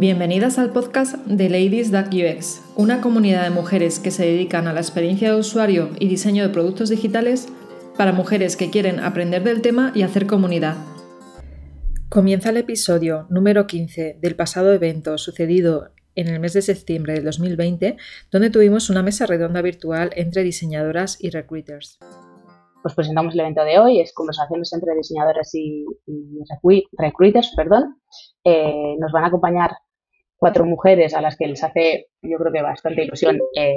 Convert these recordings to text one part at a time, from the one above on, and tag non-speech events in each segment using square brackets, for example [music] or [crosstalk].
Bienvenidas al podcast de Ladies UX, una comunidad de mujeres que se dedican a la experiencia de usuario y diseño de productos digitales para mujeres que quieren aprender del tema y hacer comunidad. Comienza el episodio número 15 del pasado evento sucedido en el mes de septiembre del 2020, donde tuvimos una mesa redonda virtual entre diseñadoras y recruiters. Pues presentamos el evento de hoy, es conversaciones entre diseñadoras y, recruiters, perdón. Eh, nos van a acompañar cuatro mujeres a las que les hace, yo creo que bastante ilusión eh,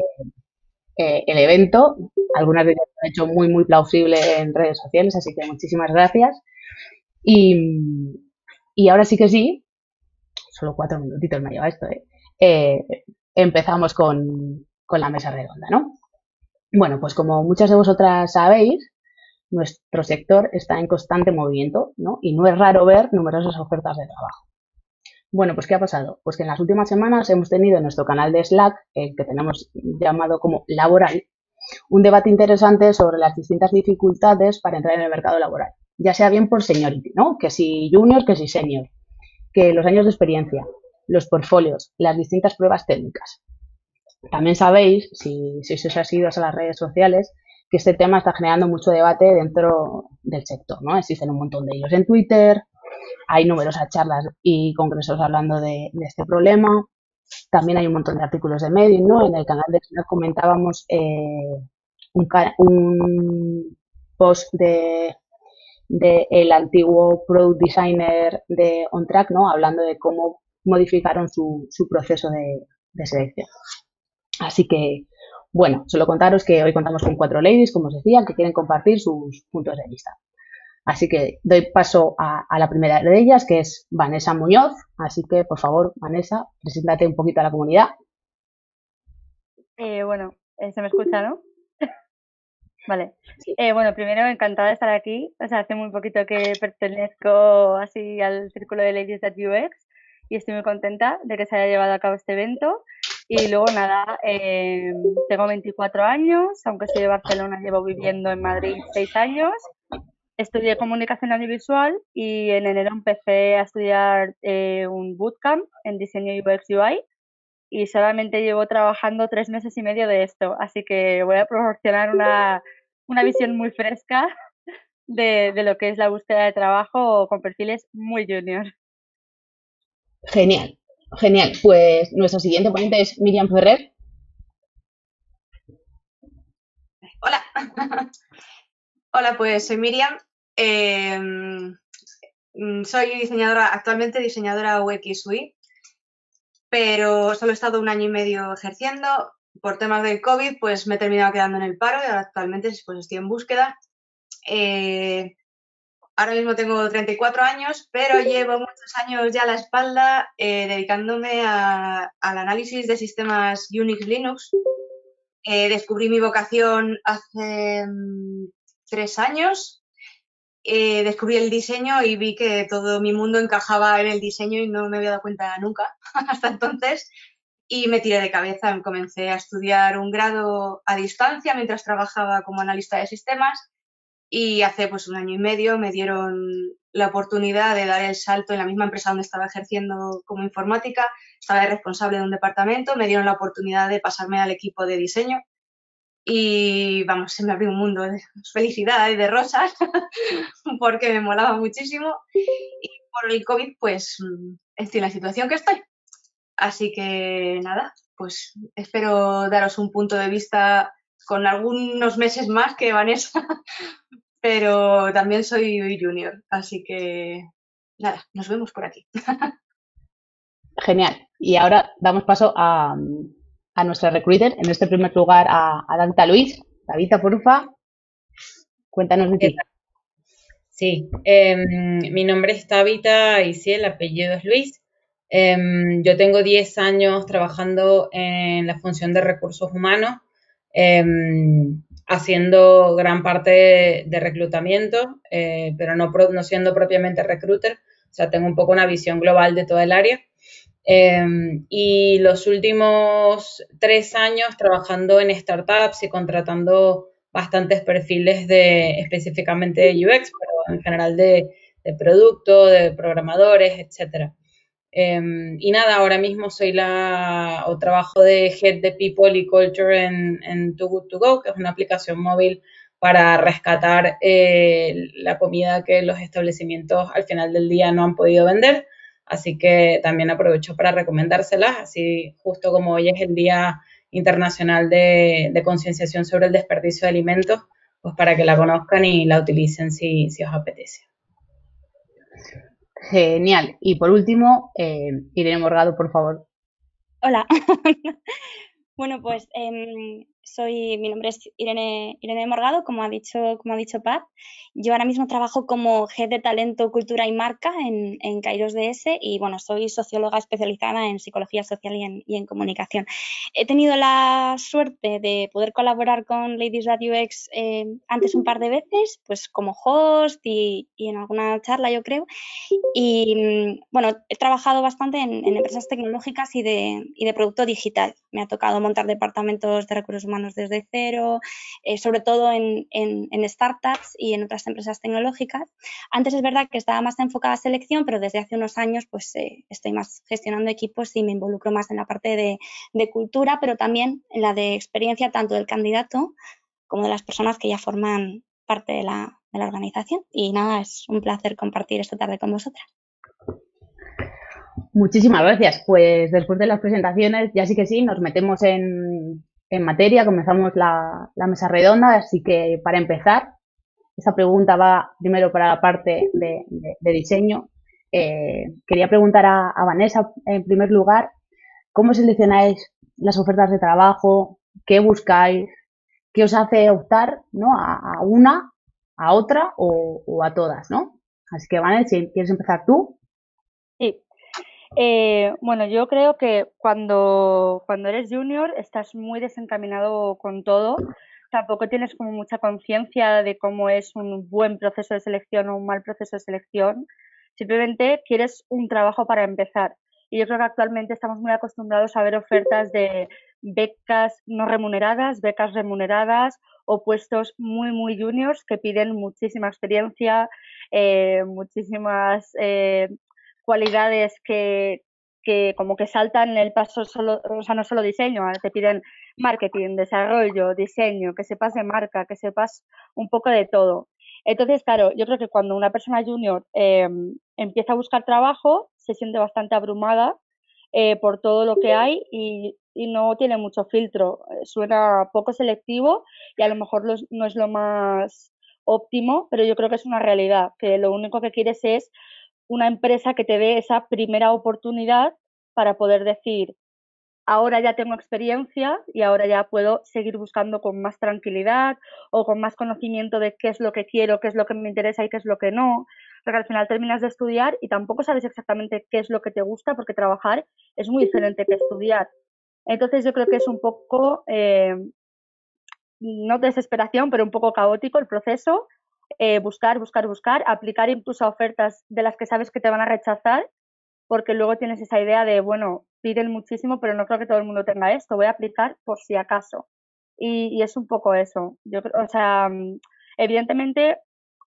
eh, el evento. Algunas de ellas lo han hecho muy, muy plausible en redes sociales, así que muchísimas gracias. Y, ahora sí que sí, solo cuatro minutitos me lleva esto, ¿eh? empezamos con, con la mesa redonda, ¿no? Bueno, pues como muchas de vosotras sabéis, nuestro sector está en constante movimiento, ¿no? Y no es raro ver numerosas ofertas de trabajo. Bueno, pues ¿qué ha pasado? Pues que en las últimas semanas hemos tenido en nuestro canal de Slack, el que tenemos llamado como laboral, un debate interesante sobre las distintas dificultades para entrar en el mercado laboral, ya sea bien por seniority, ¿no? Que si junior, que si senior, que los años de experiencia, los portfolios, las distintas pruebas técnicas. También sabéis, si, si os has ido a las redes sociales, que este tema está generando mucho debate dentro del sector, ¿no? Existen un montón de ellos en Twitter, hay numerosas charlas y congresos hablando de, este problema. También hay un montón de artículos de medios, ¿no? En el canal de nos comentábamos eh, un, post de, el antiguo product designer de OnTrack, ¿no? Hablando de cómo modificaron su, proceso de, de, selección. Así que, bueno, solo contaros que hoy contamos con cuatro ladies, como os decía, que quieren compartir sus puntos de vista. Así que doy paso a, la primera de ellas, que es Vanessa Muñoz. Así que, por favor, Vanessa, preséntate un poquito a la comunidad. Eh, bueno, eh, se me escucha, ¿no? [laughs] vale. Eh, bueno, primero, encantada de estar aquí. O sea, hace muy poquito que pertenezco así al círculo de Ladies at UX y estoy muy contenta de que se haya llevado a cabo este evento. Y luego, nada, tengo 24 años, aunque soy de Barcelona, llevo viviendo en Madrid 6 años estudié comunicación audiovisual y en enero empecé a estudiar eh, un bootcamp en diseño UX UI y solamente llevo trabajando tres meses y medio de esto, así que voy a proporcionar una, visión muy fresca de, lo que es la búsqueda de trabajo con perfiles muy junior. Genial, genial. Pues nuestro siguiente ponente es Miriam Ferrer. Hola. [laughs] Hola, pues soy Miriam, Em, mm, soy diseñadora, actualmente diseñadora UX UI, pero solo he estado un año y medio ejerciendo. Por temas del COVID, pues me he terminado quedando en el paro y ahora actualmente pues, estoy en búsqueda. Eh, ahora mismo tengo 34 años, pero llevo muchos años ya a la espalda eh, dedicándome al análisis de sistemas Unix Linux. Eh, descubrí mi vocación hace mm, tres años eh, descubrí el diseño y vi que todo mi mundo encajaba en el diseño y no me había dado cuenta nunca [laughs] hasta entonces. Y me tiré de cabeza, comencé a estudiar un grado a distancia mientras trabajaba como analista de sistemas y hace pues un año y medio me dieron la oportunidad de dar el salto en la misma empresa donde estaba ejerciendo como informática, estaba responsable de un departamento, me dieron la oportunidad de pasarme al equipo de diseño y vamos, se me abrió un mundo de felicidad y de rosas [laughs] porque me molaba muchísimo y por el COVID pues estoy en la situación que estoy. Así que nada, pues espero daros un punto de vista con algunos meses más que Vanessa, [laughs] pero también soy junior, así que nada, nos vemos por aquí. [laughs] Genial. Y ahora damos paso a, a nuestra recruiter, en este primer lugar a, a Luis. Davita, porfa, cuéntanos de ti. Sí, em, mi nombre es Tabita y sí, el apellido es Luis. Em, yo tengo 10 años trabajando en la función de recursos humanos, em, haciendo gran parte de, reclutamiento, eh, pero no, no siendo propiamente recruiter. O sea, tengo un poco una visión global de toda el área. Em, y los últimos tres años trabajando en startups y contratando bastantes perfiles de específicamente de UX, pero en general de, de producto, de programadores, etcétera. Em, y nada, ahora mismo soy la, o trabajo de Head de People y Culture en, en Too Good To Go, que es una aplicación móvil para rescatar eh, la comida que los establecimientos al final del día no han podido vender. Así que también aprovecho para recomendárselas, así justo como hoy es el Día Internacional de, Concienciación sobre el Desperdicio de Alimentos, pues para que la conozcan y la utilicen si, si os apetece. Genial. Y por último, eh, Irene Morgado, por favor. Hola. [laughs] bueno, pues em, soy, mi nombre es Irene, Irene Morgado, como ha dicho, como ha dicho Pat. Yo ahora mismo trabajo como Head de Talento, Cultura y Marca en, en Kairos DS y bueno, soy socióloga especializada en psicología social y en, comunicación. He tenido la suerte de poder colaborar con Ladies Radio X eh, antes un par de veces, pues como host y, en alguna charla, yo creo. Y bueno, he trabajado bastante en, empresas tecnológicas y de, y de producto digital. Me ha tocado montar departamentos de recursos humanos desde cero, eh, sobre todo en, startups y en otras empresas tecnológicas. Antes es verdad que estaba más enfocada a selección, pero desde hace unos años pues eh, estoy más gestionando equipos y me involucro más en la parte de, cultura, pero también en la de experiencia tanto del candidato como de las personas que ya forman parte de la, de la organización. Y nada, es un placer compartir esta tarde con vosotras. Muchísimas gracias. Pues después de las presentaciones, ya sí que sí, nos metemos en, en materia, comenzamos la, mesa redonda, así que para empezar, esa pregunta va primero para la parte de, diseño. Eh, quería preguntar a, Vanessa, en primer lugar, ¿cómo seleccionáis las ofertas de trabajo? ¿Qué buscáis? ¿Qué os hace optar ¿no? a, una, a otra o, a todas? ¿no? Así que, Vanessa, ¿quieres empezar tú? Eh, bueno, yo creo que cuando, cuando eres junior estás muy desencaminado con todo. Tampoco tienes como mucha conciencia de cómo es un buen proceso de selección o un mal proceso de selección. Simplemente quieres un trabajo para empezar. Y yo creo que actualmente estamos muy acostumbrados a ver ofertas de becas no remuneradas, becas remuneradas o puestos muy, muy juniors que piden muchísima experiencia, eh, muchísimas eh, cualidades que, que como que saltan el paso solo, o sea, no solo diseño, te piden marketing, desarrollo, diseño, que sepas de marca, que sepas un poco de todo. Entonces, claro, yo creo que cuando una persona junior em, empieza a buscar trabajo, se siente bastante abrumada eh, por todo lo que hay y, y, no tiene mucho filtro. Eh, suena poco selectivo y a lo mejor no es lo más óptimo, pero yo creo que es una realidad, que lo único que quieres es una empresa que te dé esa primera oportunidad para poder decir, ahora ya tengo experiencia y ahora ya puedo seguir buscando con más tranquilidad o con más conocimiento de qué es lo que quiero, qué es lo que me interesa y qué es lo que no. Porque al final terminas de estudiar y tampoco sabes exactamente qué es lo que te gusta porque trabajar es muy diferente que estudiar. Entonces yo creo que es un poco, eh, no desesperación, pero un poco caótico el proceso eh, buscar, buscar, buscar, aplicar incluso a ofertas de las que sabes que te van a rechazar, porque luego tienes esa idea de, bueno, piden muchísimo, pero no creo que todo el mundo tenga esto, voy a aplicar por si acaso. Y, es un poco eso. Yo, o sea, mm, evidentemente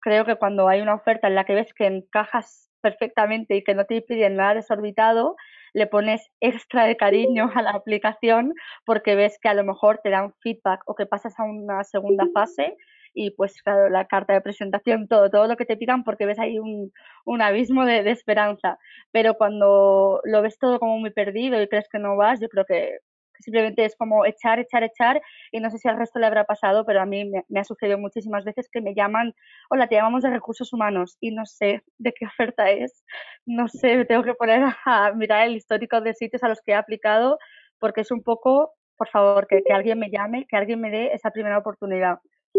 creo que cuando hay una oferta en la que ves que encajas perfectamente y que no te piden nada desorbitado, le pones extra de cariño a la aplicación porque ves que a lo mejor te dan feedback o que pasas a una segunda fase y pues claro, la carta de presentación, todo, todo lo que te pidan porque ves ahí un, un abismo de, de, esperanza. Pero cuando lo ves todo como muy perdido y crees que no vas, yo creo que simplemente es como echar, echar, echar y no sé si al resto le habrá pasado, pero a mí me, ha sucedido muchísimas veces que me llaman, hola, te llamamos de recursos humanos y no sé de qué oferta es, no sé, me tengo que poner a mirar el histórico de sitios a los que he aplicado porque es un poco, por favor, que, que alguien me llame, que alguien me dé esa primera oportunidad.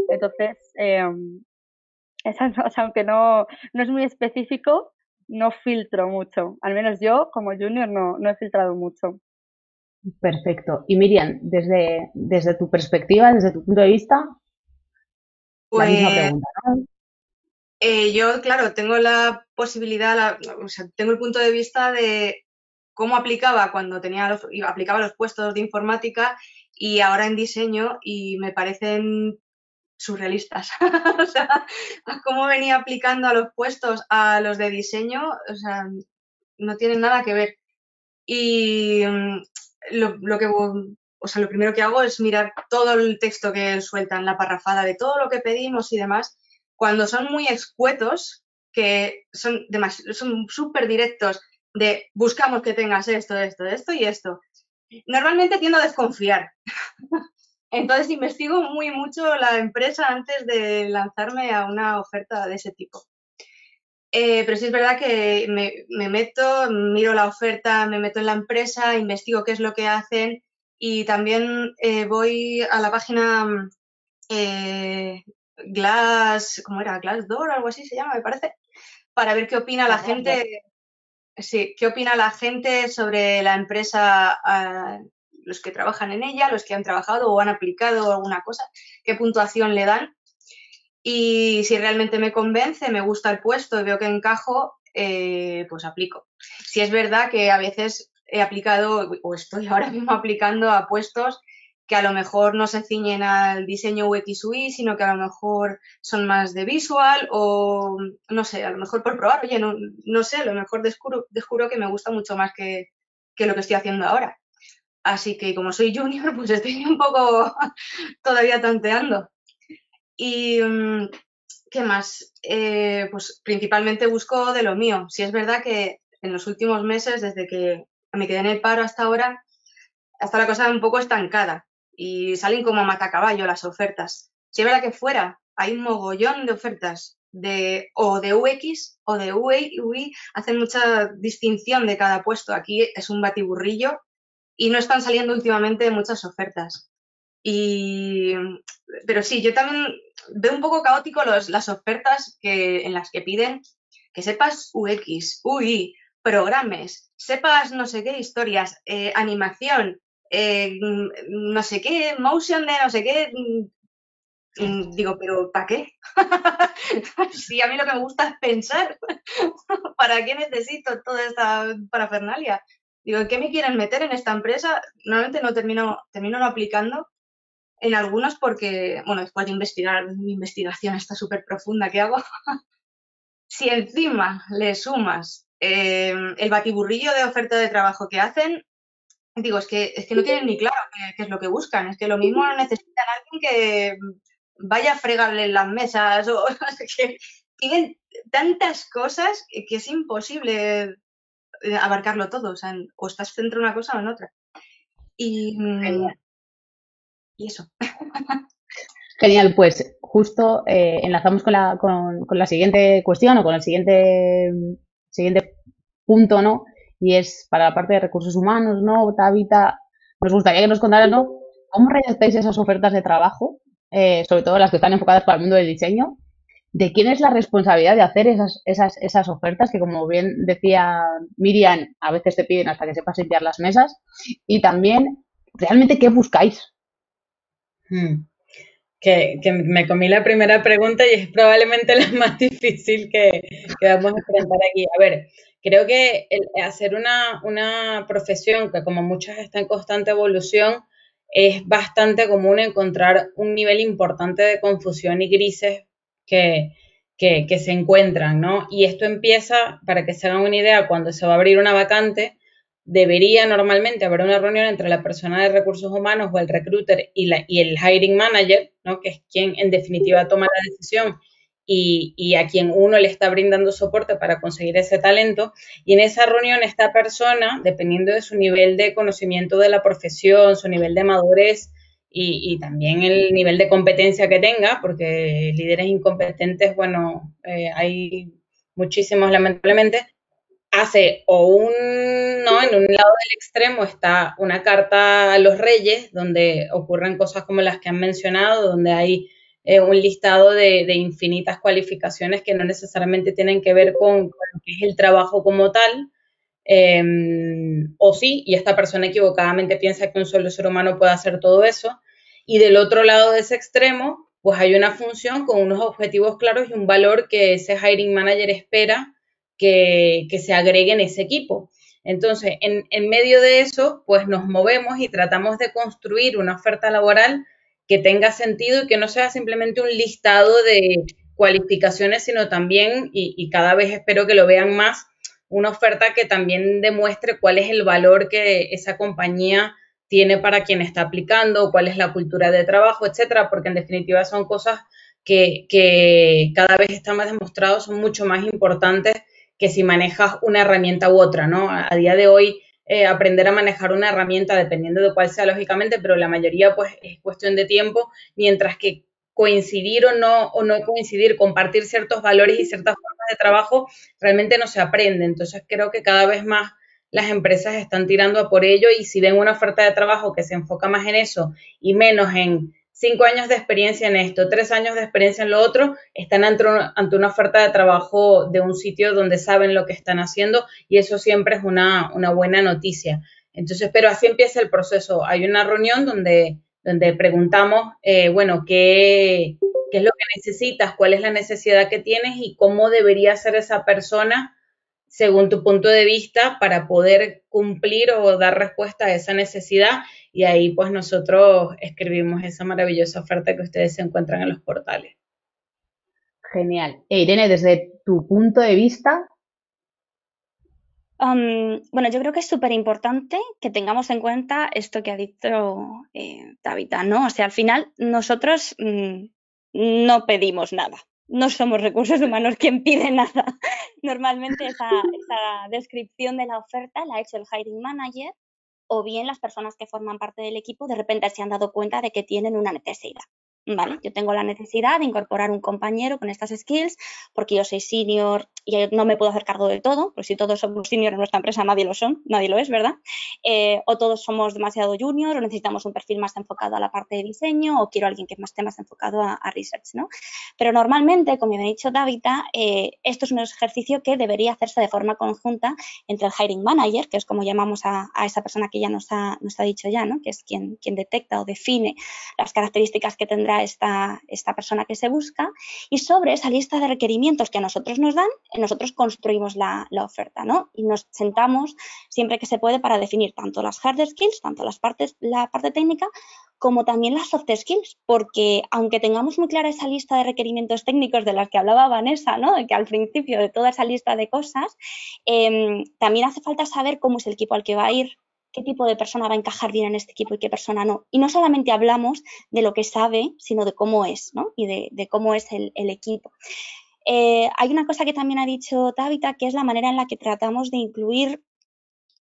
Entonces, eh, aunque no, no es muy específico, no filtro mucho. Al menos yo, como junior, no, no he filtrado mucho. Perfecto. Y Miriam, desde, desde tu perspectiva, desde tu punto de vista, la misma pues, pregunta, eh, yo, claro, tengo la posibilidad, o sea, tengo el punto de vista de cómo aplicaba cuando tenía los, aplicaba los puestos de informática y ahora en diseño y me parecen surrealistas. [laughs] o sea, cómo venía aplicando a los puestos a los de diseño, o sea, no tienen nada que ver. Y mm, lo, que, o sea, lo primero que hago es mirar todo el texto que sueltan, la parrafada de todo lo que pedimos y demás. Cuando son muy escuetos, que son son súper directos de buscamos que tengas esto, esto, esto y esto. Normalmente tiendo a desconfiar. [laughs] Entonces investigo muy mucho la empresa antes de lanzarme a una oferta de ese tipo. Eh, pero sí es verdad que me, meto, miro la oferta, me meto en la empresa, investigo qué es lo que hacen y también eh, voy a la página eh, Glass, ¿cómo era? Glassdoor o algo así se llama, me parece, para ver qué opina la gente. Sí, qué opina la gente sobre la empresa, los que trabajan en ella, los que han trabajado o han aplicado alguna cosa, qué puntuación le dan y si realmente me convence, me gusta el puesto y veo que encajo, eh, pues aplico. Si es verdad que a veces he aplicado o estoy [laughs] ahora mismo aplicando a puestos que a lo mejor no se ciñen al diseño UX UI, sino que a lo mejor son más de visual o no sé, a lo mejor por probar, oye, no, sé, a lo mejor descubro, descubro que me gusta mucho más que lo que estoy haciendo ahora. Así que como soy junior, [laughs] pues estoy un poco [laughs] todavía tanteando. Y, mm, ¿qué más? Eh, pues principalmente busco de lo mío. Si es verdad que en los últimos meses, desde que me quedé en el paro hasta ahora, hasta la cosa un poco estancada y salen como a matacaballo las ofertas. Si es verdad que fuera hay un mogollón de ofertas de o de UX o de UI, UI hacen mucha distinción de cada puesto. Aquí es un batiburrillo y no están saliendo últimamente muchas ofertas. Y, pero sí, yo también veo un poco caótico las ofertas que, en las que piden que sepas UX, UI, programes, sepas no sé qué historias, eh, animación, eh, no sé qué, motion de no sé qué. Mm, mm, digo, pero ¿para qué? [laughs] si a mí lo que me gusta es pensar, [laughs] ¿para qué necesito toda esta parafernalia? Digo, ¿en qué me quieren meter en esta empresa? Normalmente no termino, termino no aplicando. En algunos porque, bueno, después de investigar, mi investigación está súper profunda que hago, [laughs] si encima le sumas eh, el batiburrillo de oferta de trabajo que hacen, digo, es que, es que no tienen ni claro qué, es lo que buscan, es que lo mismo necesitan alguien que vaya a fregarle las mesas o [laughs] que tienen tantas cosas que es imposible eh, abarcarlo todo, o sea, o estás dentro de una cosa o en otra. Y, y eso. Genial, pues justo eh, enlazamos con la, con, la siguiente cuestión o con el siguiente, siguiente punto, ¿no? Y es para la parte de recursos humanos, ¿no? Tabita, nos gustaría que nos contaras, ¿no? ¿Cómo redactáis esas ofertas de trabajo, eh, sobre todo las que están enfocadas para el mundo del diseño? ¿De quién es la responsabilidad de hacer esas, esas, esas ofertas que, como bien decía Miriam, a veces te piden hasta que sepas limpiar las mesas? Y también, ¿realmente qué buscáis? Hmm. Que, me comí la primera pregunta y es probablemente [laughs] la más difícil que, vamos a enfrentar aquí. A ver, creo que hacer una, una profesión que como muchas está en constante evolución, es bastante común encontrar un nivel importante de confusión y grises que, se encuentran, ¿no? Y esto empieza, para que se hagan una idea, cuando se va a abrir una vacante, debería normalmente haber una reunión entre la persona de recursos humanos o el recruiter y, la, y el hiring manager, ¿no? que es quien en definitiva toma la decisión y, y, a quien uno le está brindando soporte para conseguir ese talento. Y en esa reunión esta persona, dependiendo de su nivel de conocimiento de la profesión, su nivel de madurez y, y también el nivel de competencia que tenga, porque líderes incompetentes, bueno, eh, hay muchísimos lamentablemente, hace o un, ¿no? En un lado del extremo está una carta a los reyes, donde ocurren cosas como las que han mencionado, donde hay eh, un listado de, infinitas cualificaciones que no necesariamente tienen que ver con, lo que es el trabajo como tal, em, o sí, y esta persona equivocadamente piensa que un solo ser humano puede hacer todo eso. Y del otro lado de ese extremo, pues hay una función con unos objetivos claros y un valor que ese hiring manager espera que, se agregue en ese equipo. Entonces, en, en, medio de eso, pues nos movemos y tratamos de construir una oferta laboral que tenga sentido y que no sea simplemente un listado de cualificaciones, sino también, y, cada vez espero que lo vean más, una oferta que también demuestre cuál es el valor que esa compañía tiene para quien está aplicando, cuál es la cultura de trabajo, etcétera, porque en definitiva son cosas que, que cada vez están más demostrados, son mucho más importantes que si manejas una herramienta u otra, ¿no? A, día de hoy, eh, aprender a manejar una herramienta, dependiendo de cuál sea lógicamente, pero la mayoría pues es cuestión de tiempo, mientras que coincidir o no, o no coincidir, compartir ciertos valores y ciertas formas de trabajo, realmente no se aprende. Entonces creo que cada vez más las empresas están tirando a por ello y si ven una oferta de trabajo que se enfoca más en eso y menos en cinco años de experiencia en esto, tres años de experiencia en lo otro, están ante, una oferta de trabajo de un sitio donde saben lo que están haciendo y eso siempre es una, buena noticia. Entonces, pero así empieza el proceso. Hay una reunión donde, donde preguntamos, eh, bueno, ¿qué, qué es lo que necesitas, cuál es la necesidad que tienes y cómo debería ser esa persona según tu punto de vista para poder cumplir o dar respuesta a esa necesidad y ahí pues nosotros escribimos esa maravillosa oferta que ustedes se encuentran en los portales. Genial. E Irene, desde tu punto de vista. bueno, yo creo que es súper importante que tengamos en cuenta esto que ha dicho eh, ¿no? O sea, al final nosotros mm, no pedimos nada. No somos recursos humanos quien pide nada. [laughs] Normalmente esa, esa descripción de la oferta la ha hecho el hiring manager o bien las personas que forman parte del equipo de repente se han dado cuenta de que tienen una necesidad. ¿Vale? Yo tengo la necesidad de incorporar un compañero con estas skills porque yo soy senior y no me puedo hacer cargo de todo, porque si todos somos senior en nuestra empresa nadie lo son, nadie lo es, ¿verdad? Eh, o todos somos demasiado junior o necesitamos un perfil más enfocado a la parte de diseño o quiero alguien que esté más enfocado a, research, ¿no? Pero normalmente, como me ha dicho Davita, eh, esto es un ejercicio que debería hacerse de forma conjunta entre el hiring manager, que es como llamamos a, esa persona que ya nos ha, nos ha dicho ya, ¿no? Que es quien, quien detecta o define las características que tendrá esta, esta persona que se busca y sobre esa lista de requerimientos que a nosotros nos dan, nosotros construimos la, oferta, ¿no? Y nos sentamos siempre que se puede para definir tanto las hard skills, tanto las partes, la parte técnica, como también las soft skills, porque aunque tengamos muy clara esa lista de requerimientos técnicos de las que hablaba Vanessa, ¿no? que al principio de toda esa lista de cosas, em, también hace falta saber cómo es el equipo al que va a ir, qué tipo de persona va a encajar bien en este equipo y qué persona no. Y no solamente hablamos de lo que sabe, sino de cómo es, ¿no? Y de, cómo es el, equipo. Eh, hay una cosa que también ha dicho Tabita, que es la manera en la que tratamos de incluir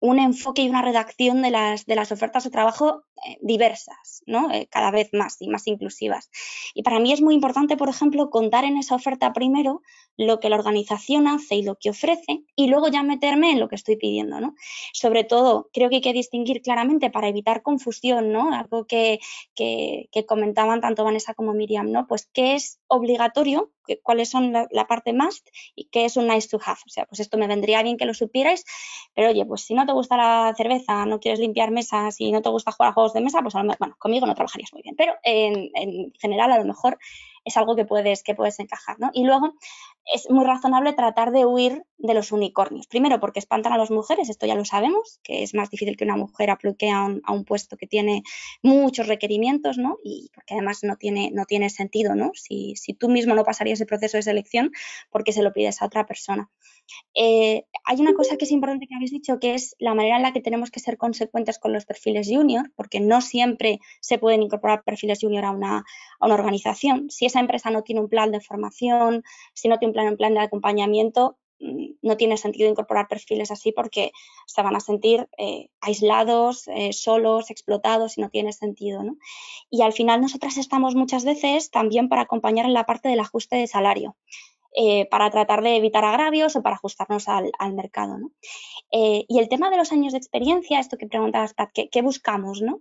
un enfoque y una redacción de las, de las ofertas de trabajo diversas, ¿no? Eh, cada vez más y más inclusivas. Y para mí es muy importante, por ejemplo, contar en esa oferta primero lo que la organización hace y lo que ofrece y luego ya meterme en lo que estoy pidiendo. ¿no? Sobre todo, creo que hay que distinguir claramente para evitar confusión, ¿no? algo que, que, comentaban tanto Vanessa como Miriam, ¿no? pues qué es obligatorio, cuáles son la, la, parte must y qué es un nice to have. O sea, pues esto me vendría bien que lo supierais, pero oye, pues si no te gusta la cerveza, no quieres limpiar mesas y no te gusta jugar a juegos de mesa, pues bueno, conmigo no trabajarías muy bien, pero en, en general a lo mejor es algo que puedes, que puedes encajar, ¿no? Y luego es muy razonable tratar de huir de los unicornios. Primero, porque espantan a las mujeres, esto ya lo sabemos, que es más difícil que una mujer aplique a un, puesto que tiene muchos requerimientos, ¿no? Y porque además no tiene, no tiene sentido, ¿no? Si, si tú mismo no pasarías el proceso de selección, porque se lo pides a otra persona. Eh, hay una cosa que es importante que habéis dicho, que es la manera en la que tenemos que ser consecuentes con los perfiles junior, porque no siempre se pueden incorporar perfiles junior a una, a una organización. Si esa empresa no tiene un plan de formación, si no tiene un plan, de acompañamiento, mm, no tiene sentido incorporar perfiles así porque se van a sentir eh, aislados, eh, solos, explotados y no tiene sentido. ¿no? Y al final nosotras estamos muchas veces también para acompañar en la parte del ajuste de salario. Eh, para tratar de evitar agravios o para ajustarnos al, mercado. Y el tema de los años de experiencia, esto que preguntabas, Pat, ¿qué, buscamos? ¿no?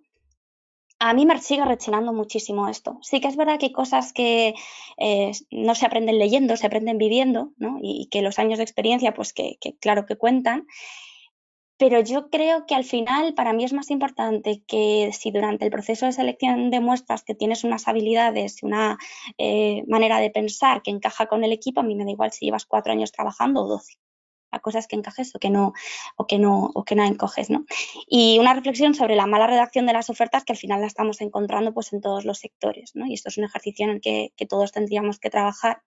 A mí me sigue rechinando muchísimo esto. Sí que es verdad que hay cosas que eh, no se aprenden leyendo, se aprenden viviendo, ¿no? y, que los años de experiencia, pues que claro que cuentan, pero yo creo que al final para mí es más importante que si durante el proceso de selección demuestras que tienes unas habilidades, una eh, manera de pensar que encaja con el equipo, a mí me da igual si llevas cuatro años trabajando o doce. A cosas que encajes o que no, o que no, o que no encoges, ¿no? Y una reflexión sobre la mala redacción de las ofertas que al final la estamos encontrando pues en todos los sectores, ¿no? Y esto es un ejercicio en el que, todos tendríamos que trabajar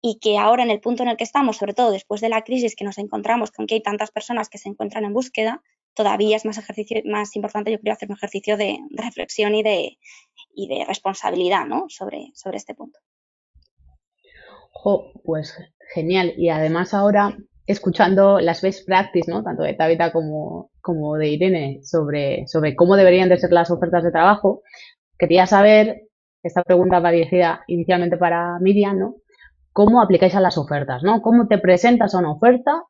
y que ahora en el punto en el que estamos, sobre todo después de la crisis que nos encontramos con que hay tantas personas que se encuentran en búsqueda, todavía es más ejercicio, más importante, yo creo, hacer un ejercicio de, reflexión y de, y de responsabilidad, ¿no? Sobre, sobre este punto. pues genial. Y además ahora escuchando las best practices, ¿no? Tanto de Tabita como, como de Irene sobre, sobre cómo deberían de ser las ofertas de trabajo, quería saber, esta pregunta va dirigida inicialmente para Miriam, ¿no? ¿Cómo aplicáis a las ofertas, ¿no? ¿Cómo te presentas a una oferta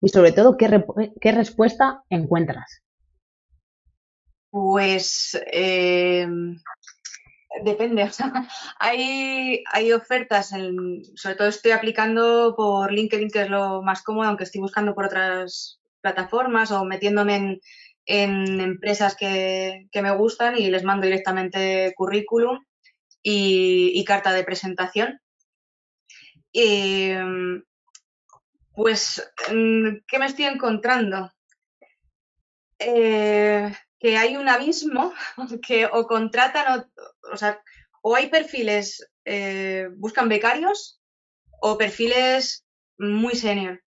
y sobre todo qué, qué respuesta encuentras? Pues eh, depende. [laughs] hay, hay ofertas, sobre todo estoy aplicando por LinkedIn, que es lo más cómodo, aunque estoy buscando por otras plataformas o metiéndome en, empresas que, me gustan y les mando directamente currículum y, carta de presentación. pues, ¿qué me estoy encontrando? Eh, que hay un abismo [laughs] que o contratan o, o sea, o hay perfiles, eh, buscan becarios o perfiles muy senior.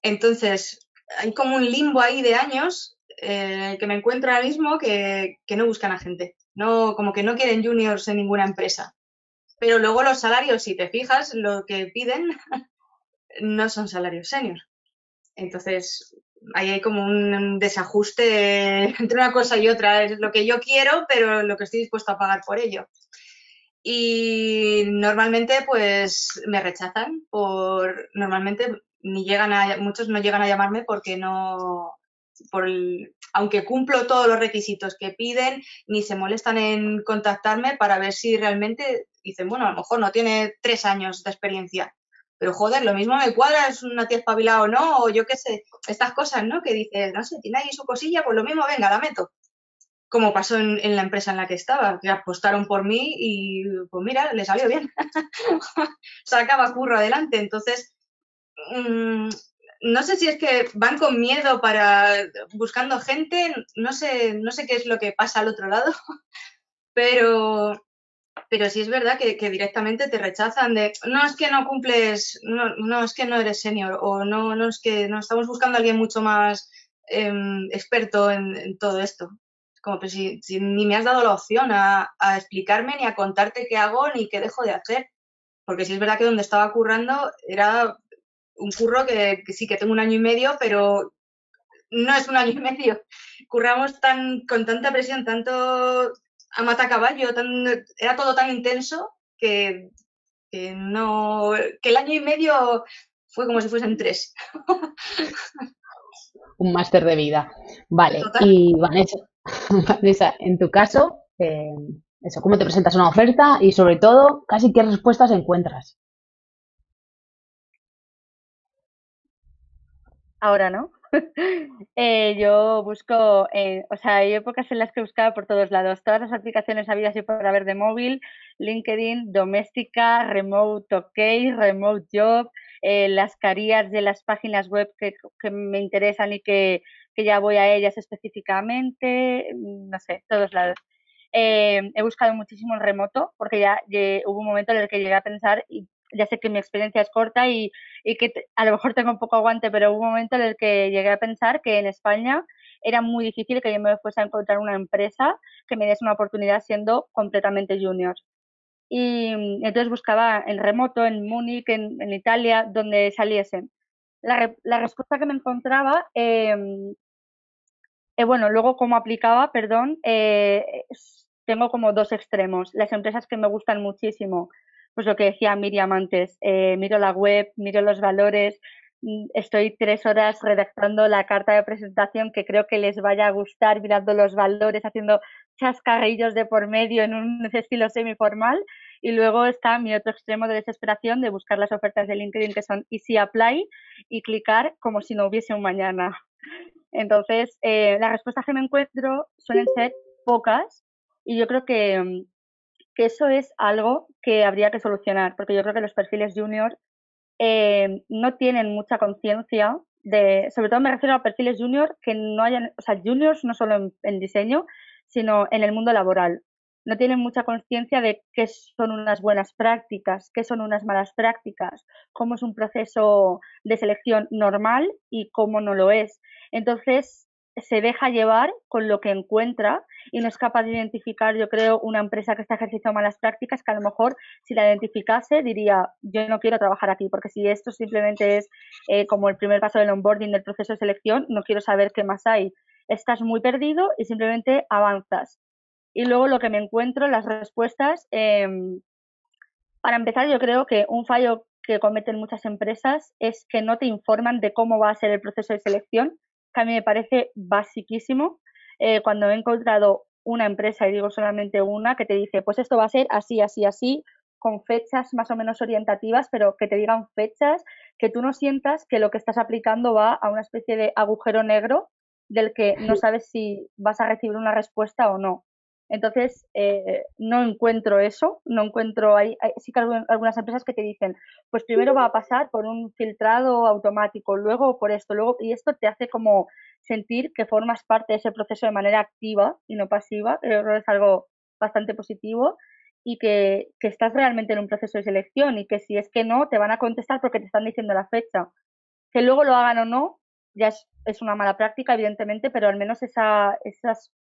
Entonces, hay como un limbo ahí de años eh, que me encuentro ahora mismo que, que, no buscan a gente. No, como que no quieren juniors en ninguna empresa. Pero luego los salarios, si te fijas, lo que piden [laughs] no son salarios senior. Entonces, hay como un desajuste [laughs] entre una cosa y otra. Es lo que yo quiero, pero lo que estoy dispuesto a pagar por ello. Y normalmente, pues, me rechazan por, normalmente ni llegan a, muchos no llegan a llamarme porque no, aunque cumplo todos los requisitos que piden, ni se molestan en contactarme para ver si realmente dicen, bueno, a lo mejor no tiene tres años de experiencia, pero joder, lo mismo me cuadra, es una tía espabilada o no, o yo qué sé, estas cosas, ¿no? Que dices, no sé, tiene ahí su cosilla, pues lo mismo, venga, la meto. Como pasó en, la empresa en la que estaba, que apostaron por mí y pues mira, le salió bien. [laughs] Sacaba curro adelante. Entonces, mm, no sé si es que van con miedo para buscando gente, no sé, no sé qué es lo que pasa al otro lado, [laughs] pero pero sí es verdad que, directamente te rechazan de, no es que no cumples, no, no es que no eres senior o no, no es que no estamos buscando a alguien mucho más em, experto en, todo esto. Como que si, ni me has dado la opción a, explicarme ni a contarte qué hago ni qué dejo de hacer. Porque sí es verdad que donde estaba currando era un curro que, que sí que tengo un año y medio, pero no es un año y medio. Curramos tan, con tanta presión, tanto a mata caballo, tan, era todo tan intenso que, no, que el año y medio fue como si fuesen tres. [laughs] Un máster de vida. Vale, y [laughs] Vanessa, en tu caso, eh, eso, ¿cómo te presentas una oferta y sobre todo, casi qué respuestas encuentras? Ahora, ¿no? [laughs] Eh, yo busco, eh, o sea, hay épocas en las que buscaba por todos lados, todas las aplicaciones habidas y por haber de móvil, LinkedIn, doméstica, remote ok, remote job, eh, las carías de las páginas web que, me interesan y que, ya voy a ellas específicamente, no sé, todos lados. he buscado muchísimo el remoto porque ya hubo un momento en el que llegué a pensar y ya sé que mi experiencia es corta y, que a lo mejor tengo un poco aguante, pero hubo un momento en el que llegué a pensar que en España era muy difícil que yo me fuese a encontrar una empresa que me diese una oportunidad siendo completamente junior. Y entonces buscaba en remoto, en Múnich, en, Italia, donde saliesen. La, respuesta que me encontraba, em, eh, bueno, luego cómo aplicaba, perdón, eh, tengo como dos extremos. Las empresas que me gustan muchísimo pues lo que decía Miriam antes, eh, miro la web, miro los valores, mm, estoy tres horas redactando la carta de presentación que creo que les vaya a gustar, mirando los valores, haciendo chascarrillos de por medio en un estilo semiformal. Y luego está mi otro extremo de desesperación de buscar las ofertas de LinkedIn que son Easy Apply y clicar como si no hubiese un mañana. Entonces, eh, las respuestas que me encuentro suelen ser pocas y yo creo que mm, que eso es algo que habría que solucionar, porque yo creo que los perfiles junior eh, no tienen mucha conciencia de, sobre todo me refiero a perfiles junior que no hayan, o sea, juniors no solo en, diseño, sino en el mundo laboral. No tienen mucha conciencia de qué son unas buenas prácticas, qué son unas malas prácticas, cómo es un proceso de selección normal y cómo no lo es. Entonces, se deja llevar con lo que encuentra y no es capaz de identificar, yo creo, una empresa que está ejerciendo malas prácticas que a lo mejor si la identificase diría, yo no quiero trabajar aquí, porque si esto simplemente es eh, como el primer paso del onboarding del proceso de selección, no quiero saber qué más hay. Estás muy perdido y simplemente avanzas. Y luego lo que me encuentro, las respuestas, em, para empezar, yo creo que un fallo que cometen muchas empresas es que no te informan de cómo va a ser el proceso de selección que a mí me parece basiquísimo eh, cuando he encontrado una empresa, y digo solamente una, que te dice, pues esto va a ser así, así, así, con fechas más o menos orientativas, pero que te digan fechas, que tú no sientas que lo que estás aplicando va a una especie de agujero negro del que no sabes si vas a recibir una respuesta o no. Entonces, eh, no encuentro eso, no encuentro, hay, sí que algunas empresas que te dicen, pues primero va a pasar por un filtrado automático, luego por esto, luego, y esto te hace como sentir que formas parte de ese proceso de manera activa y no pasiva, creo que es algo bastante positivo y que, que estás realmente en un proceso de selección y que si es que no, te van a contestar porque te están diciendo la fecha. Que luego lo hagan o no, ya es, es una mala práctica, evidentemente, pero al menos esa, esas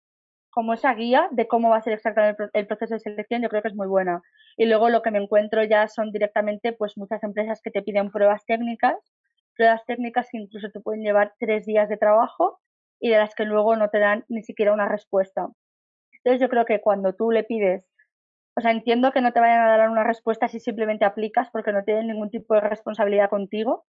como esa guía de cómo va a ser exactamente el proceso de selección, yo creo que es muy buena. Y luego lo que me encuentro ya son directamente pues muchas empresas que te piden pruebas técnicas, pruebas técnicas que incluso te pueden llevar tres días de trabajo y de las que luego no te dan ni siquiera una respuesta. Entonces yo creo que cuando tú le pides, o sea, entiendo que no te vayan a dar una respuesta si simplemente aplicas porque no tienen ningún tipo de responsabilidad contigo,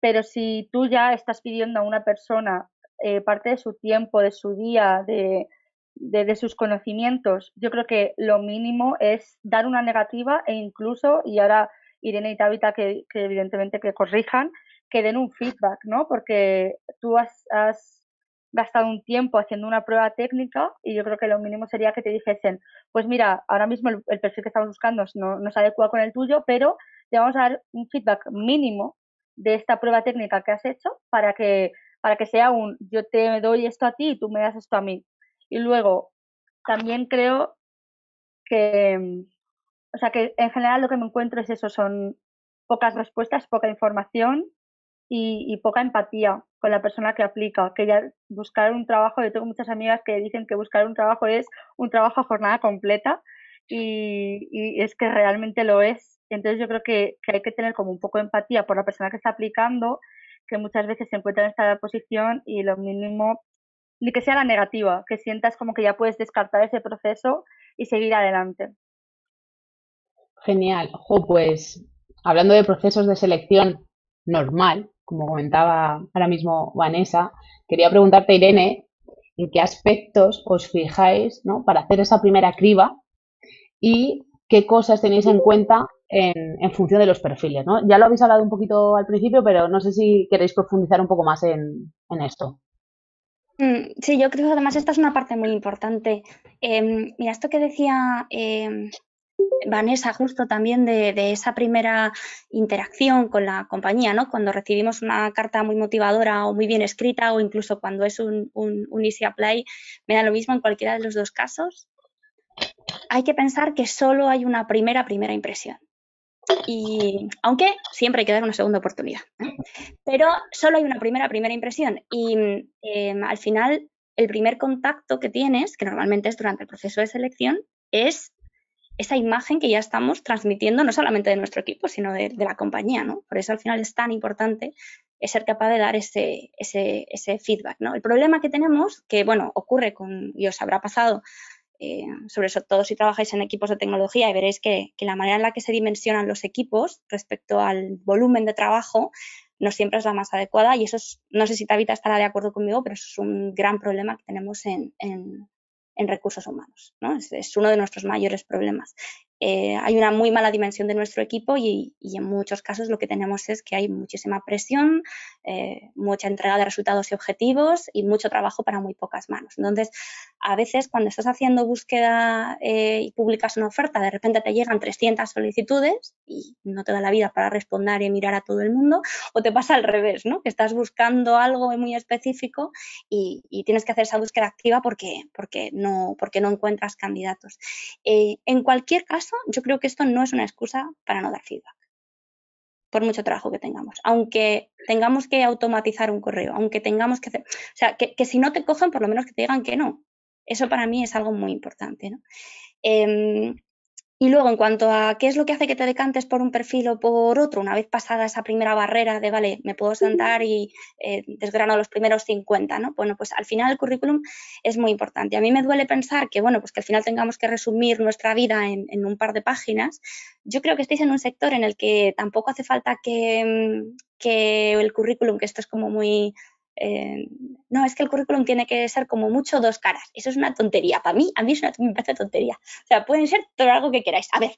pero si tú ya estás pidiendo a una persona eh, parte de su tiempo, de su día, de, de, sus conocimientos. Yo creo que lo mínimo es dar una negativa e incluso, y ahora Irene y Tabita que, evidentemente que corrijan, que den un feedback, ¿no? Porque tú has, gastado un tiempo haciendo una prueba técnica y yo creo que lo mínimo sería que te dijesen, pues mira, ahora mismo el, perfil que estamos buscando no, no se adecua con el tuyo, pero te vamos a dar un feedback mínimo de esta prueba técnica que has hecho para que, para que sea un yo te doy esto a ti y tú me das esto a mí. Y luego, también creo que, o sea, que en general lo que me encuentro es eso, son pocas respuestas, poca información y, poca empatía con la persona que aplica, que ya buscar un trabajo, yo tengo muchas amigas que dicen que buscar un trabajo es un trabajo a jornada completa y, y es que realmente lo es. Entonces yo creo que, que, hay que tener como un poco de empatía por la persona que está aplicando, que muchas veces se encuentra en esta posición y lo mínimo ni que sea la negativa, que sientas como que ya puedes descartar ese proceso y seguir adelante. Genial. Ojo, pues hablando de procesos de selección normal, como comentaba ahora mismo Vanessa, quería preguntarte, Irene, en qué aspectos os fijáis ¿no? para hacer esa primera criba y qué cosas tenéis en cuenta en, función de los perfiles. ¿no? Ya lo habéis hablado un poquito al principio, pero no sé si queréis profundizar un poco más en esto. Mm, sí, yo creo que además esta es una parte muy importante. Em, mira, esto que decía em, Vanessa justo también de, esa primera interacción con la compañía, ¿no? Cuando recibimos una carta muy motivadora o muy bien escrita o incluso cuando es un, un, un easy apply, me da lo mismo en cualquiera de los dos casos. Hay que pensar que solo hay una primera, primera impresión. Y aunque siempre hay que dar una segunda oportunidad. Pero solo hay una primera, primera impresión. Y em, al final, el primer contacto que tienes, que normalmente es durante el proceso de selección, es esa imagen que ya estamos transmitiendo no solamente de nuestro equipo, sino de, la compañía, ¿no? Por eso al final es tan importante ser capaz de dar ese, ese, ese feedback, ¿no? El problema que tenemos, que bueno, ocurre con, y os habrá pasado eh, sobre todo si trabajáis en equipos de tecnología y veréis que, la manera en la que se dimensionan los equipos respecto al volumen de trabajo no siempre es la más adecuada y eso es, no sé si Tabita estará de acuerdo conmigo, pero eso es un gran problema que tenemos en, recursos humanos, ¿no? es, uno de nuestros mayores problemas. Eh, hay una muy mala dimensión de nuestro equipo y, en muchos casos lo que tenemos es que hay muchísima presión, eh, mucha entrega de resultados y objetivos y mucho trabajo para muy pocas manos. Entonces, a veces cuando estás haciendo búsqueda eh, y publicas una oferta, de repente te llegan 300 solicitudes y no te da la vida para responder y mirar a todo el mundo, o te pasa al revés, ¿no? que estás buscando algo muy específico y, tienes que hacer esa búsqueda activa porque, porque, no, porque no encuentras candidatos. en cualquier caso, yo creo que esto no es una excusa para no dar feedback, por mucho trabajo que tengamos. Aunque tengamos que automatizar un correo, aunque tengamos que hacer, o sea, que, si no te cogen, por lo menos que te digan que no. Eso para mí es algo muy importante. ¿no? Em, y luego, en cuanto a qué es lo que hace que te decantes por un perfil o por otro, una vez pasada esa primera barrera de, vale, me puedo sentar y eh, desgrano los primeros 50, ¿no? Bueno, pues al final el currículum es muy importante. A mí me duele pensar que, bueno, pues que al final tengamos que resumir nuestra vida en, en un par de páginas. Yo creo que estáis en un sector en el que tampoco hace falta que, mm, que el currículum, que esto es como muy eh, no, es que el currículum tiene que ser como mucho dos caras. Eso es una tontería. Para mí, a mí es una, me parece tontería. O sea, pueden ser todo algo que queráis. A ver,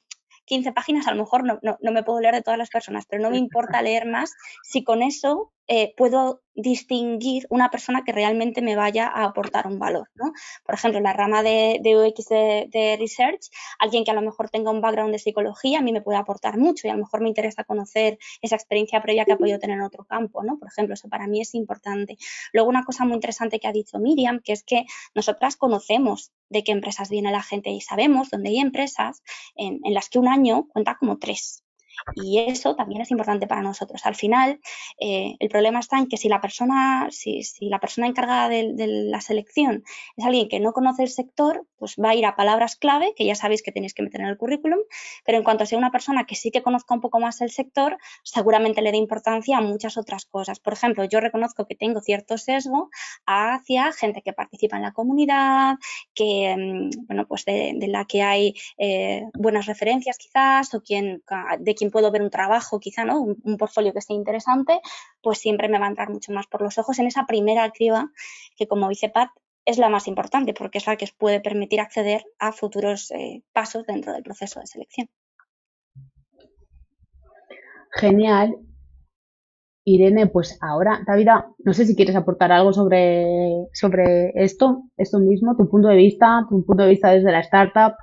15 páginas, a lo mejor no, no, me puedo leer de todas las personas, pero no me [laughs] importa leer más si con eso eh, puedo distinguir una persona que realmente me vaya a aportar un valor. ¿no? Por ejemplo, en la rama de, UX de, Research, alguien que a lo mejor tenga un background de psicología a mí me puede aportar mucho y a lo mejor me interesa conocer esa experiencia previa que ha podido tener en otro campo. ¿no? Por ejemplo, eso para mí es importante. Luego, una cosa muy interesante que ha dicho Miriam, que es que nosotras conocemos de qué empresas viene la gente y sabemos dónde hay empresas en, en las que un año cuenta como tres. Y eso también es importante para nosotros. Al final, eh, el problema está en que si la persona, si, si la persona encargada de, la selección es alguien que no conoce el sector, pues va a ir a palabras clave, que ya sabéis que tenéis que meter en el currículum, pero en cuanto sea una persona que sí que conozca un poco más el sector, seguramente le dé importancia a muchas otras cosas. Por ejemplo, yo reconozco que tengo cierto sesgo hacia gente que participa en la comunidad, que, mm, bueno, pues de, la que hay eh, buenas referencias quizás, o quien, de quien puedo ver un trabajo, quizá, ¿no? Un, portfolio que esté interesante, pues siempre me va a entrar mucho más por los ojos en esa primera criba que, como dice Pat, es la más importante porque es la que os puede permitir acceder a futuros eh, pasos dentro del proceso de selección. Genial. Irene, pues ahora, David, no sé si quieres aportar algo sobre, sobre esto, esto mismo, tu punto de vista, tu punto de vista desde la startup.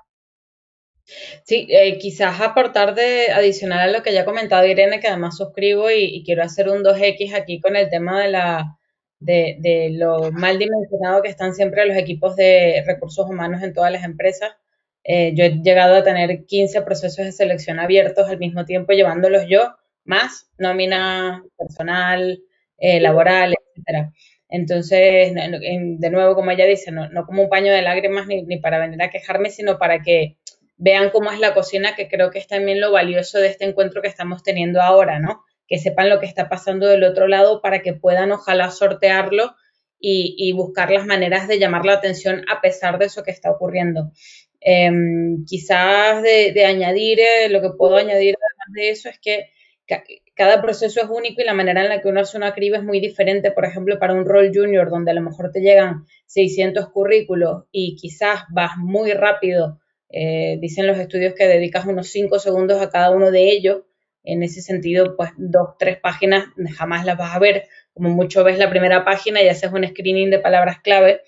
Sí, eh, quizás aportar de adicional a lo que ya ha comentado Irene, que además suscribo y, quiero hacer un 2X aquí con el tema de la de, de, lo mal dimensionado que están siempre los equipos de recursos humanos en todas las empresas. Eh, yo he llegado a tener 15 procesos de selección abiertos al mismo tiempo, llevándolos yo, más nómina personal, eh, laboral, etcétera. Entonces, de nuevo, como ella dice, no, como un paño de lágrimas ni para venir a quejarme, sino para que vean cómo es la cocina, que creo que es también lo valioso de este encuentro que estamos teniendo ahora, ¿no? Que sepan lo que está pasando del otro lado para que puedan ojalá sortearlo y, buscar las maneras de llamar la atención a pesar de eso que está ocurriendo. Em, quizás de, añadir, eh, lo que puedo añadir además de eso es que cada proceso es único y la manera en la que uno hace una criba es muy diferente. Por ejemplo, para un rol junior donde a lo mejor te llegan 600 currículos y quizás vas muy rápido eh, dicen los estudios que dedicas unos 5 segundos a cada uno de ellos. En ese sentido, pues dos, tres páginas jamás las vas a ver. Como mucho ves la primera página y haces un screening de palabras clave.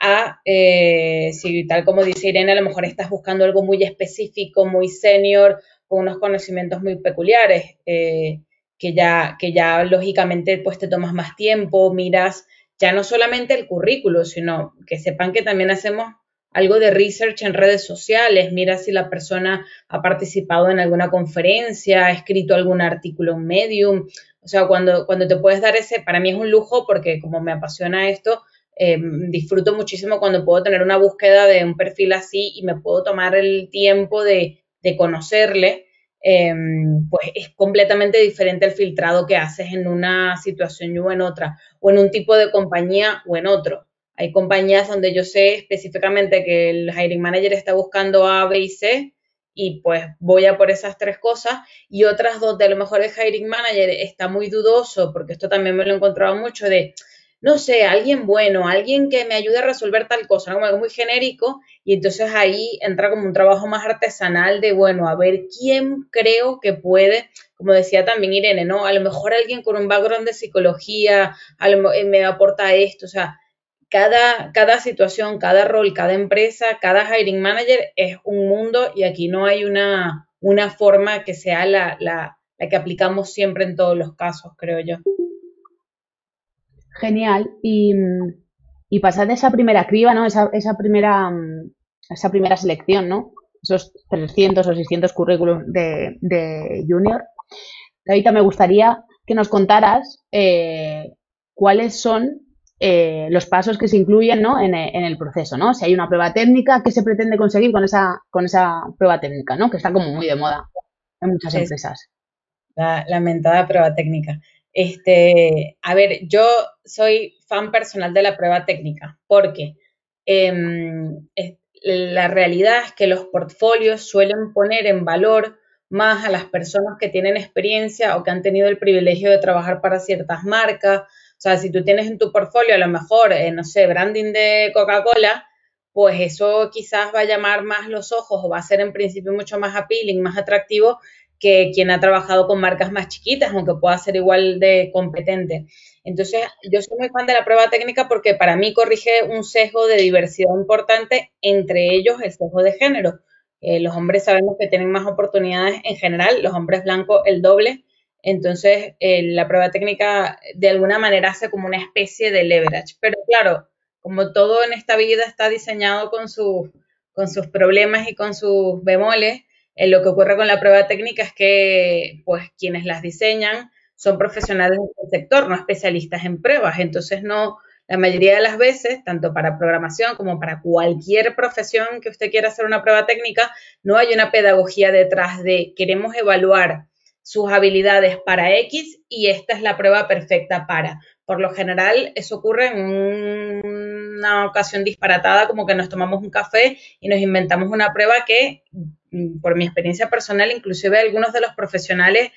A, eh, si tal como dice Irene, a lo mejor estás buscando algo muy específico, muy senior, con unos conocimientos muy peculiares, eh, que, ya, que ya lógicamente pues te tomas más tiempo, miras ya no solamente el currículo, sino que sepan que también hacemos algo de research en redes sociales, mira si la persona ha participado en alguna conferencia, ha escrito algún artículo en Medium. O sea, cuando, cuando te puedes dar ese, para mí es un lujo porque como me apasiona esto, em, disfruto muchísimo cuando puedo tener una búsqueda de un perfil así y me puedo tomar el tiempo de, de conocerle. Em, pues es completamente diferente el filtrado que haces en una situación o en otra, o en un tipo de compañía o en otro. Hay compañías donde yo sé específicamente que el hiring manager está buscando A, B y C y pues voy a por esas tres cosas y otras donde a lo mejor el hiring manager está muy dudoso, porque esto también me lo he encontrado mucho de no sé, alguien bueno, alguien que me ayude a resolver tal cosa, como algo muy genérico, y entonces ahí entra como un trabajo más artesanal de, bueno, a ver quién creo que puede, como decía también Irene, ¿no? A lo mejor alguien con un background de psicología, a lo, me aporta esto, o sea, cada, cada situación, cada rol, cada empresa, cada hiring manager es un mundo y aquí no hay una, una forma que sea la, la, que aplicamos siempre en todos los casos, creo yo. Genial. Y, y pasad esa primera criba, ¿no? Esa, esa, primera, esa primera selección, ¿no? Esos 300 o 600 currículums de, de junior. Ahorita me gustaría que nos contaras eh, cuáles son eh, los pasos que se incluyen ¿no? en, en, el proceso, ¿no? Si hay una prueba técnica, ¿qué se pretende conseguir con esa, con esa prueba técnica, ¿no? Que está como muy de moda en muchas empresas. La lamentada prueba técnica. Este, a ver, yo soy fan personal de la prueba técnica porque em, la realidad es que los portfolios suelen poner en valor más a las personas que tienen experiencia o que han tenido el privilegio de trabajar para ciertas marcas. O sea, si tú tienes en tu portfolio a lo mejor, eh, no sé, branding de Coca-Cola, pues eso quizás va a llamar más los ojos o va a ser en principio mucho más appealing, más atractivo que quien ha trabajado con marcas más chiquitas, aunque pueda ser igual de competente. Entonces, yo soy muy fan de la prueba técnica porque para mí corrige un sesgo de diversidad importante, entre ellos el sesgo de género. Eh, los hombres sabemos que tienen más oportunidades en general, los hombres blancos el doble. Entonces, eh, la prueba técnica de alguna manera hace como una especie de leverage. Pero claro, como todo en esta vida está diseñado con, con sus problemas y con sus bemoles, eh, lo que ocurre con la prueba técnica es que, pues, quienes las diseñan son profesionales del sector, no especialistas en pruebas. Entonces, no, la mayoría de las veces, tanto para programación como para cualquier profesión que usted quiera hacer una prueba técnica, no hay una pedagogía detrás de queremos evaluar sus habilidades para X y esta es la prueba perfecta para. Por lo general, eso ocurre en una ocasión disparatada, como que nos tomamos un café y nos inventamos una prueba que Mm, por mi experiencia personal, inclusive algunos de los profesionales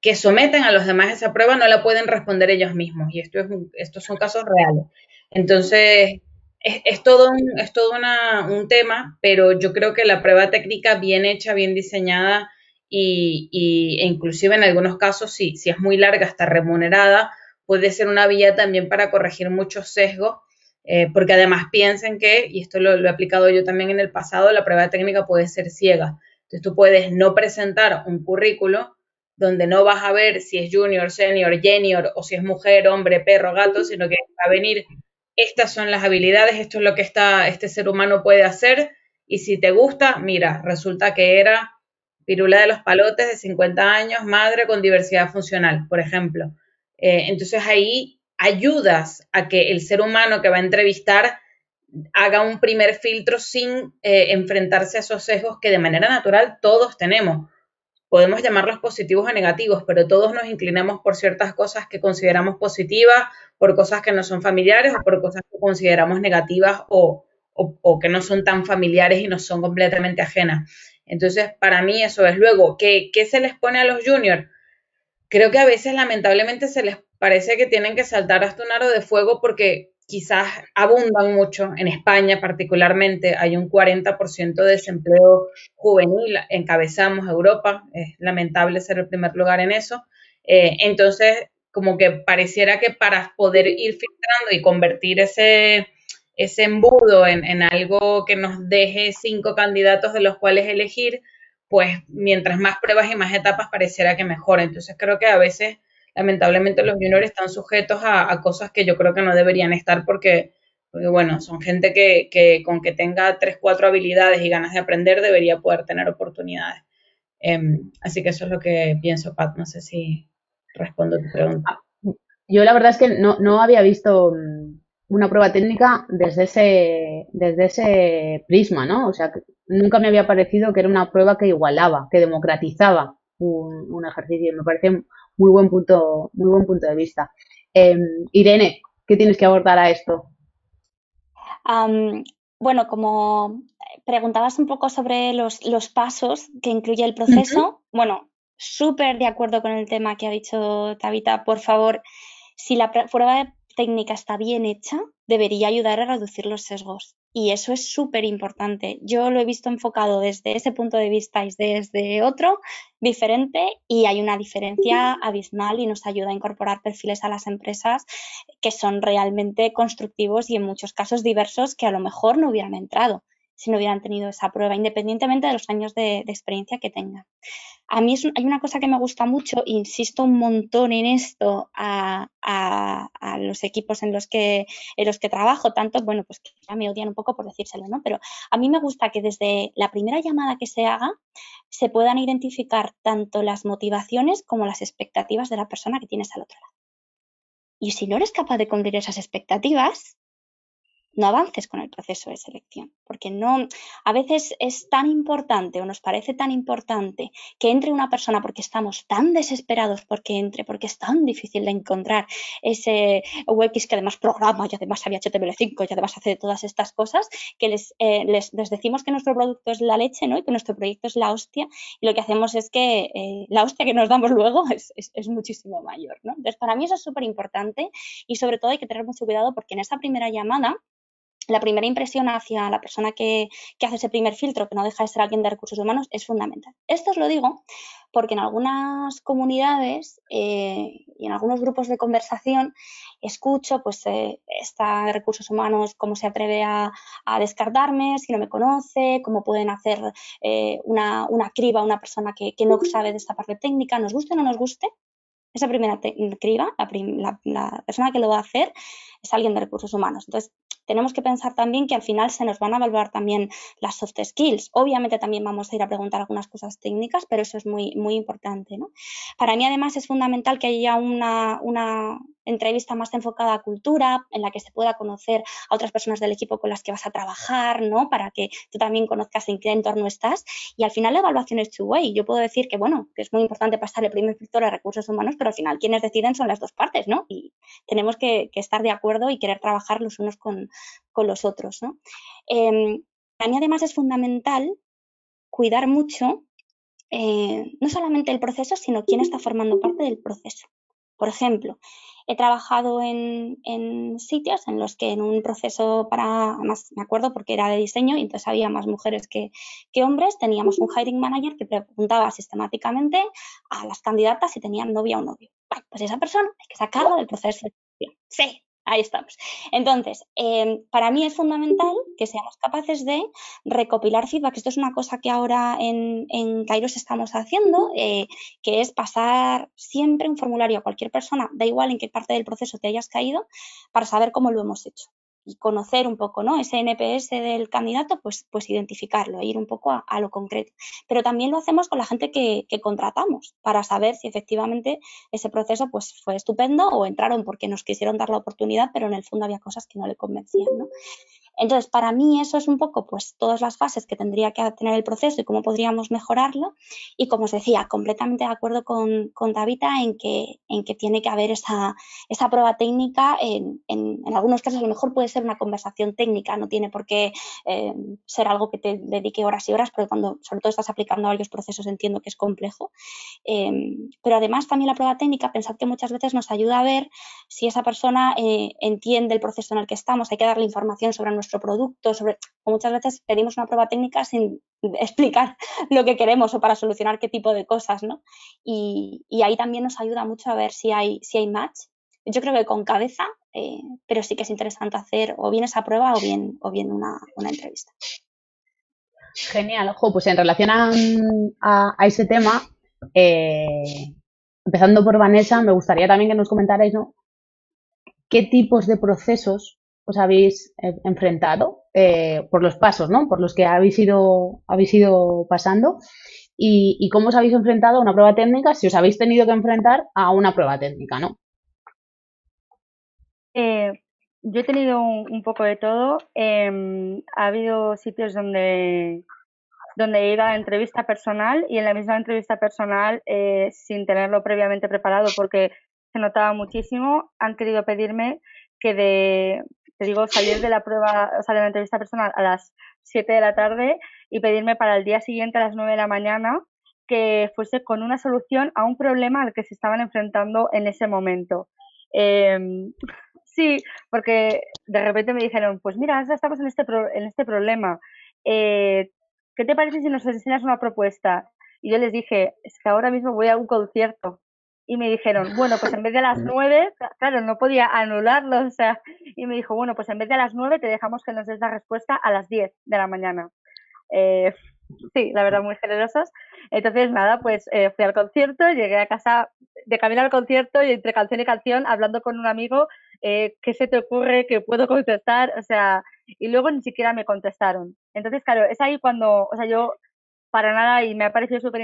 que someten a los demás esa prueba no la pueden responder ellos mismos. Y esto es estos son casos reales. Entonces, es, todo, es todo un tema, pero yo creo que la prueba técnica bien hecha, bien diseñada y, e inclusive en algunos casos, sí, si es muy larga, está remunerada, puede ser una vía también para corregir muchos sesgos eh, porque además piensen que, y esto lo, he aplicado yo también en el pasado, la prueba técnica puede ser ciega. Entonces tú puedes no presentar un currículo donde no vas a ver si es junior, senior, junior o si es mujer, hombre, perro, gato, sino que va a venir, estas son las habilidades, esto es lo que está, este ser humano puede hacer y si te gusta, mira, resulta que era pirula de los palotes de 50 años, madre con diversidad funcional, por ejemplo. Eh, entonces ahí ayudas a que el ser humano que va a entrevistar haga un primer filtro sin eh, enfrentarse a esos sesgos que de manera natural todos tenemos. Podemos llamarlos positivos o negativos, pero todos nos inclinamos por ciertas cosas que consideramos positivas, por cosas que no son familiares o por cosas que consideramos negativas o, que no son tan familiares y nos son completamente ajenas. Entonces, para mí eso es. Luego, ¿qué, ¿qué se les pone a los juniors? Creo que a veces lamentablemente se les parece que tienen que saltar hasta un aro de fuego porque quizás abundan mucho, en España particularmente hay un 40% de desempleo juvenil, encabezamos Europa, es lamentable ser el primer lugar en eso. Eh, entonces, como que pareciera que para poder ir filtrando y convertir ese, ese embudo en, algo que nos deje cinco candidatos de los cuales elegir, pues mientras más pruebas y más etapas pareciera que mejor. Entonces creo que a veces lamentablemente los juniors están sujetos a, cosas que yo creo que no deberían estar porque, porque bueno, son gente que, con que tenga tres, cuatro habilidades y ganas de aprender debería poder tener oportunidades. Em, así que eso es lo que pienso, Pat. No sé si respondo a tu pregunta. Yo la verdad es que no, no había visto mm, una prueba técnica desde ese, desde ese prisma, ¿no? O sea, nunca me había parecido que era una prueba que igualaba, que democratizaba un, un ejercicio. Me parece muy buen punto, muy buen punto de vista. Em, Irene, ¿qué tienes que abordar a esto? bueno, como preguntabas un poco sobre los, pasos que incluye el proceso, bueno, súper de acuerdo con el tema que ha dicho Tabita. Por favor, si la prueba técnica está bien hecha, debería ayudar a reducir los sesgos. Y eso es súper importante. Yo lo he visto enfocado desde ese punto de vista y desde otro diferente y hay una diferencia abismal y nos ayuda a incorporar perfiles a las empresas que son realmente constructivos y en muchos casos diversos que a lo mejor no hubieran entrado si no hubieran tenido esa prueba, independientemente de los años de, experiencia que tengan. A mí hay una cosa que me gusta mucho, insisto un montón en esto a, los equipos en los, que, en los que trabajo, tanto, bueno, pues que ya me odian un poco por decírselo, ¿no? Pero a mí me gusta que desde la primera llamada que se haga se puedan identificar tanto las motivaciones como las expectativas de la persona que tienes al otro lado. Y si no eres capaz de cumplir esas expectativas, no avances con el proceso de selección, porque no, a veces es tan importante o nos parece tan importante que entre una persona porque estamos tan desesperados porque entre, porque es tan difícil de encontrar ese UX que además programa y además había HTML5 y además hace todas estas cosas, que eh, les, les, decimos que nuestro producto es la leche ¿no? y que nuestro proyecto es la hostia y lo que hacemos es que eh, la hostia que nos damos luego es, es, muchísimo mayor. ¿no? Entonces, para mí eso es súper importante y sobre todo hay que tener mucho cuidado porque en esa primera llamada la primera impresión hacia la persona que, hace ese primer filtro, que no deja de ser alguien de recursos humanos, es fundamental. Esto os lo digo porque en algunas comunidades eh, y en algunos grupos de conversación escucho, pues, eh, está de recursos humanos, cómo se atreve a, descartarme si no me conoce, cómo pueden hacer eh, una, una, criba a una persona que, no sabe de esta parte técnica, nos guste o no nos guste. Esa primera criba, la, la persona que lo va a hacer es alguien de recursos humanos. Entonces, tenemos que pensar también que al final se nos van a evaluar también las soft skills. Obviamente también vamos a ir a preguntar algunas cosas técnicas, pero eso es muy, muy importante. ¿no? Para mí además es fundamental que haya una, una entrevista más enfocada a cultura, en la que se pueda conocer a otras personas del equipo con las que vas a trabajar, ¿no? Para que tú también conozcas en qué entorno estás. Y al final la evaluación es two-way. Yo puedo decir que, bueno, que es muy importante pasar el primer filtro de recursos humanos, pero al final quienes deciden son las dos partes, ¿no? Y tenemos que, estar de acuerdo y querer trabajar los unos con, los otros, ¿no? Eh, para mí además es fundamental cuidar mucho eh, no solamente el proceso, sino quién está formando parte del proceso. Por ejemplo, he trabajado en, sitios en los que en un proceso para, más me acuerdo porque era de diseño y entonces había más mujeres que, hombres, teníamos un hiring manager que preguntaba sistemáticamente a las candidatas si tenían novia o novio. Bueno, pues esa persona hay que sacarla del proceso de selección. Sí, Ahí estamos. Entonces, em, para mí es fundamental que seamos capaces de recopilar feedback. Esto es una cosa que ahora en, en Kairos estamos haciendo, eh, que es pasar siempre un formulario a cualquier persona, da igual en qué parte del proceso te hayas caído, para saber cómo lo hemos hecho y conocer un poco, ¿no? Ese NPS del candidato, pues, pues identificarlo, ir un poco a, lo concreto. Pero también lo hacemos con la gente que, que, contratamos para saber si efectivamente ese proceso pues, fue estupendo o entraron porque nos quisieron dar la oportunidad, pero en el fondo había cosas que no le convencían, ¿no? Entonces, para mí eso es un poco, pues, todas las fases que tendría que tener el proceso y cómo podríamos mejorarlo. Y como os decía, completamente de acuerdo con, con Davita en que, en que tiene que haber esa, esa prueba técnica. En, en, algunos casos, a lo mejor puede ser una conversación técnica, no tiene por qué eh, ser algo que te dedique horas y horas, porque cuando sobre todo estás aplicando varios procesos entiendo que es complejo. Eh, pero además, también la prueba técnica, pensad que muchas veces nos ayuda a ver si esa persona eh, entiende el proceso en el que estamos. Hay que darle información sobre nuestro producto, sobre, muchas veces pedimos una prueba técnica sin [laughs] explicar lo que queremos o para solucionar qué tipo de cosas, ¿no? Y, ahí también nos ayuda mucho a ver si hay, si hay match. Yo creo que con cabeza, eh, pero sí que es interesante hacer o bien esa prueba o bien, o bien una, entrevista. Genial, ojo, pues en relación a, ese tema, eh, empezando por Vanessa, me gustaría también que nos comentarais. ¿Qué tipos de procesos os habéis eh, enfrentado eh, por los pasos, ¿no? Por los que habéis ido, habéis ido pasando y, cómo os habéis enfrentado a una prueba técnica si os habéis tenido que enfrentar a una prueba técnica, ¿no? Eh, yo he tenido un, poco de todo. Em, ha habido sitios donde donde he ido a entrevista personal y en la misma entrevista personal, sin tenerlo previamente preparado porque se notaba muchísimo, han querido pedirme que de, te digo, salir de la prueba, o sea, de la entrevista personal a las 7 de la tarde y pedirme para el día siguiente a las 9 de la mañana que fuese con una solución a un problema al que se estaban enfrentando en ese momento. Em, Sí, porque de repente me dijeron, pues mira, estamos en este, en este problema. Eh, ¿Qué te parece si nos enseñas una propuesta? Y yo les dije, es que ahora mismo voy a un concierto. Y me dijeron, [laughs] bueno, pues en vez de las nueve, claro, no podía anularlo, o sea, y me dijo, bueno, pues en vez de las nueve te dejamos que nos des la respuesta a las diez de la mañana. Eh, sí, la verdad, muy generosos. Entonces, nada, pues eh, fui al concierto, llegué a casa de camino al concierto y entre canción y canción hablando con un amigo, eh, ¿qué se te ocurre? que puedo contestar? O sea, y luego ni siquiera me contestaron. Entonces, claro, es ahí cuando, o sea, yo para nada y me ha parecido súper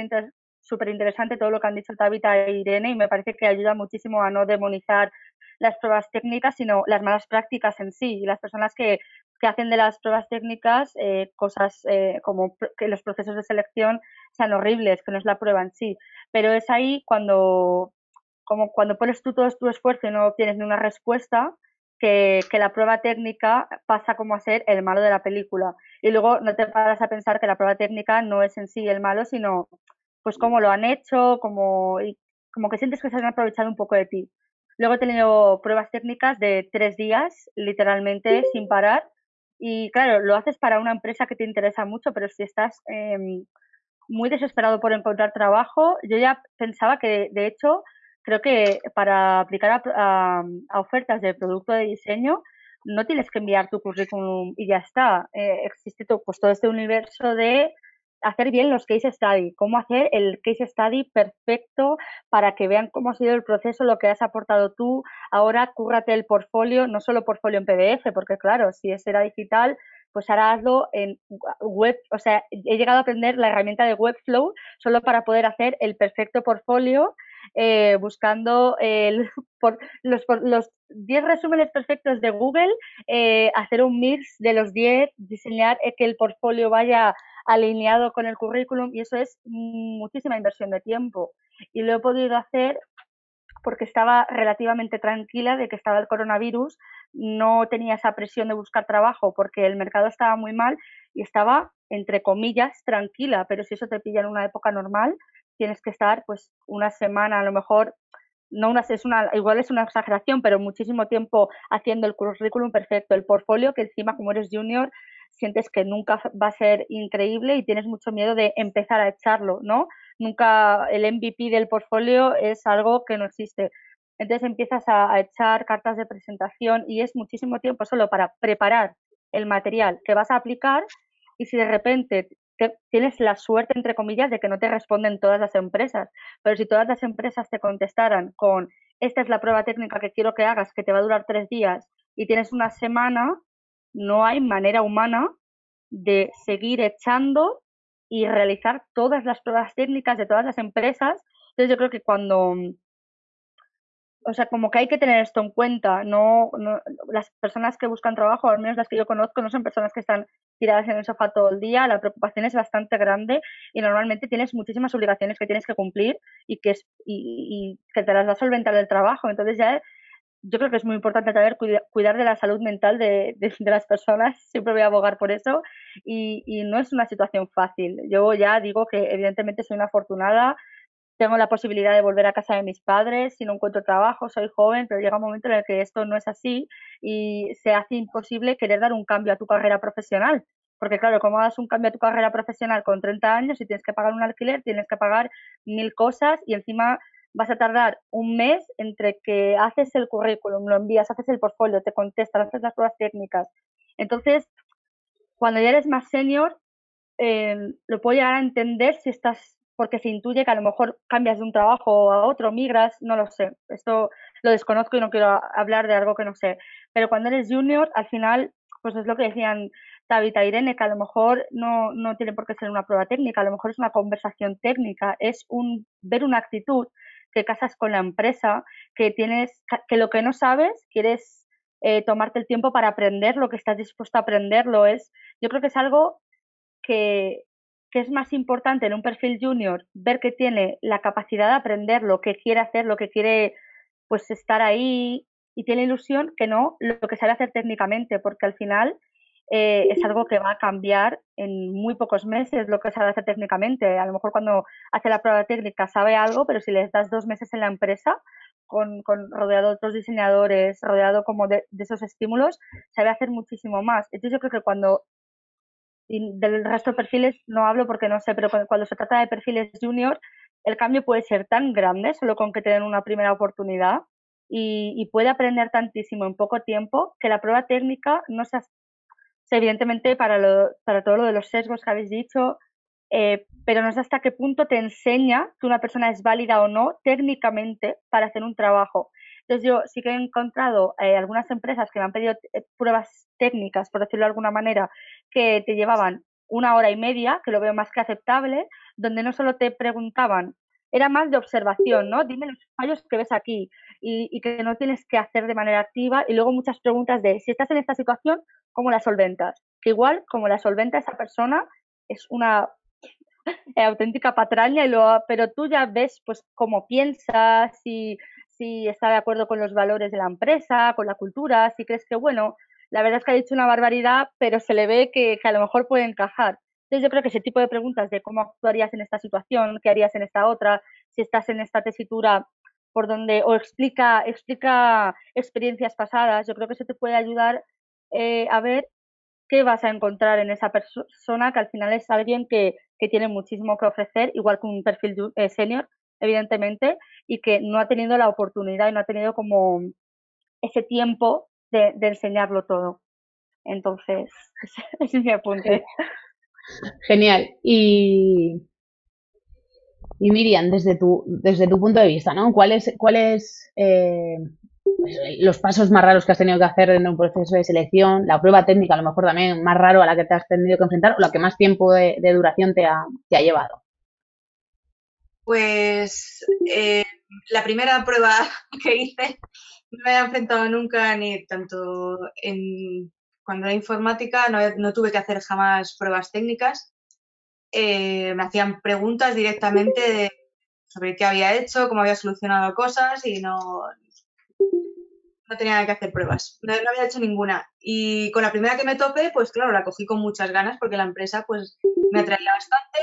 súper interesante todo lo que han dicho Tabita e Irene y me parece que ayuda muchísimo a no demonizar las pruebas técnicas, sino las malas prácticas en sí. Y las personas que, que hacen de las pruebas técnicas eh, cosas eh, como que los procesos de selección sean horribles, que no es la prueba en sí. Pero es ahí cuando, como cuando pones tú todo tu esfuerzo y no obtienes ni una respuesta, que, que, la prueba técnica pasa como a ser el malo de la película. Y luego no te paras a pensar que la prueba técnica no es en sí el malo, sino pues cómo lo han hecho, como, y como que sientes que se han aprovechado un poco de ti. Luego he tenido pruebas técnicas de tres días, literalmente, sin parar. Y claro, lo haces para una empresa que te interesa mucho, pero si estás em, muy desesperado por encontrar trabajo, yo ya pensaba que, de hecho, creo que para aplicar a, ofertas de producto de diseño, no tienes que enviar tu currículum y ya está. Eh, existe todo, pues todo este universo de hacer bien los case study, cómo hacer el case study perfecto para que vean cómo ha sido el proceso, lo que has aportado tú. Ahora cúrrate el portfolio, no solo portfolio en PDF, porque claro, si es era digital, pues ahora hazlo en web, o sea, he llegado a aprender la herramienta de Webflow solo para poder hacer el perfecto portfolio eh, buscando el, [laughs] por, los, los 10 resúmenes perfectos de Google, eh, hacer un mix de los 10, diseñar que el portfolio vaya alineado con el currículum y eso es muchísima inversión de tiempo. Y lo he podido hacer porque estaba relativamente tranquila de que estaba el coronavirus, no tenía esa presión de buscar trabajo porque el mercado estaba muy mal y estaba, entre comillas, tranquila, pero si eso te pilla en una época normal, tienes que estar pues una semana, a lo mejor, no una, es una, igual es una exageración, pero muchísimo tiempo haciendo el currículum perfecto, el portfolio, que encima como eres junior, sientes que nunca va a ser increíble y tienes mucho miedo de empezar a echarlo, ¿no? Nunca el MVP del portfolio es algo que no existe. Entonces empiezas a, echar cartas de presentación y es muchísimo tiempo solo para preparar el material que vas a aplicar y si de repente tienes la suerte, entre comillas, de que no te responden todas las empresas, pero si todas las empresas te contestaran con esta es la prueba técnica que quiero que hagas, que te va a durar tres días y tienes una semana, no hay manera humana de seguir echando y realizar todas las pruebas técnicas de todas las empresas. Entonces yo creo que cuando, o sea, como que hay que tener esto en cuenta, no, las personas que buscan trabajo, al menos las que yo conozco, no son personas que están tiradas en el sofá todo el día, la preocupación es bastante grande y normalmente tienes muchísimas obligaciones que tienes que cumplir y que, es, y, y que te las va a solventar el trabajo. Entonces ya yo creo que es muy importante también cuidar de la salud mental de, las personas, [laughs] siempre voy a abogar por eso. Y, no es una situación fácil. Yo ya digo que evidentemente soy una afortunada, tengo la posibilidad de volver a casa de mis padres, si no encuentro trabajo, soy joven, pero llega un momento en el que esto no es así y se hace imposible querer dar un cambio a tu carrera profesional. Porque claro, ¿cómo das un cambio a tu carrera profesional con 30 años y tienes que pagar un alquiler, tienes que pagar mil cosas y encima vas a tardar un mes entre que haces el currículum, lo envías, haces el portfolio, te contestan, haces las pruebas técnicas. Entonces, cuando ya eres más senior, eh, lo puedo llegar a entender si estás, porque se intuye que a lo mejor cambias de un trabajo a otro, migras, no lo sé. Esto lo desconozco y no quiero hablar de algo que no sé. Pero cuando eres junior, al final, pues es lo que decían Tabita Irene, que a lo mejor no, no tiene por qué ser una prueba técnica, a lo mejor es una conversación técnica, es un ver una actitud que casas con la empresa, que tienes, que lo que no sabes, quieres eh, tomarte el tiempo para aprender lo que estás dispuesto a aprenderlo. Es, yo creo que es algo que, que es más importante en un perfil junior, ver que tiene la capacidad de aprender lo que quiere hacer, lo que quiere pues estar ahí y tiene ilusión que no lo que sabe hacer técnicamente, porque al final eh, es algo que va a cambiar en muy pocos meses lo que sabe hacer técnicamente. A lo mejor cuando hace la prueba técnica sabe algo, pero si le das dos meses en la empresa, con, rodeado de otros diseñadores, rodeado como de, esos estímulos, sabe hacer muchísimo más. Entonces yo creo que cuando del resto de perfiles no hablo porque no sé, pero cuando, se trata de perfiles junior, el cambio puede ser tan grande solo con que te den una primera oportunidad y, puede aprender tantísimo en poco tiempo que la prueba técnica no se evidentemente para, lo, para todo lo de los sesgos que habéis dicho, eh, pero no sé hasta qué punto te enseña que una persona es válida o no técnicamente para hacer un trabajo. Entonces yo sí que he encontrado eh, algunas empresas que me han pedido eh, pruebas técnicas, por decirlo de alguna manera, que te llevaban una hora y media, que lo veo más que aceptable, donde no solo te preguntaban, era más de observación, ¿no? Dime los fallos que ves aquí y, que no tienes que hacer de manera activa y luego muchas preguntas de si estás en esta situación, ¿cómo la solventas? Que igual, como la solventa esa persona, es una [laughs] auténtica patraña, y lo, pero tú ya ves pues cómo piensas, si está de acuerdo con los valores de la empresa, con la cultura, si crees que, bueno, la verdad es que ha dicho una barbaridad, pero se le ve que, a lo mejor puede encajar. Entonces yo creo que ese tipo de preguntas de cómo actuarías en esta situación, qué harías en esta otra, si estás en esta tesitura por donde, o explica, explica experiencias pasadas, yo creo que eso te puede ayudar eh, a ver qué vas a encontrar en esa persona que al final es alguien que, tiene muchísimo que ofrecer, igual que un perfil eh, senior, evidentemente, y que no ha tenido la oportunidad y no ha tenido como ese tiempo de, enseñarlo todo. Entonces, [laughs] ese es mi apunte. Genial. Y, y Miriam, desde tu, desde tu punto de vista, ¿no? ¿Cuál es, cuál es eh, los pasos más raros que has tenido que hacer en un proceso de selección, la prueba técnica a lo mejor también más raro a la que te has tenido que enfrentar o la que más tiempo de, duración te ha, te ha, llevado? Pues eh, la primera prueba [laughs] que hice no me he enfrentado nunca ni tanto en cuando era informática no, tuve que hacer jamás pruebas técnicas. Eh, me hacían preguntas directamente sobre qué había hecho, cómo había solucionado cosas y no, no tenía que hacer pruebas, no, había hecho ninguna. Y con la primera que me topé, pues claro, la cogí con muchas ganas porque la empresa pues me atraía bastante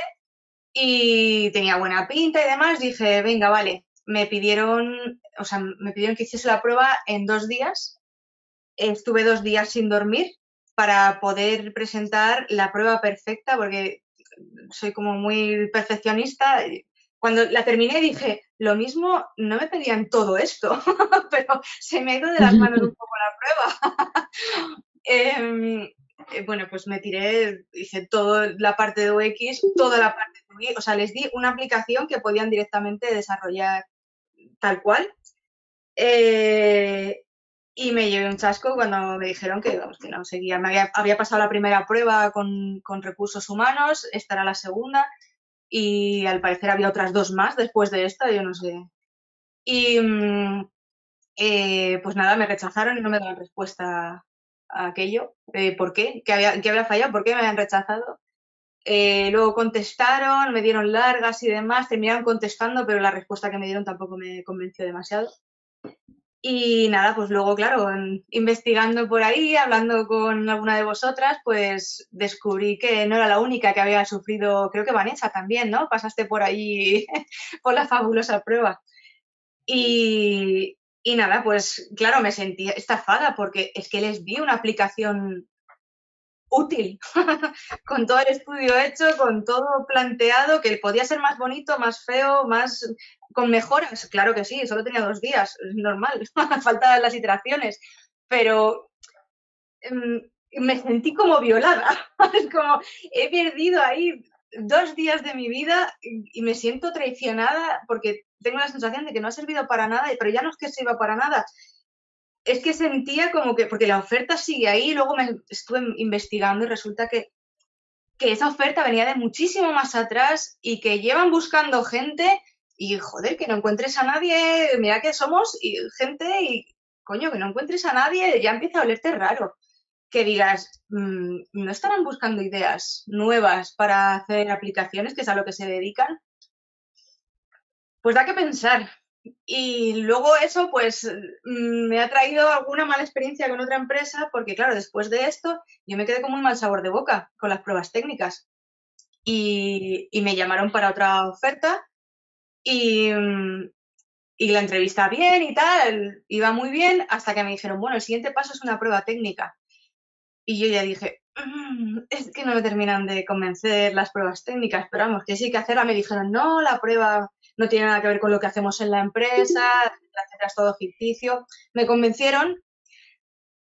y tenía buena pinta y demás. Dije, venga, vale, me pidieron, o sea, me pidieron que hiciese la prueba en dos días. Estuve dos días sin dormir para poder presentar la prueba perfecta porque soy como muy perfeccionista cuando la terminé dije, lo mismo, no me pedían todo esto, [laughs] pero se me ha ido de las manos un [laughs] poco la prueba. Em, eh, bueno, pues me tiré, hice toda la parte de UX, toda la parte de UI, o sea, les di una aplicación que podían directamente desarrollar tal cual. Eh, y me llevé un chasco cuando me dijeron que, que no seguía. Me había, había, pasado la primera prueba con, con recursos humanos, esta era la segunda, y al parecer había otras dos más después de esta, yo no sé. Y mm, eh, pues nada, me rechazaron y no me daban respuesta a aquello. Eh, ¿Por qué? ¿Qué había, había, fallado? ¿Por qué me habían rechazado? Eh, luego contestaron, me dieron largas y demás, terminaron contestando, pero la respuesta que me dieron tampoco me convenció demasiado. Y nada, pues luego, claro, investigando por ahí, hablando con alguna de vosotras, pues descubrí que no era la única que había sufrido, creo que Vanessa también, ¿no? Pasaste por ahí [laughs] por la fabulosa prueba. Y, y nada, pues claro, me sentí estafada porque es que les di una aplicación útil, [laughs] con todo el estudio hecho, con todo planteado, que podía ser más bonito, más feo, más con mejoras. Claro que sí, solo tenía dos días, es normal, [laughs] faltan las iteraciones, pero em, me sentí como violada, [laughs] es como he perdido ahí dos días de mi vida y me siento traicionada porque tengo la sensación de que no ha servido para nada, pero ya no es que sirva para nada, es que sentía como que, porque la oferta sigue ahí, luego me estuve investigando y resulta que, que esa oferta venía de muchísimo más atrás y que llevan buscando gente y joder, que no encuentres a nadie, mira que somos y, gente y coño, que no encuentres a nadie, ya empieza a olerte raro. Que digas, mm, ¿no estarán buscando ideas nuevas para hacer aplicaciones, que es a lo que se dedican? Pues da que pensar, y luego eso, pues, mm, me ha traído alguna mala experiencia con otra empresa, porque claro, después de esto, yo me quedé con muy mal sabor de boca con las pruebas técnicas. Y, me llamaron para otra oferta y, mm, y la entrevista bien y tal, iba muy bien, hasta que me dijeron, bueno, el siguiente paso es una prueba técnica. Y yo ya dije, mm, es que no me terminan de convencer las pruebas técnicas, pero vamos, que sí que hacerla. Me dijeron, no, la prueba no tiene nada que ver con lo que hacemos en la empresa, [laughs] etcétera, es todo ficticio. Me convencieron,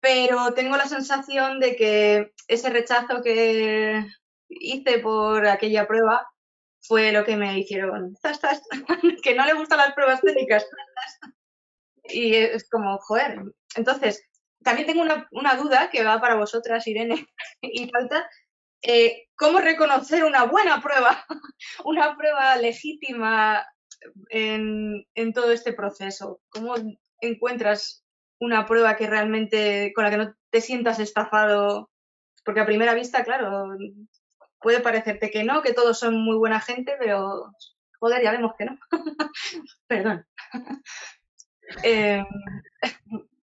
pero tengo la sensación de que ese rechazo que hice por aquella prueba fue lo que me hicieron, [laughs] que no le gustan las pruebas técnicas. Y es como, joder. Entonces, también tengo una, duda que va para vosotras, Irene [laughs] y falta. Eh, ¿Cómo reconocer una buena prueba, [laughs] una prueba legítima en, en, todo este proceso? ¿Cómo encuentras una prueba que realmente con la que no te sientas estafado? Porque a primera vista, claro, puede parecerte que no, que todos son muy buena gente, pero joder, ya vemos que no. [laughs] Perdón. [laughs] Em,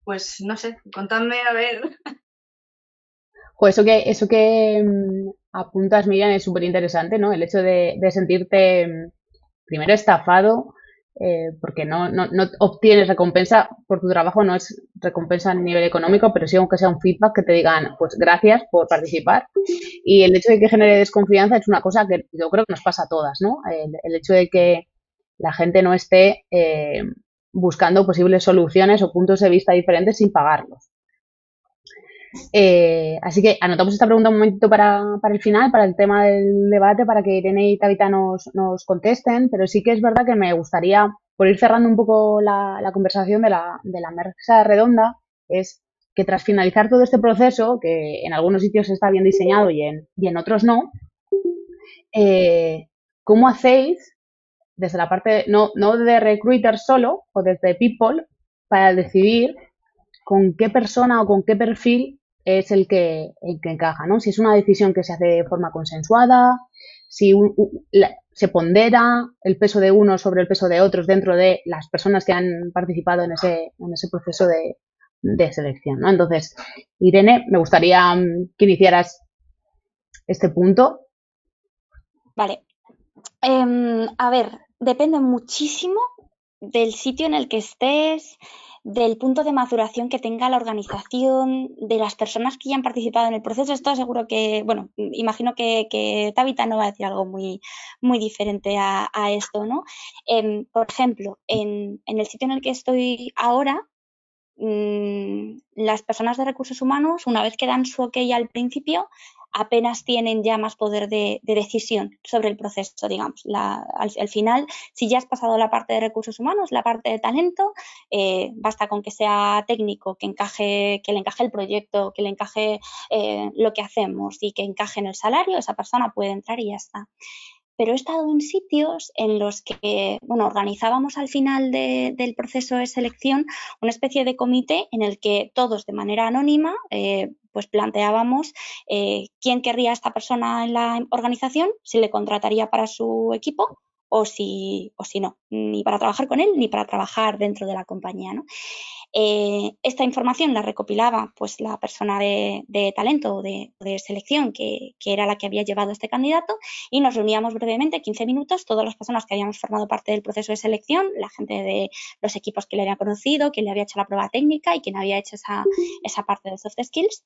pues no sé, contadme a ver. Pues eso que, eso que mm, apuntas, Miriam, es súper interesante, ¿no? El hecho de, de sentirte mm, primero estafado eh, porque no, no, no, obtienes recompensa por tu trabajo, no es recompensa a nivel económico, pero sí aunque sea un feedback que te digan, pues gracias por participar. Y el hecho de que genere desconfianza es una cosa que yo creo que nos pasa a todas, ¿no? El, hecho de que la gente no esté eh, buscando posibles soluciones o puntos de vista diferentes sin pagarlos. Eh, así que anotamos esta pregunta un momentito para, para, el final, para el tema del debate, para que Irene y Tabita nos, nos, contesten, pero sí que es verdad que me gustaría, por ir cerrando un poco la, conversación de la, de la mesa redonda, es que tras finalizar todo este proceso, que en algunos sitios está bien diseñado y en, y en otros no, eh, ¿cómo hacéis desde la parte, no, no de recruiter solo o desde people, para decidir con qué persona o con qué perfil es el que, el que encaja, ¿no? Si es una decisión que se hace de forma consensuada, si se pondera el peso de uno sobre el peso de otros dentro de las personas que han participado en ese, en ese proceso de, de selección, ¿no? Entonces, Irene, me gustaría mm, que iniciaras este punto. Vale. Em, a ver, depende muchísimo del sitio en el que estés, del punto de maduración que tenga la organización, de las personas que ya han participado en el proceso. Esto seguro que, bueno, imagino que, que Tabita no va a decir algo muy, muy diferente a, esto, ¿no? Em, por ejemplo, en, en el sitio en el que estoy ahora, mm, las personas de recursos humanos, una vez que dan su ok al principio, apenas tienen ya más poder de, decisión sobre el proceso, digamos. al, final, si ya has pasado la parte de recursos humanos, la parte de talento, eh, basta con que sea técnico, que encaje, que le encaje el proyecto, que le encaje eh, lo que hacemos y que encaje en el salario, esa persona puede entrar y ya está pero he estado en sitios en los que, bueno, organizábamos al final del proceso de selección una especie de comité en el que todos de manera anónima, eh, pues planteábamos eh, quién querría a esta persona en la organización, si le contrataría para su equipo o si, o si no, ni para trabajar con él ni para trabajar dentro de la compañía. Eh, esta información la recopilaba pues la persona de, talento o de, selección que, era la que había llevado este candidato y nos reuníamos brevemente, 15 minutos, todas las personas que habíamos formado parte del proceso de selección, la gente de los equipos que le había conocido, quien le había hecho la prueba técnica y quien había hecho esa parte de soft skills.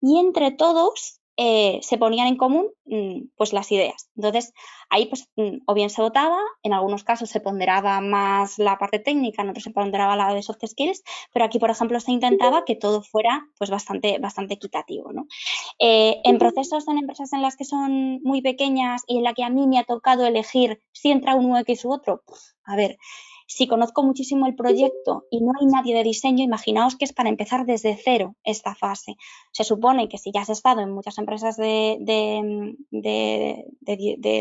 Y entre todos eh, se ponían en común mm, pues las ideas. Entonces, ahí pues mm, o bien se votaba, en algunos casos se ponderaba más la parte técnica, en otros se ponderaba la de soft skills, pero aquí, por ejemplo, se intentaba que todo fuera pues bastante, bastante equitativo. ¿no? Eh, en procesos en empresas en las que son muy pequeñas y en la que a mí me ha tocado elegir si entra un UX u otro, a ver, si conozco muchísimo el proyecto y no hay nadie de diseño, imaginaos que es para empezar desde cero esta fase. Se supone que si ya has estado en muchas empresas de,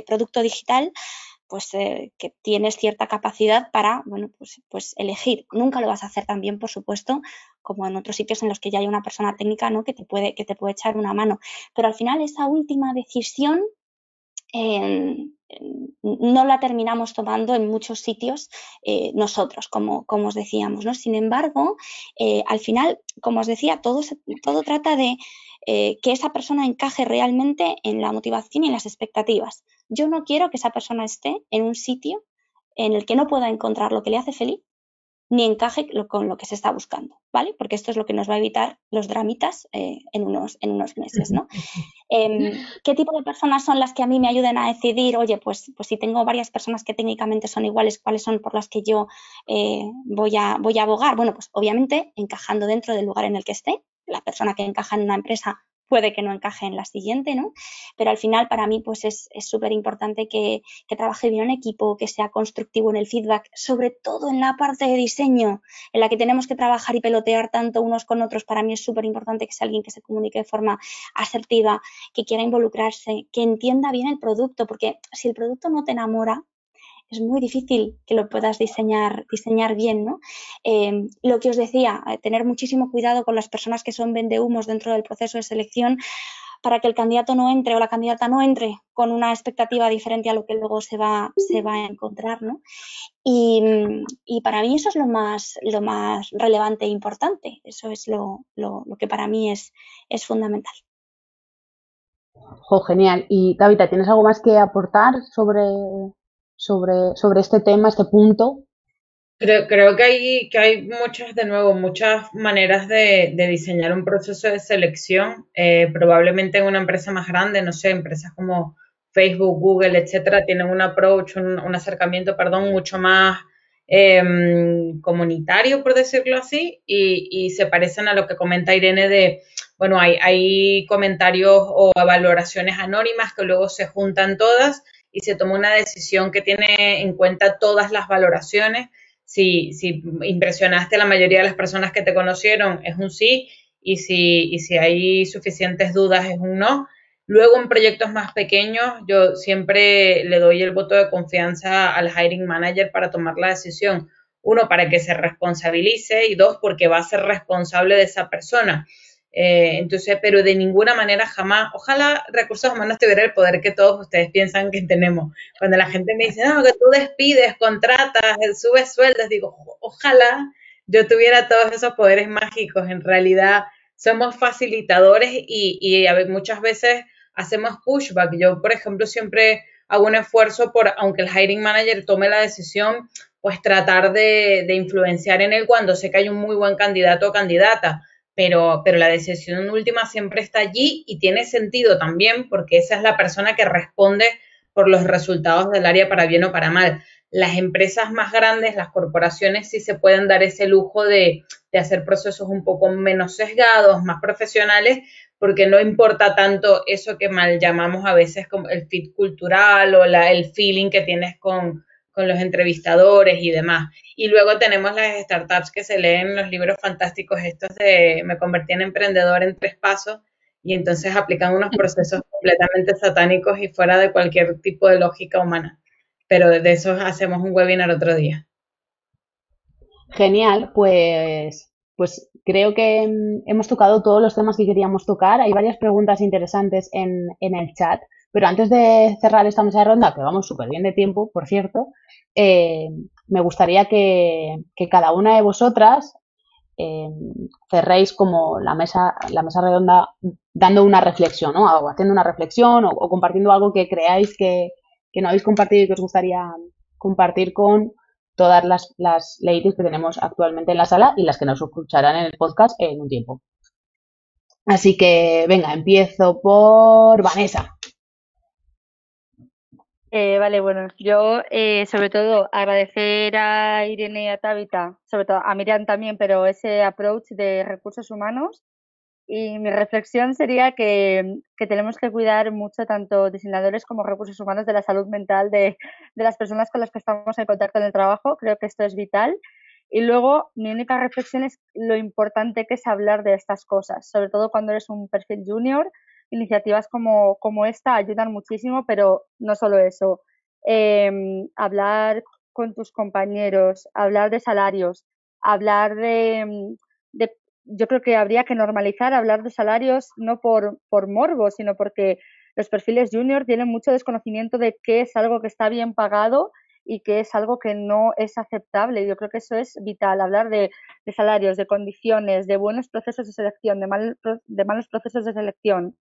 producto digital, pues eh, que tienes cierta capacidad para, bueno, pues, pues, elegir. Nunca lo vas a hacer tan bien, por supuesto, como en otros sitios en los que ya hay una persona técnica, ¿no? Que te puede, que te puede echar una mano. Pero al final esa última decisión no la terminamos tomando en muchos sitios eh, nosotros, como, como, os decíamos. ¿no? Sin embargo, eh, al final, como os decía, todo, todo trata de eh, que esa persona encaje realmente en la motivación y en las expectativas. Yo no quiero que esa persona esté en un sitio en el que no pueda encontrar lo que le hace feliz ni encaje con lo que se está buscando, ¿vale? Porque esto es lo que nos va a evitar los dramitas eh, en, unos, en unos meses, ¿no? Em, ¿Qué tipo de personas son las que a mí me ayuden a decidir, oye, pues, pues si tengo varias personas que técnicamente son iguales, cuáles son por las que yo eh, voy, a, voy a abogar? Bueno, pues obviamente encajando dentro del lugar en el que esté. La persona que encaja en una empresa puede que no encaje en la siguiente, ¿no? Pero al final para mí pues es súper importante que, trabaje bien en equipo, que sea constructivo en el feedback, sobre todo en la parte de diseño, en la que tenemos que trabajar y pelotear tanto unos con otros. Para mí es súper importante que sea alguien que se comunique de forma asertiva, que quiera involucrarse, que entienda bien el producto, porque si el producto no te enamora, es muy difícil que lo puedas diseñar, diseñar bien, ¿no? Em, lo que os decía, eh, tener muchísimo cuidado con las personas que son vendehumos dentro del proceso de selección para que el candidato no entre o la candidata no entre con una expectativa diferente a lo que luego se va, se va a encontrar, ¿no? Y, para mí eso es lo más, lo más relevante e importante. Eso es lo, que para mí es, es fundamental. Oh, genial. Y Tabita, ¿tienes algo más que aportar sobre, sobre, sobre este tema, este punto? Creo, creo que, hay, que hay muchas, de nuevo, muchas maneras de, diseñar un proceso de selección. Eh, probablemente en una empresa más grande, no sé, empresas como Facebook, Google, etcétera, tienen un approach, un, acercamiento, perdón, mucho más em, comunitario, por decirlo así, y, y, se parecen a lo que comenta Irene de, bueno, hay, hay comentarios o valoraciones anónimas que luego se juntan todas y se toma una decisión que tiene en cuenta todas las valoraciones. Si, si impresionaste a la mayoría de las personas que te conocieron, es un sí, y si, y si hay suficientes dudas, es un no. Luego, en proyectos más pequeños, yo siempre le doy el voto de confianza al hiring manager para tomar la decisión. Uno, para que se responsabilice y dos, porque va a ser responsable de esa persona. Eh, entonces, pero de ninguna manera jamás, ojalá recursos humanos tuviera el poder que todos ustedes piensan que tenemos. Cuando la gente me dice, no, que tú despides, contratas, subes sueldos, digo, ojalá yo tuviera todos esos poderes mágicos. En realidad, somos facilitadores y, y muchas veces hacemos pushback. Yo, por ejemplo, siempre hago un esfuerzo por, aunque el hiring manager tome la decisión, pues tratar de, de influenciar en él cuando sé que hay un muy buen candidato o candidata pero, pero la decisión última siempre está allí y tiene sentido también porque esa es la persona que responde por los resultados del área para bien o para mal. Las empresas más grandes, las corporaciones, sí se pueden dar ese lujo de, de hacer procesos un poco menos sesgados, más profesionales, porque no importa tanto eso que mal llamamos a veces como el fit cultural o la, el feeling que tienes con, con los entrevistadores y demás. Y luego tenemos las startups que se leen los libros fantásticos estos de me convertí en emprendedor en tres pasos y entonces aplican unos procesos completamente satánicos y fuera de cualquier tipo de lógica humana. Pero de eso hacemos un webinar otro día. Genial, pues, pues creo que mm, hemos tocado todos los temas que queríamos tocar. Hay varias preguntas interesantes en, en el chat. Pero antes de cerrar esta mesa de ronda, que vamos súper bien de tiempo, por cierto, eh, me gustaría que, cada una de vosotras eh, cerréis como la mesa, la mesa redonda dando una reflexión, ¿no? O haciendo una reflexión o, compartiendo algo que creáis que, no habéis compartido y que os gustaría compartir con todas las, las ladies que tenemos actualmente en la sala y las que nos escucharán en el podcast en un tiempo. Así que, venga, empiezo por Vanessa. Eh, vale, bueno, yo eh, sobre todo agradecer a Irene y a Tabita, sobre todo a Miriam también, pero ese approach de recursos humanos. Y mi reflexión sería que, tenemos que cuidar mucho tanto diseñadores como recursos humanos de la salud mental de, de las personas con las que estamos en contacto en el trabajo. Creo que esto es vital. Y luego mi única reflexión es lo importante que es hablar de estas cosas, sobre todo cuando eres un perfil junior iniciativas como, como esta ayudan muchísimo, pero no solo eso. Em, hablar con tus compañeros, hablar de salarios, hablar de, de, Yo creo que habría que normalizar hablar de salarios no por, por morbo, sino porque los perfiles junior tienen mucho desconocimiento de qué es algo que está bien pagado y qué es algo que no es aceptable. Yo creo que eso es vital, hablar de, de salarios, de condiciones, de buenos procesos de selección, de, mal, de malos procesos de selección,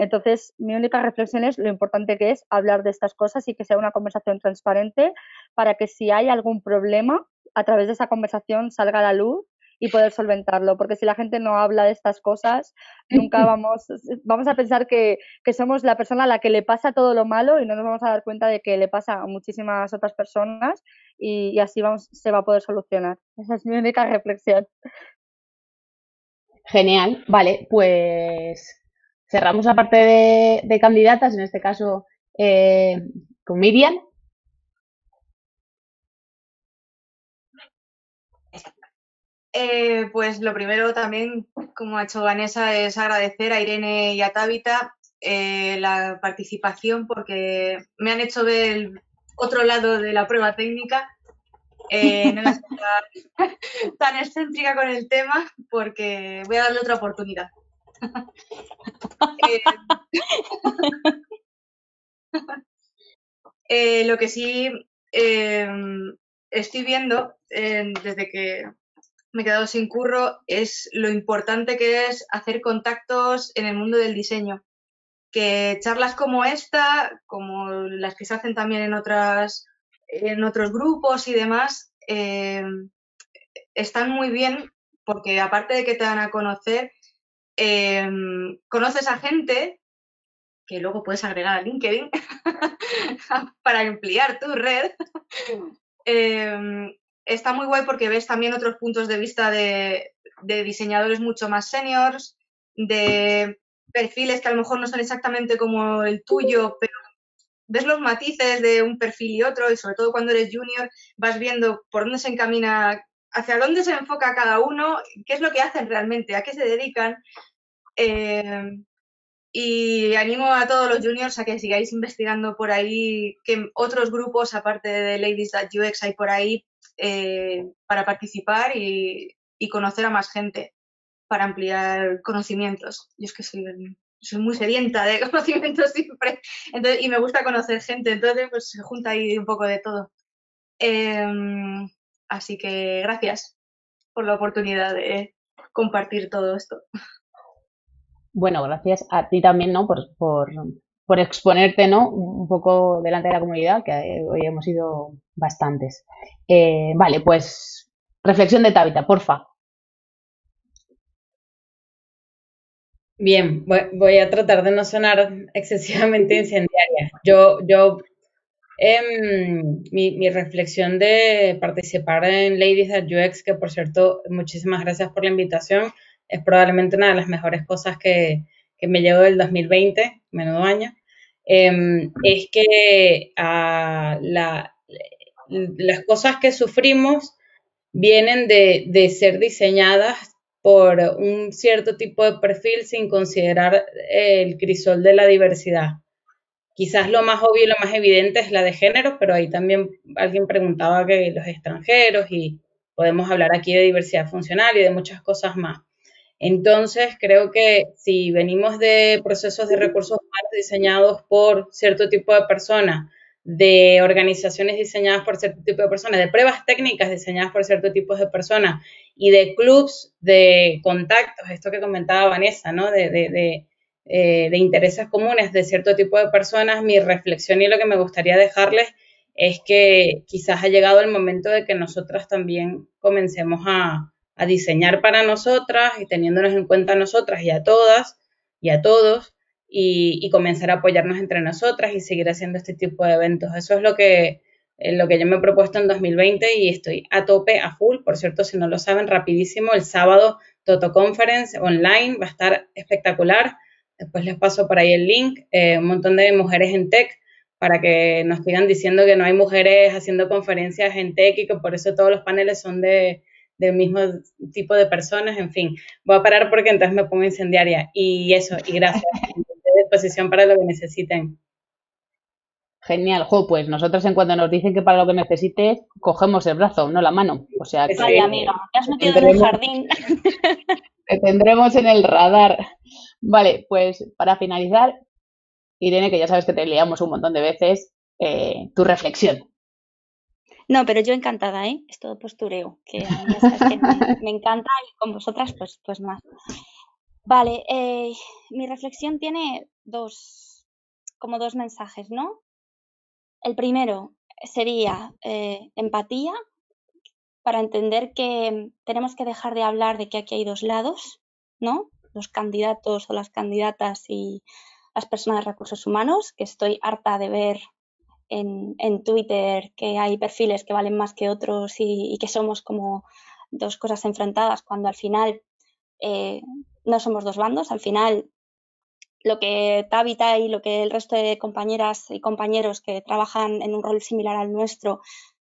entonces, mi única reflexión es lo importante que es hablar de estas cosas y que sea una conversación transparente para que si hay algún problema a través de esa conversación salga a la luz y poder solventarlo, porque si la gente no habla de estas cosas, [laughs] nunca vamos, vamos a pensar que, somos la persona a la que le pasa todo lo malo y no nos vamos a dar cuenta de que le pasa a muchísimas otras personas y, así vamos, se va a poder solucionar. Esa es mi única reflexión. Genial, vale, pues cerramos la parte de, candidatas, en este caso eh, con Miriam. Eh, pues lo primero también, como ha hecho Vanessa, es agradecer a Irene y a Tabita eh, la participación porque me han hecho ver el otro lado de la prueba técnica. Eh, no estoy [laughs] tan, excéntrica con el tema porque voy a darle otra oportunidad. [laughs] lo que sí estoy viendo desde que me he quedado sin curro es lo importante que es hacer contactos en el mundo del diseño. Que charlas como esta, como las que se hacen también en, otras, en otros grupos y demás, eh, están muy bien porque aparte de que te dan a conocer, eh, conoces a gente que luego puedes agregar a LinkedIn [laughs] para ampliar tu red. Eh, está muy guay porque ves también otros puntos de vista de, diseñadores mucho más seniors, de perfiles que a lo mejor no son exactamente como el tuyo, pero ves los matices de un perfil y otro, y sobre todo cuando eres junior, vas viendo por dónde se encamina, hacia dónde se enfoca cada uno, qué es lo que hacen realmente, a qué se dedican. Eh, y animo a todos los juniors a que sigáis investigando por ahí, que otros grupos, aparte de Ladies That UX, hay por ahí eh, para participar y, conocer a más gente, para ampliar conocimientos. Yo es que soy, muy sedienta de [laughs] conocimientos siempre, y me gusta conocer gente, entonces pues se junta ahí un poco de todo. Em, así que gracias por la oportunidad de compartir todo esto. Bueno, gracias a ti también, ¿no? Por, por exponerte, ¿no? Un poco delante de la comunidad, que hoy hemos sido bastantes. Eh, vale, pues reflexión de Tabita, porfa. Bien, voy a tratar de no sonar excesivamente incendiaria. Yo, yo, em, mi, mi, reflexión de participar en Ladies at UX, que por cierto, muchísimas gracias por la invitación, es probablemente una de las mejores cosas que, me llegó del 2020, menudo año. Em, es que ah, las cosas que sufrimos vienen de, ser diseñadas por un cierto tipo de perfil sin considerar el crisol de la diversidad. Quizás lo más obvio y lo más evidente es la de género, pero ahí también alguien preguntaba que los extranjeros y podemos hablar aquí de diversidad funcional y de muchas cosas más. Entonces, creo que si venimos de procesos de recursos humanos diseñados por cierto tipo de personas, de organizaciones diseñadas por cierto tipo de personas, de pruebas técnicas diseñadas por cierto tipo de personas y de clubs de contactos, esto que comentaba Vanessa, ¿no? De, de, eh, de intereses comunes de cierto tipo de personas, mi reflexión y lo que me gustaría dejarles es que quizás ha llegado el momento de que nosotras también comencemos a, a diseñar para nosotras y teniéndonos en cuenta a nosotras y a todas y a todos y, comenzar a apoyarnos entre nosotras y seguir haciendo este tipo de eventos. Eso es lo que, eh, lo que yo me he propuesto en 2020 y estoy a tope, a full. Por cierto, si no lo saben, rapidísimo, el sábado Toto Conference online va a estar espectacular. Después les paso por ahí el link. Eh, un montón de mujeres en tech para que nos sigan diciendo que no hay mujeres haciendo conferencias en tech y que por eso todos los paneles son de, del mismo tipo de personas, en fin. Voy a parar porque entonces me pongo incendiaria. Y eso, y gracias. de [laughs] disposición para lo que necesiten. Genial, jo, pues nosotros en cuanto nos dicen que para lo que necesites, cogemos el brazo, no la mano. O sea que. Vaya, amiga, te has metido en el jardín. [laughs] Te tendremos en el radar. Vale, pues para finalizar, Irene, que ya sabes que te liamos un montón de veces, eh, tu reflexión. No, pero yo encantada, ¿eh? Es todo postureo, que me, encanta y con vosotras pues, pues más. Vale, eh, mi reflexión tiene dos, como dos mensajes, ¿no? El primero sería eh, empatía, para entender que tenemos que dejar de hablar de que aquí hay dos lados, ¿no? Los candidatos o las candidatas y las personas de recursos humanos, que estoy harta de ver en, Twitter que hay perfiles que valen más que otros y, que somos como dos cosas enfrentadas cuando al final eh, no somos dos bandos, al final lo que Tabita y lo que el resto de compañeras y compañeros que trabajan en un rol similar al nuestro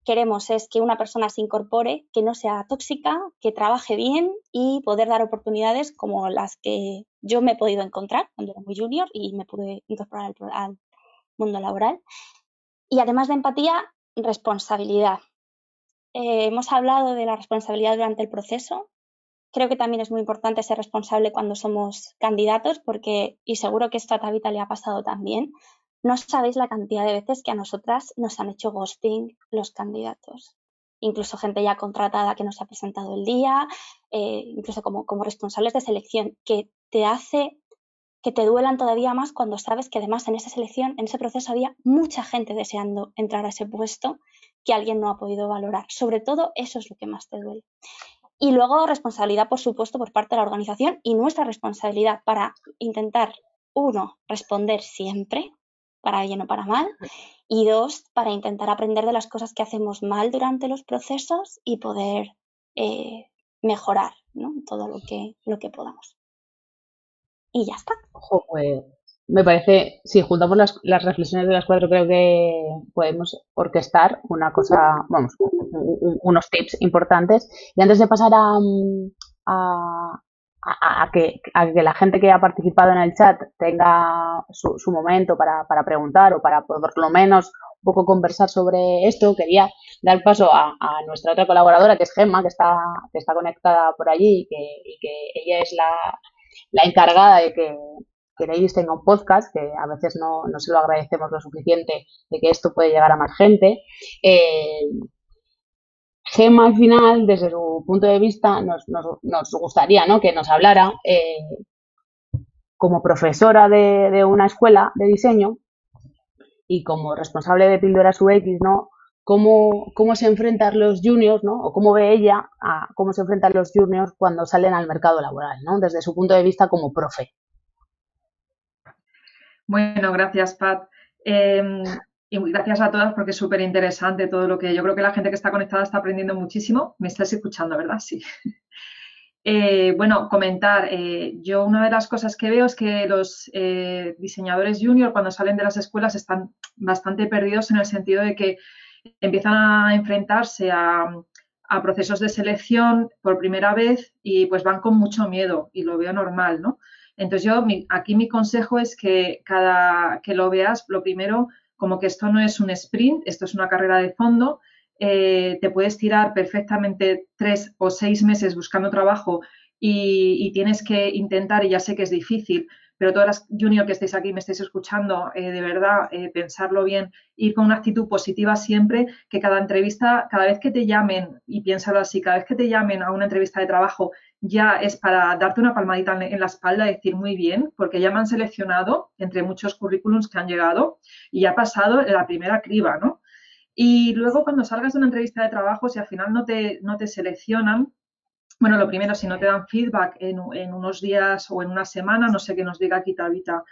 queremos es que una persona se incorpore, que no sea tóxica, que trabaje bien y poder dar oportunidades como las que yo me he podido encontrar cuando era muy junior y me pude incorporar al, mundo laboral. Y además de empatía, responsabilidad. Eh, hemos hablado de la responsabilidad durante el proceso. Creo que también es muy importante ser responsable cuando somos candidatos, porque, y seguro que esto a Tabita le ha pasado también, no sabéis la cantidad de veces que a nosotras nos han hecho ghosting los candidatos. Incluso gente ya contratada que nos ha presentado el día, eh, incluso como, como responsables de selección, que te hace que te duelan todavía más cuando sabes que además en esa selección, en ese proceso había mucha gente deseando entrar a ese puesto que alguien no ha podido valorar. Sobre todo eso es lo que más te duele. Y luego responsabilidad, por supuesto, por parte de la organización y nuestra responsabilidad para intentar, uno, responder siempre, para bien o para mal, y dos, para intentar aprender de las cosas que hacemos mal durante los procesos y poder eh, mejorar todo lo que, lo que podamos. Y ya está. Ojo, pues me parece, si juntamos las, las, reflexiones de las cuatro, creo que podemos orquestar una cosa, vamos, unos tips importantes. Y antes de pasar a, a, a, que, a que la gente que ha participado en el chat tenga su, su momento para, para, preguntar o para por lo menos un poco conversar sobre esto, quería dar paso a, a nuestra otra colaboradora, que es Gemma, que está, que está conectada por allí y que, y que ella es la, la encargada de que, que Ladies tenga un podcast, que a veces no, no se lo agradecemos lo suficiente de que esto puede llegar a más gente. Eh, Gemma al final, desde su punto de vista, nos, nos, gustaría ¿no? que nos hablara eh, como profesora de, una escuela de diseño y como responsable de Píldoras UX, ¿no? Cómo, cómo se enfrentan los juniors, ¿no? O cómo ve ella cómo se enfrentan los juniors cuando salen al mercado laboral, ¿no? Desde su punto de vista como profe. Bueno, gracias, Pat. Em, y gracias a todas porque es súper interesante todo lo que yo creo que la gente que está conectada está aprendiendo muchísimo. Me estás escuchando, ¿verdad? Sí. [laughs] Eh, bueno, comentar. Eh, yo una de las cosas que veo es que los eh, diseñadores junior cuando salen de las escuelas están bastante perdidos en el sentido de que empiezan a enfrentarse a, procesos de selección por primera vez y pues van con mucho miedo y lo veo normal, ¿no? Entonces yo aquí mi consejo es que cada que lo veas, lo primero como que esto no es un sprint, esto es una carrera de fondo, eh, te puedes tirar perfectamente tres o seis meses buscando trabajo y, tienes que intentar, y ya sé que es difícil, pero todas las junior que estéis aquí, me estáis escuchando, eh, de verdad, eh, pensarlo bien, ir con una actitud positiva siempre, que cada entrevista, cada vez que te llamen, y piénsalo así, cada vez que te llamen a una entrevista de trabajo, ya es para darte una palmadita en la espalda decir muy bien, porque ya me han seleccionado entre muchos currículums que han llegado y ya ha pasado la primera criba, ¿no? Y luego cuando salgas de una entrevista de trabajo, si al final no te, no te seleccionan, bueno, lo primero, si no te dan feedback en, unos días o en una semana, no sé qué nos diga aquí Tabita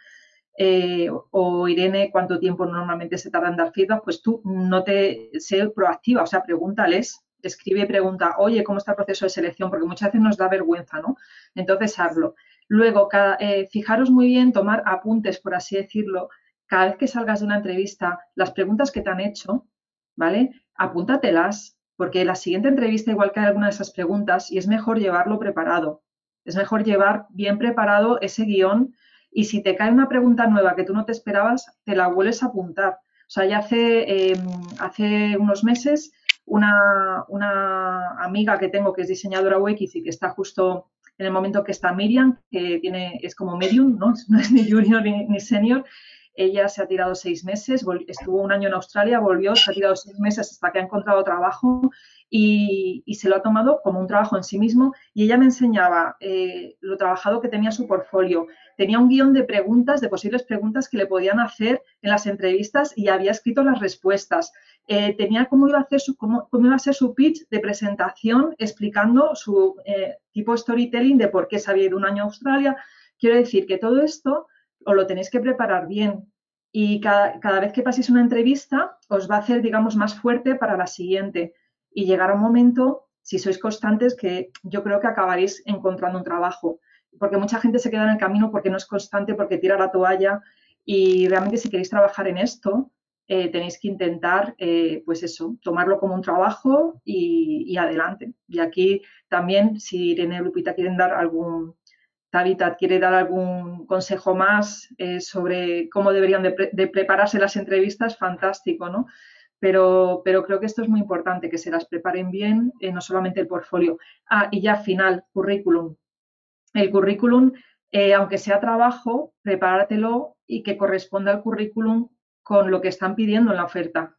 eh, o Irene cuánto tiempo normalmente se tarda en dar feedback, pues tú no te sé proactiva, o sea, pregúntales escribe y pregunta, oye, ¿cómo está el proceso de selección? Porque muchas veces nos da vergüenza, ¿no? Entonces, hazlo. Luego, eh, fijaros muy bien, tomar apuntes, por así decirlo, cada vez que salgas de una entrevista, las preguntas que te han hecho, ¿vale? Apúntatelas, porque la siguiente entrevista igual que alguna de esas preguntas y es mejor llevarlo preparado. Es mejor llevar bien preparado ese guion y si te cae una pregunta nueva que tú no te esperabas, te la vuelves a apuntar. O sea, ya hace, em, hace unos meses una, una, amiga que tengo que es diseñadora UX y que está justo en el momento que está Miriam, que tiene, es como medium, no [laughs] es ni junior ni, senior, ella se ha tirado seis meses, estuvo un año en Australia, volvió, se ha tirado seis meses hasta que ha encontrado trabajo y, se lo ha tomado como un trabajo en sí mismo y ella me enseñaba eh, lo trabajado que tenía su portfolio. Tenía un guion de preguntas, de posibles preguntas que le podían hacer en las entrevistas y había escrito las respuestas. Eh, tenía cómo iba, a hacer su, cómo, iba a ser su pitch de presentación explicando su eh, tipo storytelling de por qué se había ido un año a Australia. Quiero decir que todo esto os lo tenéis que preparar bien y cada, cada vez que paséis una entrevista os va a hacer, digamos, más fuerte para la siguiente y llegará un momento, si sois constantes, que yo creo que acabaréis encontrando un trabajo. Porque mucha gente se queda en el camino porque no es constante, porque tira la toalla. Y realmente si queréis trabajar en esto, eh, tenéis que intentar, eh, pues eso, tomarlo como un trabajo y, adelante. Y aquí también, si Irene y Lupita quieren dar algún, Tabitha quiere dar algún consejo más eh, sobre cómo deberían de, prepararse las entrevistas, fantástico, ¿no? pero, pero creo que esto es muy importante, que se las preparen bien, eh, no solamente el portfolio. Ah, y ya final, currículum. El currículum, eh, aunque sea trabajo, prepáratelo y que corresponda al currículum con lo que están pidiendo en la oferta.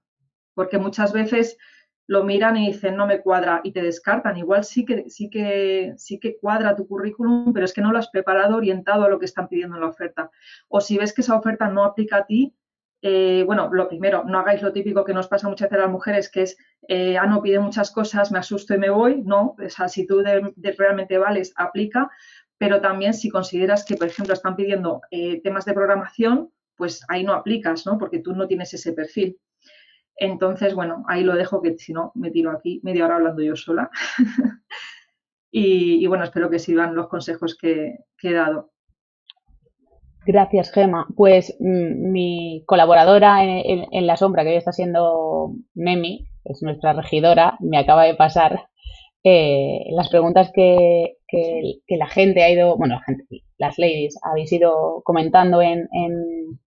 Porque muchas veces lo miran y dicen no me cuadra y te descartan. Igual sí que, sí que, sí que cuadra tu currículum, pero es que no lo has preparado orientado a lo que están pidiendo en la oferta. O si ves que esa oferta no aplica a ti, eh, bueno, lo primero, no hagáis lo típico que nos pasa muchas veces a las mujeres, que es, eh, ah, no, pide muchas cosas, me asusto y me voy. No, o sea, si tú realmente vales, aplica, pero también si consideras que, por ejemplo, están pidiendo eh, temas de programación, pues ahí no aplicas, ¿no? Porque tú no tienes ese perfil. Entonces, bueno, ahí lo dejo, que si no, me tiro aquí media hora hablando yo sola. [laughs] y, bueno, espero que sirvan los consejos que he dado. Gracias, Gema. Pues mm, mi colaboradora en, la sombra, que hoy está siendo Memi, es nuestra regidora, me acaba de pasar eh, las preguntas que, la gente ha ido, bueno, las ladies habéis ido comentando en, en,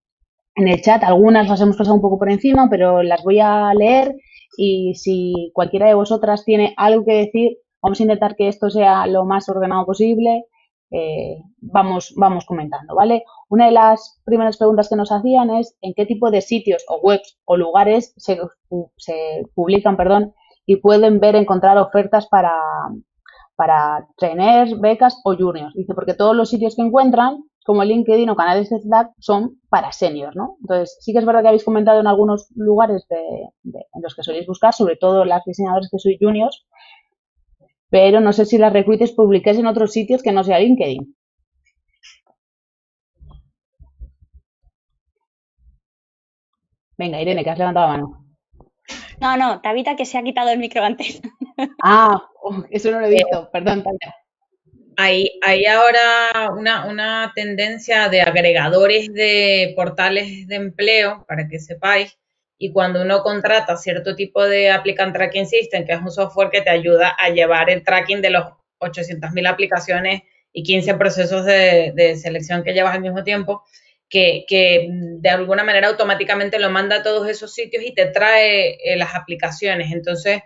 el chat. Algunas las hemos pasado un poco por encima, pero las voy a leer y si cualquiera de vosotras tiene algo que decir, vamos a intentar que esto sea lo más ordenado posible eh, vamos, vamos comentando, ¿vale? Una de las primeras preguntas que nos hacían es en qué tipo de sitios o webs o lugares se, publican, perdón, y pueden ver, encontrar ofertas para, para trainers, becas o juniors. Dice, porque todos los sitios que encuentran, como LinkedIn o canales de Slack, son para seniors, ¿no? Entonces, sí que es verdad que habéis comentado en algunos lugares de, en los que soléis buscar, sobre todo las diseñadoras que sois juniors, pero no sé si las recruiters publiquéis en otros sitios que no sea LinkedIn. Venga, Irene, que has levantado la mano. No, no, Tabita que se ha quitado el micro antes. Ah, oh, eso no lo he visto, perdón, Tabita. Hay, hay ahora una, una tendencia de agregadores de portales de empleo, para que sepáis, y cuando uno contrata cierto tipo de Applicant Tracking System, que es un software que te ayuda a llevar el tracking de los 800.000 aplicaciones y 15 procesos de, selección que llevas al mismo tiempo, que, de alguna manera automáticamente lo manda a todos esos sitios y te trae eh, las aplicaciones. Entonces,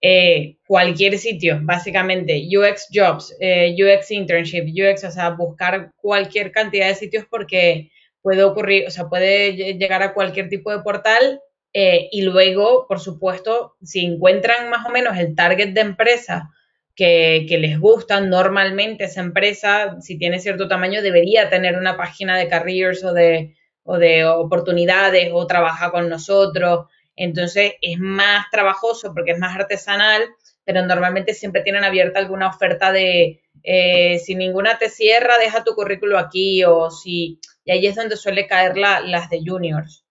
eh, cualquier sitio, básicamente, UX Jobs, eh, UX Internship, UX, o sea, buscar cualquier cantidad de sitios porque puede ocurrir, o sea, puede llegar a cualquier tipo de portal eh, y luego, por supuesto, si encuentran más o menos el target de empresa que, les gusta, normalmente esa empresa, si tiene cierto tamaño, debería tener una página de careers o de, o de oportunidades o trabaja con nosotros. Entonces es más trabajoso porque es más artesanal, pero normalmente siempre tienen abierta alguna oferta de eh, si ninguna te cierra, deja tu currículo aquí o si y ahí es donde suele caer la, las de juniors.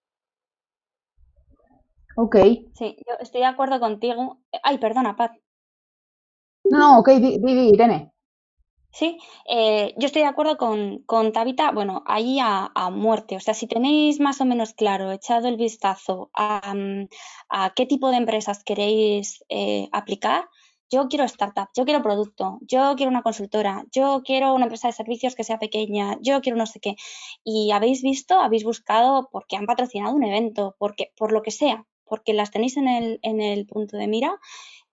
Ok. Sí, yo estoy de acuerdo contigo. Ay, perdona, Pat. No, ok, di, Irene. Sí, eh, yo estoy de acuerdo con, con Tabita, bueno, ahí a, muerte. O sea, si tenéis más o menos claro, echado el vistazo a, a qué tipo de empresas queréis eh, aplicar, yo quiero startup, yo quiero producto, yo quiero una consultora, yo quiero una empresa de servicios que sea pequeña, yo quiero no sé qué. Y habéis visto, habéis buscado porque han patrocinado un evento, porque por lo que sea, porque las tenéis en el, en el punto de mira,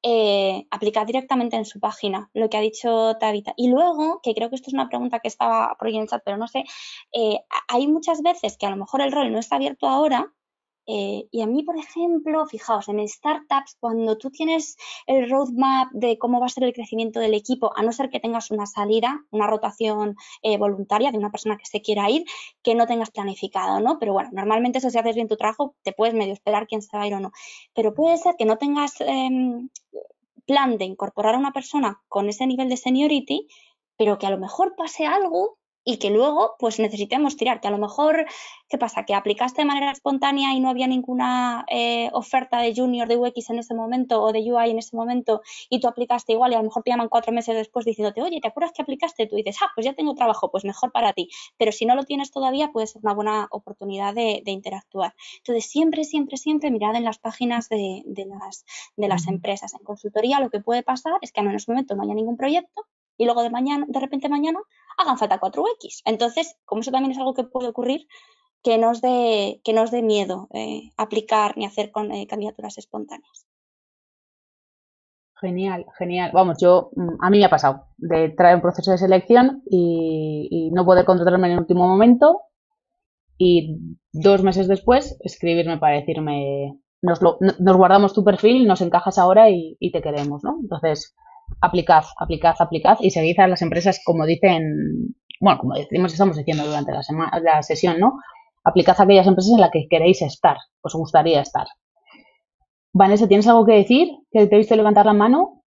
eh, aplicad directamente en su página, lo que ha dicho Tabita. Y luego, que creo que esto es una pregunta que estaba por ahí en el chat, pero no sé, eh, hay muchas veces que a lo mejor el rol no está abierto ahora eh, y a mí, por ejemplo, fijaos, en startups, cuando tú tienes el roadmap de cómo va a ser el crecimiento del equipo, a no ser que tengas una salida, una rotación eh, voluntaria de una persona que se quiera ir, que no tengas planificado, ¿no? Pero bueno, normalmente eso si haces bien tu trabajo, te puedes medio esperar quién se va a ir o no. Pero puede ser que no tengas em, plan de incorporar a una persona con ese nivel de seniority, pero que a lo mejor pase algo y que luego pues necesitemos tirar, que a lo mejor, ¿qué pasa? Que aplicaste de manera espontánea y no había ninguna eh, oferta de junior de UX en ese momento o de UI en ese momento y tú aplicaste igual y a lo mejor te llaman cuatro meses después diciéndote, oye, ¿te acuerdas que aplicaste? Tú dices, ah, pues ya tengo trabajo, pues mejor para ti. Pero si no lo tienes todavía, puede ser una buena oportunidad de, interactuar. Entonces, siempre, siempre, siempre mirad en las páginas de, las, de las empresas. En consultoría lo que puede pasar es que en ese momento no haya ningún proyecto y luego de mañana, de repente mañana, hagan falta 4X. Entonces, como eso también es algo que puede ocurrir, que no os dé, que nos dé miedo eh, aplicar ni hacer con, eh, candidaturas espontáneas. Genial, genial. Vamos, yo, mm, a mí me ha pasado de traer un proceso de selección y, no poder contratarme en el último momento y dos meses después escribirme para decirme, nos, nos guardamos tu perfil, nos encajas ahora y, y te queremos, ¿no? Entonces, aplicad, aplicad, aplicad y seguid a las empresas como dicen, bueno, como decimos, estamos diciendo durante la, la sesión, ¿no? Aplicad a aquellas empresas en las que queréis estar, os gustaría estar. Vanessa, ¿tienes algo que decir? ¿Que te he visto levantar la mano?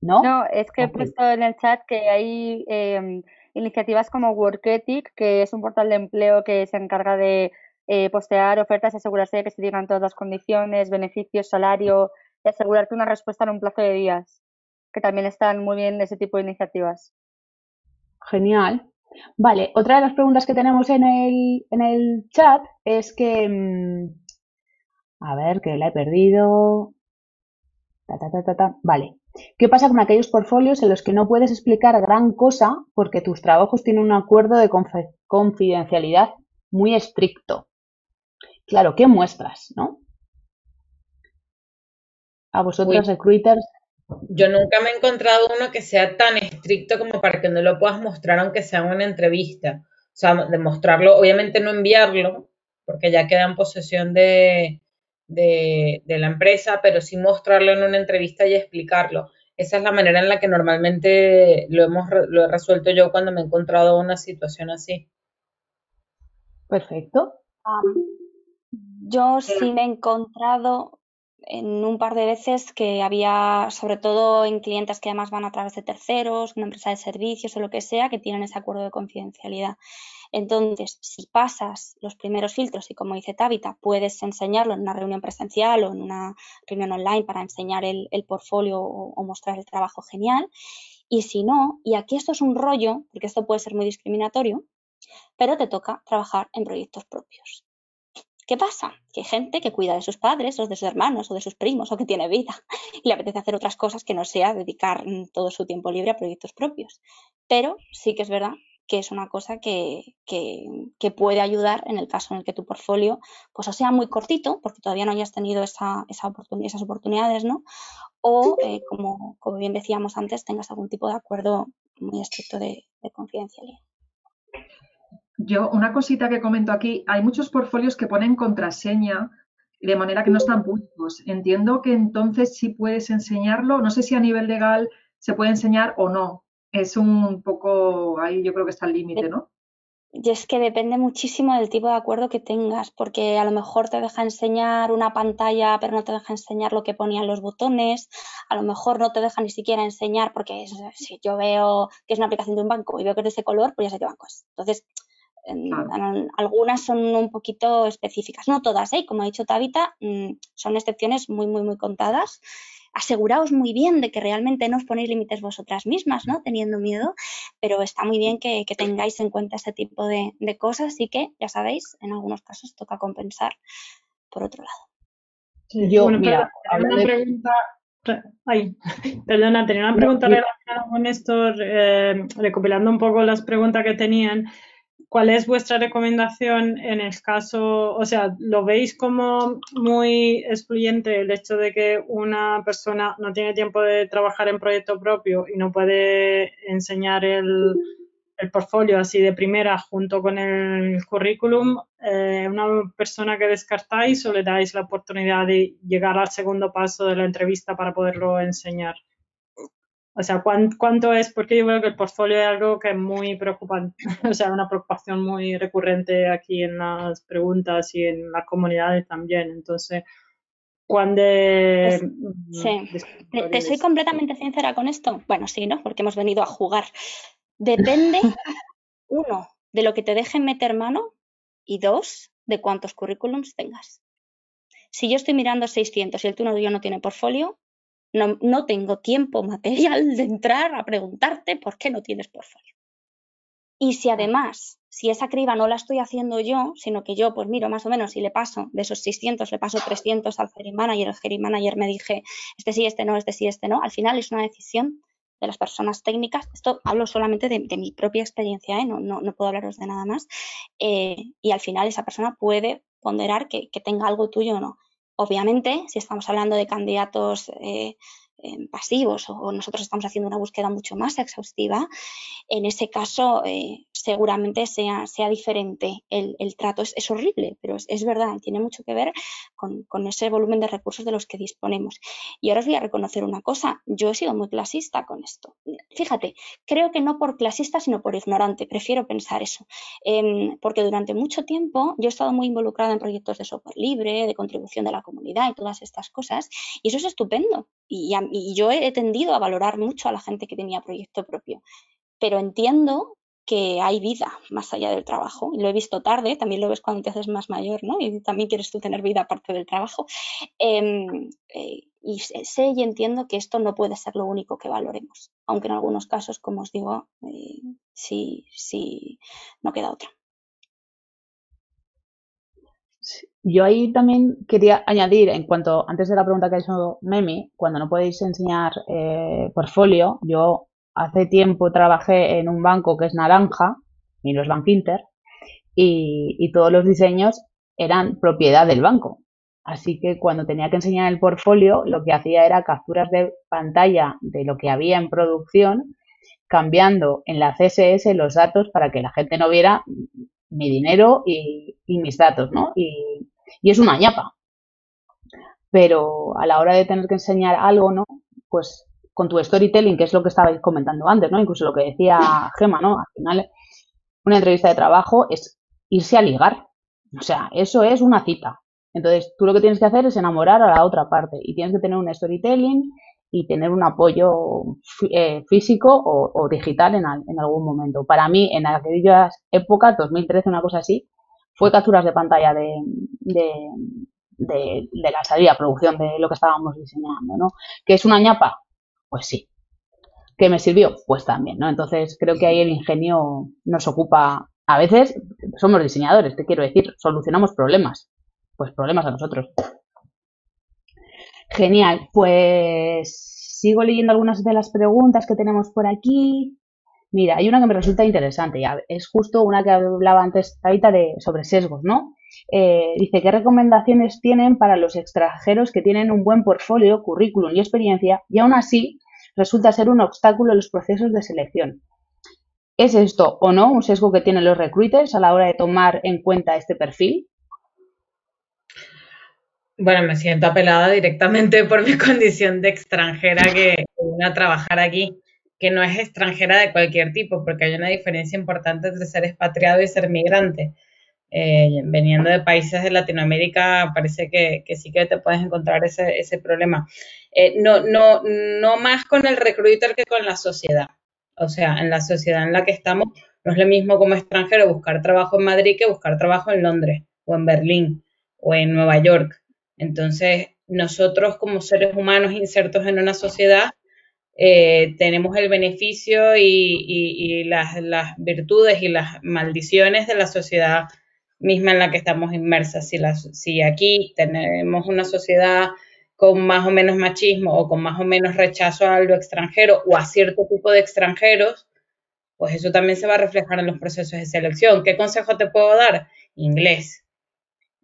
¿No? No, es que he puesto en el chat que hay em, iniciativas como Worketic, que es un portal de empleo que se encarga de eh, postear ofertas y asegurarse de que se digan todas las condiciones, beneficios, salario, y asegurarte una respuesta en un plazo de días, que también están muy bien ese tipo de iniciativas. Genial. Vale, otra de las preguntas que tenemos en el, en el chat es que, mm, a ver, que la he perdido. vale. ¿Qué pasa con aquellos portfolios en los que no puedes explicar gran cosa porque tus trabajos tienen un acuerdo de confidencialidad muy estricto? Claro, ¿qué muestras, no? A vosotros, recruiters? Yo nunca me he encontrado uno que sea tan estricto como para que no lo puedas mostrar aunque sea en una entrevista. O sea, demostrarlo, obviamente no enviarlo, porque ya queda en posesión de, de, la empresa, pero sí mostrarlo en una entrevista y explicarlo. Esa es la manera en la que normalmente lo, hemos, lo he resuelto yo cuando me he encontrado una situación así. Perfecto. yo sí me he encontrado en un par de veces que había, sobre todo en clientes que además van a través de terceros, una empresa de servicios o lo que sea, que tienen ese acuerdo de confidencialidad. Entonces, si pasas los primeros filtros y como dice Tabita, puedes enseñarlo en una reunión presencial o en una reunión online para enseñar el, portfolio o, o, mostrar el trabajo genial. Y si no, y aquí esto es un rollo, porque esto puede ser muy discriminatorio, pero te toca trabajar en proyectos propios. ¿Qué pasa? Que hay gente que cuida de sus padres o de sus hermanos o de sus primos o que tiene vida [laughs] y le apetece hacer otras cosas que no sea dedicar mm, todo su tiempo libre a proyectos propios. Pero sí que es verdad que es una cosa que, puede ayudar en el caso en el que tu portfolio pues o sea muy cortito, porque todavía no hayas tenido esa, esa esas oportunidades, ¿no? O, eh, como, como, bien decíamos antes, tengas algún tipo de acuerdo muy estricto de confidencialidad. Yo, una cosita que comento aquí, hay muchos portfolios que ponen contraseña de manera que no están públicos. Entiendo que entonces sí puedes enseñarlo, no sé si a nivel legal se puede enseñar o no. Es un poco, ahí yo creo que está el límite, ¿no? Y es que depende muchísimo del tipo de acuerdo que tengas, porque a lo mejor te deja enseñar una pantalla, pero no te deja enseñar lo que ponían los botones, a lo mejor no te deja ni siquiera enseñar, porque si yo veo que es una aplicación de un banco y veo que es de ese color, pues ya sé qué banco es. Entonces, algunas son un poquito específicas, no todas, ¿eh? como ha dicho Tabita, mm, son excepciones muy, muy, muy contadas. Aseguraos muy bien de que realmente no os ponéis límites vosotras mismas, ¿no? Teniendo miedo, pero está muy bien que, tengáis en cuenta ese tipo de, cosas y que, ya sabéis, en algunos casos toca compensar por otro lado. yo, mira, una pregunta, [laughs] perdona, tenía una pregunta relacionada con esto, eh, recopilando un poco las preguntas que tenían ¿cuál es vuestra recomendación en el caso, o sea, lo veis como muy excluyente el hecho de que una persona no tiene tiempo de trabajar en proyecto propio y no puede enseñar el, el portfolio así de primera junto con el currículum, eh, una persona que descartáis o le dais la oportunidad de llegar al segundo paso de la entrevista para poderlo enseñar? O sea, ¿cuánto, es? Porque yo veo que el portfolio es algo que es muy preocupante, [laughs] o sea, una preocupación muy recurrente aquí en las preguntas y en las comunidades también. Entonces, cuando... Sí, ¿Te, soy completamente sincera con esto? Bueno, sí, ¿no? Porque hemos venido a jugar. Depende, [laughs] uno, de lo que te dejen meter mano y dos, de cuántos currículums tengas. Si yo estoy mirando 600 y el tuyo no tiene portfolio, no, no, tengo tiempo material de entrar a preguntarte por qué no tienes portfolio. Y si además, si esa criba no la estoy haciendo yo, sino que yo pues miro más o menos y le paso de esos 600, le paso 300 al Ferry Manager, el Ferry Manager me dije, este sí, este no, este sí, este no, al final es una decisión de las personas técnicas, esto hablo solamente de, mi propia experiencia, ¿eh? no, no, no, puedo hablaros de nada más, eh, y al final esa persona puede ponderar que, que, tenga algo tuyo o no. Obviamente, si estamos hablando de candidatos eh, pasivos o, nosotros estamos haciendo una búsqueda mucho más exhaustiva, en ese caso seguramente sea, sea diferente el, trato. Es, horrible, pero es, verdad, tiene mucho que ver con, con, ese volumen de recursos de los que disponemos. Y ahora os voy a reconocer una cosa, yo he sido muy clasista con esto. Fíjate, creo que no por clasista, sino por ignorante, prefiero pensar eso, em, porque durante mucho tiempo yo he estado muy involucrada en proyectos de software libre, de contribución de la comunidad y todas estas cosas, y eso es estupendo. Y, y yo he tendido a valorar mucho a la gente que tenía proyecto propio pero entiendo que hay vida más allá del trabajo. Y lo he visto tarde, también lo ves cuando te haces más mayor, ¿no? Y también quieres tú tener vida aparte del trabajo. Em, eh, y sé y entiendo que esto no puede ser lo único que valoremos, aunque en algunos casos, como os digo, eh, sí, sí, no queda otra. Yo ahí también quería añadir, en cuanto, antes de la pregunta que ha hecho Memi, cuando no podéis enseñar eh, portfolio, yo hace tiempo trabajé en un banco que es naranja, y no es Bank Inter, y, todos los diseños eran propiedad del banco. Así que cuando tenía que enseñar el portfolio, lo que hacía era capturas de pantalla de lo que había en producción, cambiando en la CSS los datos para que la gente no viera mi dinero y, mis datos, ¿no? Y, es una ñapa. Pero a la hora de tener que enseñar algo, ¿no? Pues con tu storytelling, que es lo que estabais comentando antes, ¿no? Incluso lo que decía Gema, ¿no? Al final, una entrevista de trabajo es irse a ligar. O sea, eso es una cita. Entonces, tú lo que tienes que hacer es enamorar a la otra parte y tienes que tener un storytelling y tener un apoyo eh, físico o, digital en, algún momento. Para mí, en aquellas épocas, 2013, una cosa así, fue capturas de pantalla de, de, de, la salida, producción de lo que estábamos diseñando, ¿no? Que es una ñapa, pues sí. ¿Qué me sirvió? Pues también, ¿no? Entonces creo que ahí el ingenio nos ocupa, a veces somos diseñadores, te quiero decir, solucionamos problemas, pues problemas a nosotros. Genial, pues sigo leyendo algunas de las preguntas que tenemos por aquí. Mira, hay una que me resulta interesante, ya es justo una que hablaba antes ahorita de sobre sesgos, ¿no? Eh, dice, ¿qué recomendaciones tienen para los extranjeros que tienen un buen portfolio, currículum y experiencia y aún así resulta ser un obstáculo en los procesos de selección? ¿Es esto o no un sesgo que tienen los recruiters a la hora de tomar en cuenta este perfil? Bueno, me siento apelada directamente por mi [laughs] condición de extranjera que viene a trabajar aquí, que no es extranjera de cualquier tipo, porque hay una diferencia importante entre ser expatriado y ser migrante. Eh, veniendo de países de Latinoamérica, parece que, sí que te puedes encontrar ese, ese problema. Eh, no, no, no más con el recruiter que con la sociedad. O sea, en la sociedad en la que estamos, no es lo mismo como extranjero buscar trabajo en Madrid que buscar trabajo en Londres o en Berlín o en Nueva York. Entonces, nosotros como seres humanos insertos en una sociedad, eh, tenemos el beneficio y, las, virtudes y las maldiciones de la sociedad misma en la que estamos inmersas. Si, si aquí tenemos una sociedad con más o menos machismo o con más o menos rechazo a lo extranjero o a cierto tipo de extranjeros, pues eso también se va a reflejar en los procesos de selección. ¿Qué consejo te puedo dar? Inglés.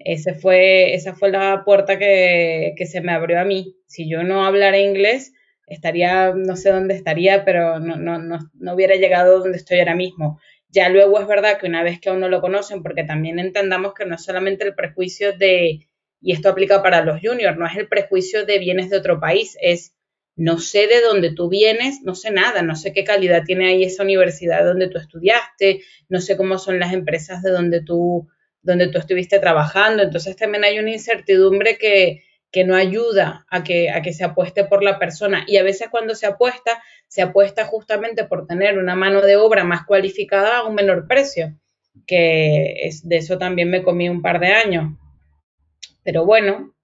Ese fue, esa fue la puerta que, que se me abrió a mí. Si yo no hablara inglés, estaría, no sé dónde estaría, pero no, no, no, no hubiera llegado donde estoy ahora mismo. Ya luego es verdad que una vez que aún no lo conocen, porque también entendamos que no es solamente el prejuicio de, y esto aplica para los juniors, no es el prejuicio de bienes de otro país, es no sé de dónde tú vienes, no sé nada, no sé qué calidad tiene ahí esa universidad donde tú estudiaste, no sé cómo son las empresas de donde tú, donde tú estuviste trabajando. Entonces también hay una incertidumbre que, que no ayuda a que, a que se apueste por la persona. Y a veces cuando se apuesta, se apuesta justamente por tener una mano de obra más cualificada a un menor precio, que es, de eso también me comí un par de años. Pero bueno,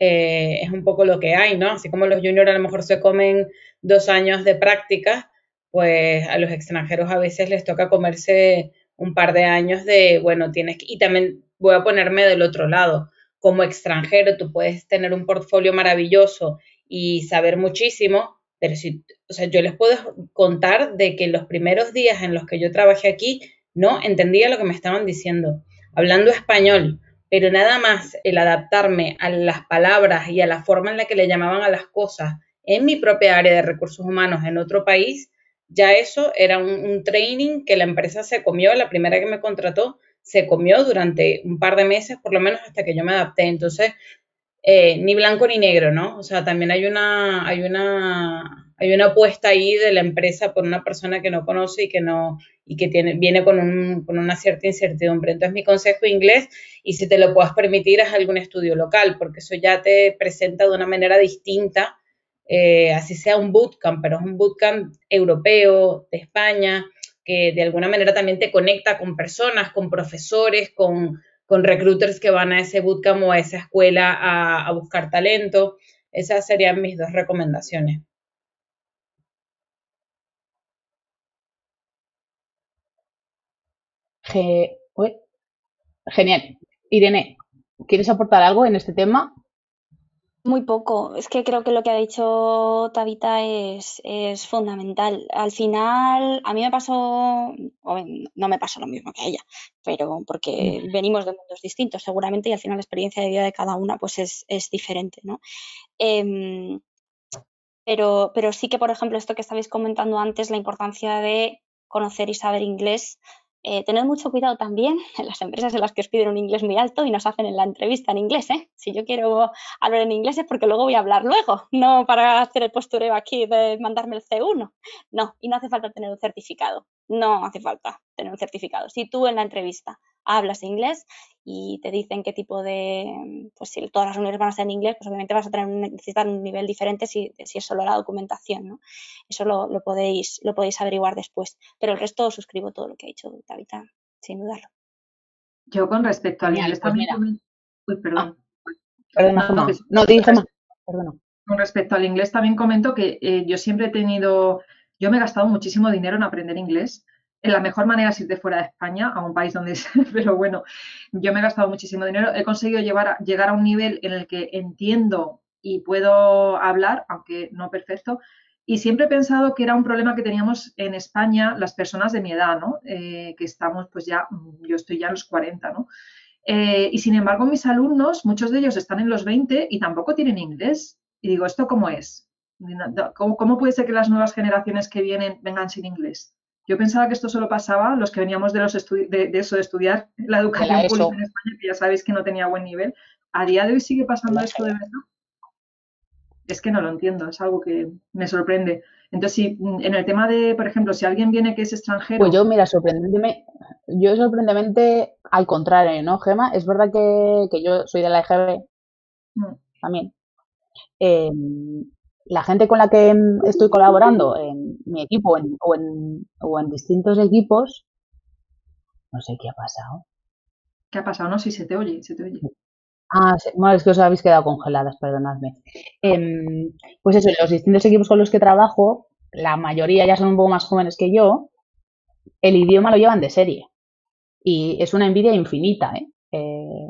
eh, es un poco lo que hay, ¿no? Así como los juniors a lo mejor se comen dos años de práctica, pues a los extranjeros a veces les toca comerse un par de años de, bueno, tienes que, y también voy a ponerme del otro lado, como extranjero tú puedes tener un portfolio maravilloso y saber muchísimo, pero si, o sea, yo les puedo contar de que los primeros días en los que yo trabajé aquí no entendía lo que me estaban diciendo, hablando español, pero nada más el adaptarme a las palabras y a la forma en la que le llamaban a las cosas en mi propia área de recursos humanos en otro país, ya eso era un, training que la empresa se comió, la primera que me contrató, se comió durante un par de meses, por lo menos hasta que yo me adapté. Entonces, eh, ni blanco ni negro, ¿no? O sea, también hay una, hay una, hay una apuesta ahí de la empresa por una persona que no conoce y que no, y que tiene, viene con, un, con una cierta incertidumbre. Entonces, mi consejo inglés, y si te lo puedes permitir, es algún estudio local, porque eso ya te presenta de una manera distinta, eh, así sea un bootcamp, pero es un bootcamp europeo, de España, que de alguna manera también te conecta con personas, con profesores, con, con recruiters que van a ese bootcamp o a esa escuela a, a buscar talento. Esas serían mis dos recomendaciones. Genial. Irene, ¿quieres aportar algo en este tema? Muy poco. Es que creo que lo que ha dicho Tabita es, es fundamental. Al final, a mí me pasó, no me pasó lo mismo que a ella, pero porque venimos de mundos distintos seguramente y al final la experiencia de vida de cada una pues es, es diferente, ¿no? Em, pero, pero sí que, por ejemplo, esto que estabais comentando antes, la importancia de conocer y saber inglés eh, tened mucho cuidado también en las empresas en las que os piden un inglés muy alto y nos hacen en la entrevista en inglés. ¿eh? Si yo quiero hablar en inglés es porque luego voy a hablar luego, no para hacer el postureo aquí de mandarme el C1. No, y no hace falta tener un certificado. No hace falta tener un certificado. Si tú en la entrevista hablas inglés y te dicen qué tipo de, pues si todas las reuniones van a ser en inglés, pues obviamente vas a tener necesitar un nivel diferente si, si es solo la documentación, ¿no? Eso lo, lo, podéis, lo podéis averiguar después. Pero el resto suscribo todo lo que ha dicho Tabita, sin dudarlo. Yo con respecto al inglés pues también... Uy, perdón. Ah, no, no, dije más. Con respecto al inglés también comento que eh, yo siempre he tenido, yo me he gastado muchísimo dinero en aprender inglés la mejor manera es irte fuera de España, a un país donde es, [laughs] pero bueno, yo me he gastado muchísimo dinero, he conseguido llevar llegar a un nivel en el que entiendo y puedo hablar, aunque no perfecto, y siempre he pensado que era un problema que teníamos en España las personas de mi edad, ¿no? Eh, que estamos, pues ya, yo estoy ya en los 40, ¿no? Eh, y sin embargo, mis alumnos, muchos de ellos están en los 20 y tampoco tienen inglés. Y digo, ¿esto cómo es? ¿Cómo, cómo puede ser que las nuevas generaciones que vienen vengan sin inglés? Yo pensaba que esto solo pasaba los que veníamos de, los de, eso, de estudiar la educación pública en España, que ya sabéis que no tenía buen nivel. ¿A día de hoy sigue pasando esto de verdad? Es que no lo entiendo, es algo que me sorprende. Entonces, si mm, en el tema de, por ejemplo, si alguien viene que es extranjero. Pues yo, mira, sorprendentemente, yo sorprendentemente al contrario, ¿no, Gema? Es verdad que, yo soy de la EGB mm. también. Eh, la gente con la que estoy colaborando en mi equipo o, en, o en distintos equipos, no sé qué ha pasado. ¿Qué ha pasado? No, si se te oye, se te oye. Ah, es que os habéis quedado congeladas, perdonadme. Em, pues eso, los distintos equipos con los que trabajo, la mayoría ya son un poco más jóvenes que yo, el idioma lo llevan de serie. Y es una envidia infinita, ¿eh? eh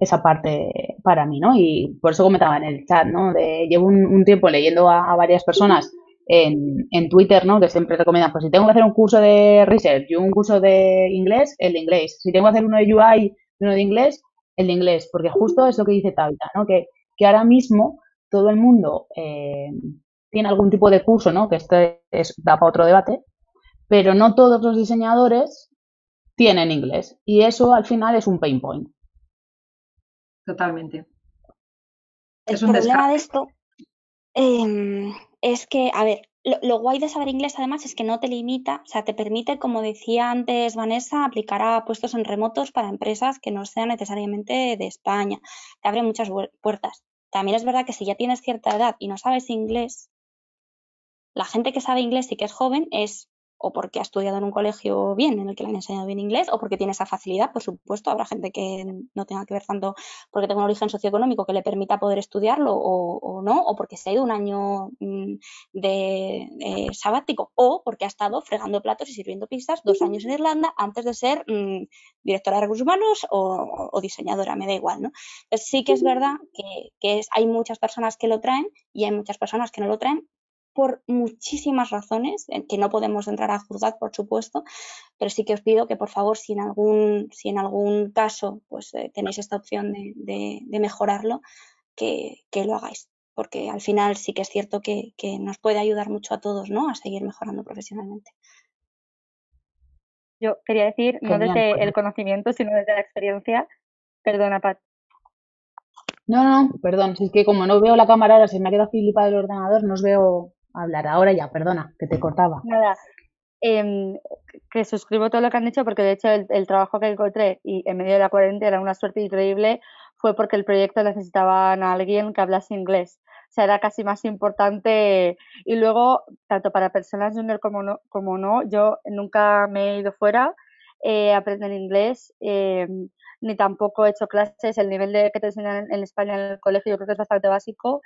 esa parte para mí, ¿no? Y por eso comentaba en el chat, ¿no? De, llevo un, tiempo leyendo a, varias personas en, en, Twitter, ¿no? Que siempre recomiendan, pues si tengo que hacer un curso de research y un curso de inglés, el de inglés. Si tengo que hacer uno de UI y uno de inglés, el de inglés. Porque justo es lo que dice Tabita, ¿no? Que, que ahora mismo todo el mundo eh, tiene algún tipo de curso, ¿no? Que este es, da para otro debate, pero no todos los diseñadores tienen inglés. Y eso al final es un pain point. Totalmente. El problema de esto em, es que, a ver, lo, guay de saber inglés además es que no te limita, o sea, te permite, como decía antes Vanessa, aplicar a puestos en remotos para empresas que no sean necesariamente de España. Te abre muchas puertas. También es verdad que si ya tienes cierta edad y no sabes inglés, la gente que sabe inglés y que es joven es o porque ha estudiado en un colegio bien, en el que le han enseñado bien inglés, o porque tiene esa facilidad, por supuesto. Habrá gente que no tenga que ver tanto porque tenga un origen socioeconómico que le permita poder estudiarlo o, no, o porque se ha ido un año mm, de eh, sabático, o porque ha estado fregando platos y sirviendo pizzas dos años en Irlanda antes de ser mm, directora de recursos humanos o, diseñadora, me da igual, ¿no? sí que es verdad que, que hay muchas personas que lo traen y hay muchas personas que no lo traen por muchísimas razones, que no podemos entrar a juzgar, por supuesto, pero sí que os pido que, por favor, si en algún, si en algún caso pues, eh, tenéis esta opción de, mejorarlo, que, lo hagáis, porque al final sí que es cierto que, nos puede ayudar mucho a todos ¿no? a seguir mejorando profesionalmente. Yo quería decir, no desde pues el conocimiento, sino desde la experiencia. Perdona, Pat. No, no, perdón, si es que como no veo la cámara ahora, se me ha quedado filipada el ordenador, no os veo hablar. Ahora ya, perdona, que te cortaba. Nada, em, que suscribo todo lo que han dicho porque de hecho el, trabajo que encontré y en medio de la cuarentena era una suerte increíble fue porque el proyecto necesitaban a alguien que hablase inglés. O sea, era casi más importante. Y luego, tanto para personas junior como no, como no yo nunca me he ido fuera eh, a aprender inglés, em, ni tampoco he hecho clases. El nivel de que te enseñan en España en el colegio yo creo que es bastante básico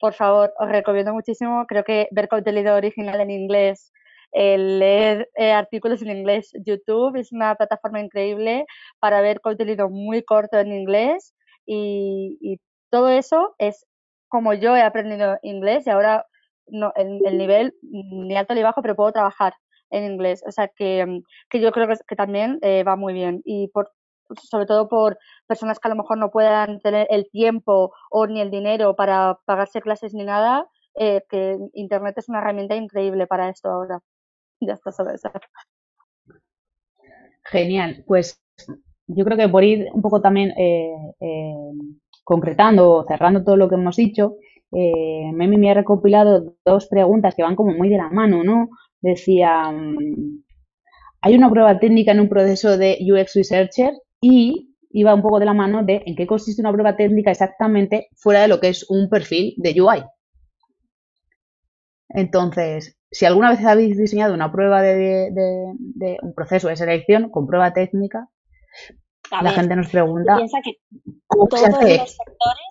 por favor, os recomiendo muchísimo. Creo que ver contenido original en inglés, leer eh, artículos en inglés. YouTube es una plataforma increíble para ver contenido muy corto en inglés y, todo eso es como yo he aprendido inglés y ahora no, el, el, nivel ni alto ni bajo, pero puedo trabajar en inglés. O sea que, que yo creo que, también eh, va muy bien. Y por, sobre todo por personas que a lo mejor no puedan tener el tiempo o ni el dinero para pagarse clases ni nada, eh, que Internet es una herramienta increíble para esto ahora. Ya está sobre eso. Genial, pues yo creo que por ir un poco también eh, eh, concretando o cerrando todo lo que hemos dicho, eh, Memi me ha recopilado dos preguntas que van como muy de la mano, ¿no? Decía, mm, ¿hay una prueba técnica en un proceso de UX Researcher? Y iba un poco de la mano de en qué consiste una prueba técnica exactamente fuera de lo que es un perfil de UI. Entonces, si alguna vez habéis diseñado una prueba de, un proceso de selección con prueba técnica, la gente nos pregunta. Piensa que todos los sectores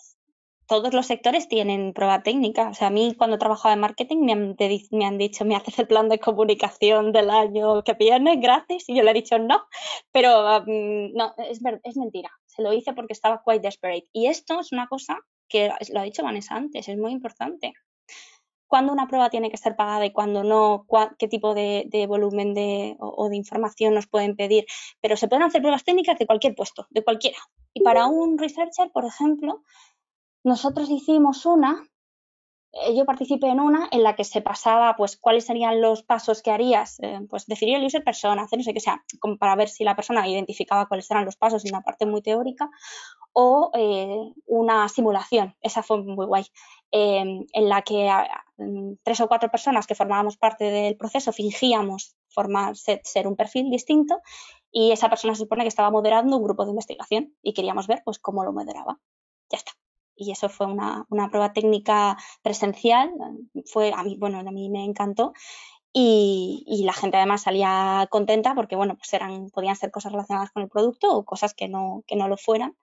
todos los sectores tienen prueba técnica. O sea, a mí cuando trabajaba en marketing me han, me han dicho, me haces el plan de comunicación del año que viene gratis y yo le he dicho no, pero no, es, es mentira. Se lo hice porque estaba quite desperate. Y esto es una cosa que lo ha dicho Vanessa antes, es muy importante. Cuándo una prueba tiene que ser pagada y cuándo no, qué tipo de, volumen de, o, de información nos pueden pedir. Pero se pueden hacer pruebas técnicas de cualquier puesto, de cualquiera. Y para un researcher, por ejemplo, nosotros hicimos una, eh, yo participé en una en la que se pasaba, pues, cuáles serían los pasos que harías, eh, pues, definir el user persona, hacer no sé qué sea, como para ver si la persona identificaba cuáles eran los pasos en una parte muy teórica, o eh, una simulación, esa fue muy guay, em, en la que tres o cuatro personas que formábamos parte del proceso fingíamos formar, ser un perfil distinto y esa persona se supone que estaba moderando un grupo de investigación y queríamos ver pues cómo lo moderaba. Ya está y eso fue una, prueba técnica presencial, fue a mí, bueno, a mí me encantó y, la gente además salía contenta porque, bueno, pues eran, podían ser cosas relacionadas con el producto o cosas que no, que no lo fueran.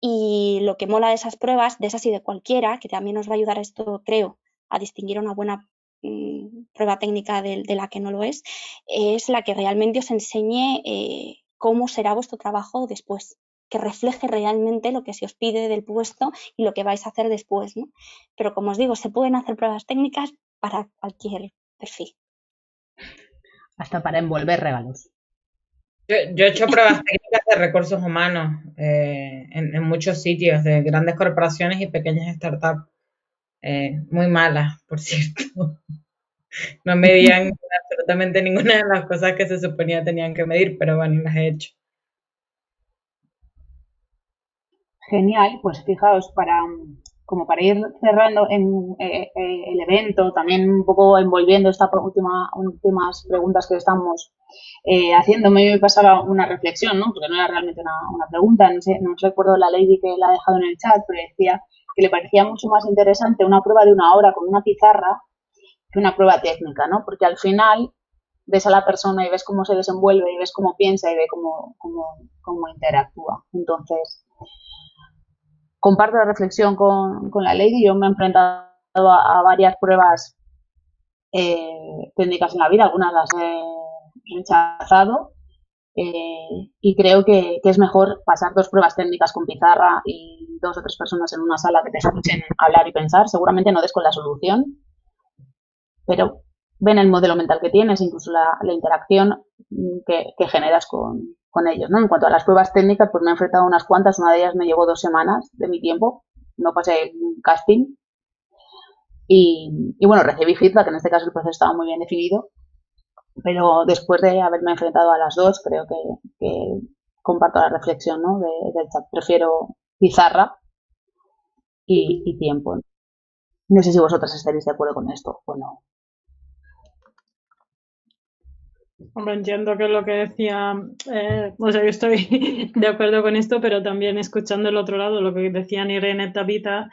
Y lo que mola de esas pruebas, de esas y de cualquiera, que también nos va a ayudar esto, creo, a distinguir una buena mm, prueba técnica de, la que no lo es, es la que realmente os enseñe eh, cómo será vuestro trabajo después que refleje realmente lo que se os pide del puesto y lo que vais a hacer después. ¿no? Pero como os digo, se pueden hacer pruebas técnicas para cualquier perfil. Hasta para envolver regalos. Yo, he hecho pruebas técnicas de recursos humanos eh, en, muchos sitios, de grandes corporaciones y pequeñas startups. Eh, muy malas, por [laughs] cierto. No medían [laughs] absolutamente ninguna de las cosas que se suponía tenían que medir, pero bueno, las he hecho. Genial, pues fijaos, para, como para ir cerrando en, eh, eh, el evento, también un poco envolviendo estas última, últimas preguntas que estamos eh, haciendo, me pasaba una reflexión, ¿no? porque no era realmente una, pregunta, no, sé, no recuerdo la lady que la ha dejado en el chat, pero decía que le parecía mucho más interesante una prueba de una hora con una pizarra que una prueba técnica, ¿no? porque al final ves a la persona y ves cómo se desenvuelve y ves cómo piensa y ves cómo, cómo, cómo interactúa. Entonces, comparto la reflexión con, la Lady. Yo me he enfrentado a, varias pruebas eh, técnicas en la vida, algunas las he rechazado eh, y creo que, es mejor pasar dos pruebas técnicas con pizarra y dos o tres personas en una sala que te escuchen hablar y pensar. Seguramente no des con la solución, pero ven el modelo mental que tienes, incluso la, interacción que, generas con, con ellos, ¿no? En cuanto a las pruebas técnicas, pues me he enfrentado a unas cuantas, una de ellas me llevó dos semanas de mi tiempo, no pasé casting. Y, bueno, recibí feedback, en este caso el proceso estaba muy bien definido, pero después de haberme enfrentado a las dos, creo que, comparto la reflexión ¿no? de, del chat. Prefiero pizarra y, tiempo. No sé si vosotras estaréis de acuerdo con esto o no. Entiendo que lo que decía, eh, o sea, yo estoy [laughs] de acuerdo con esto, pero también escuchando el otro lado, lo que decían Irene Tabita,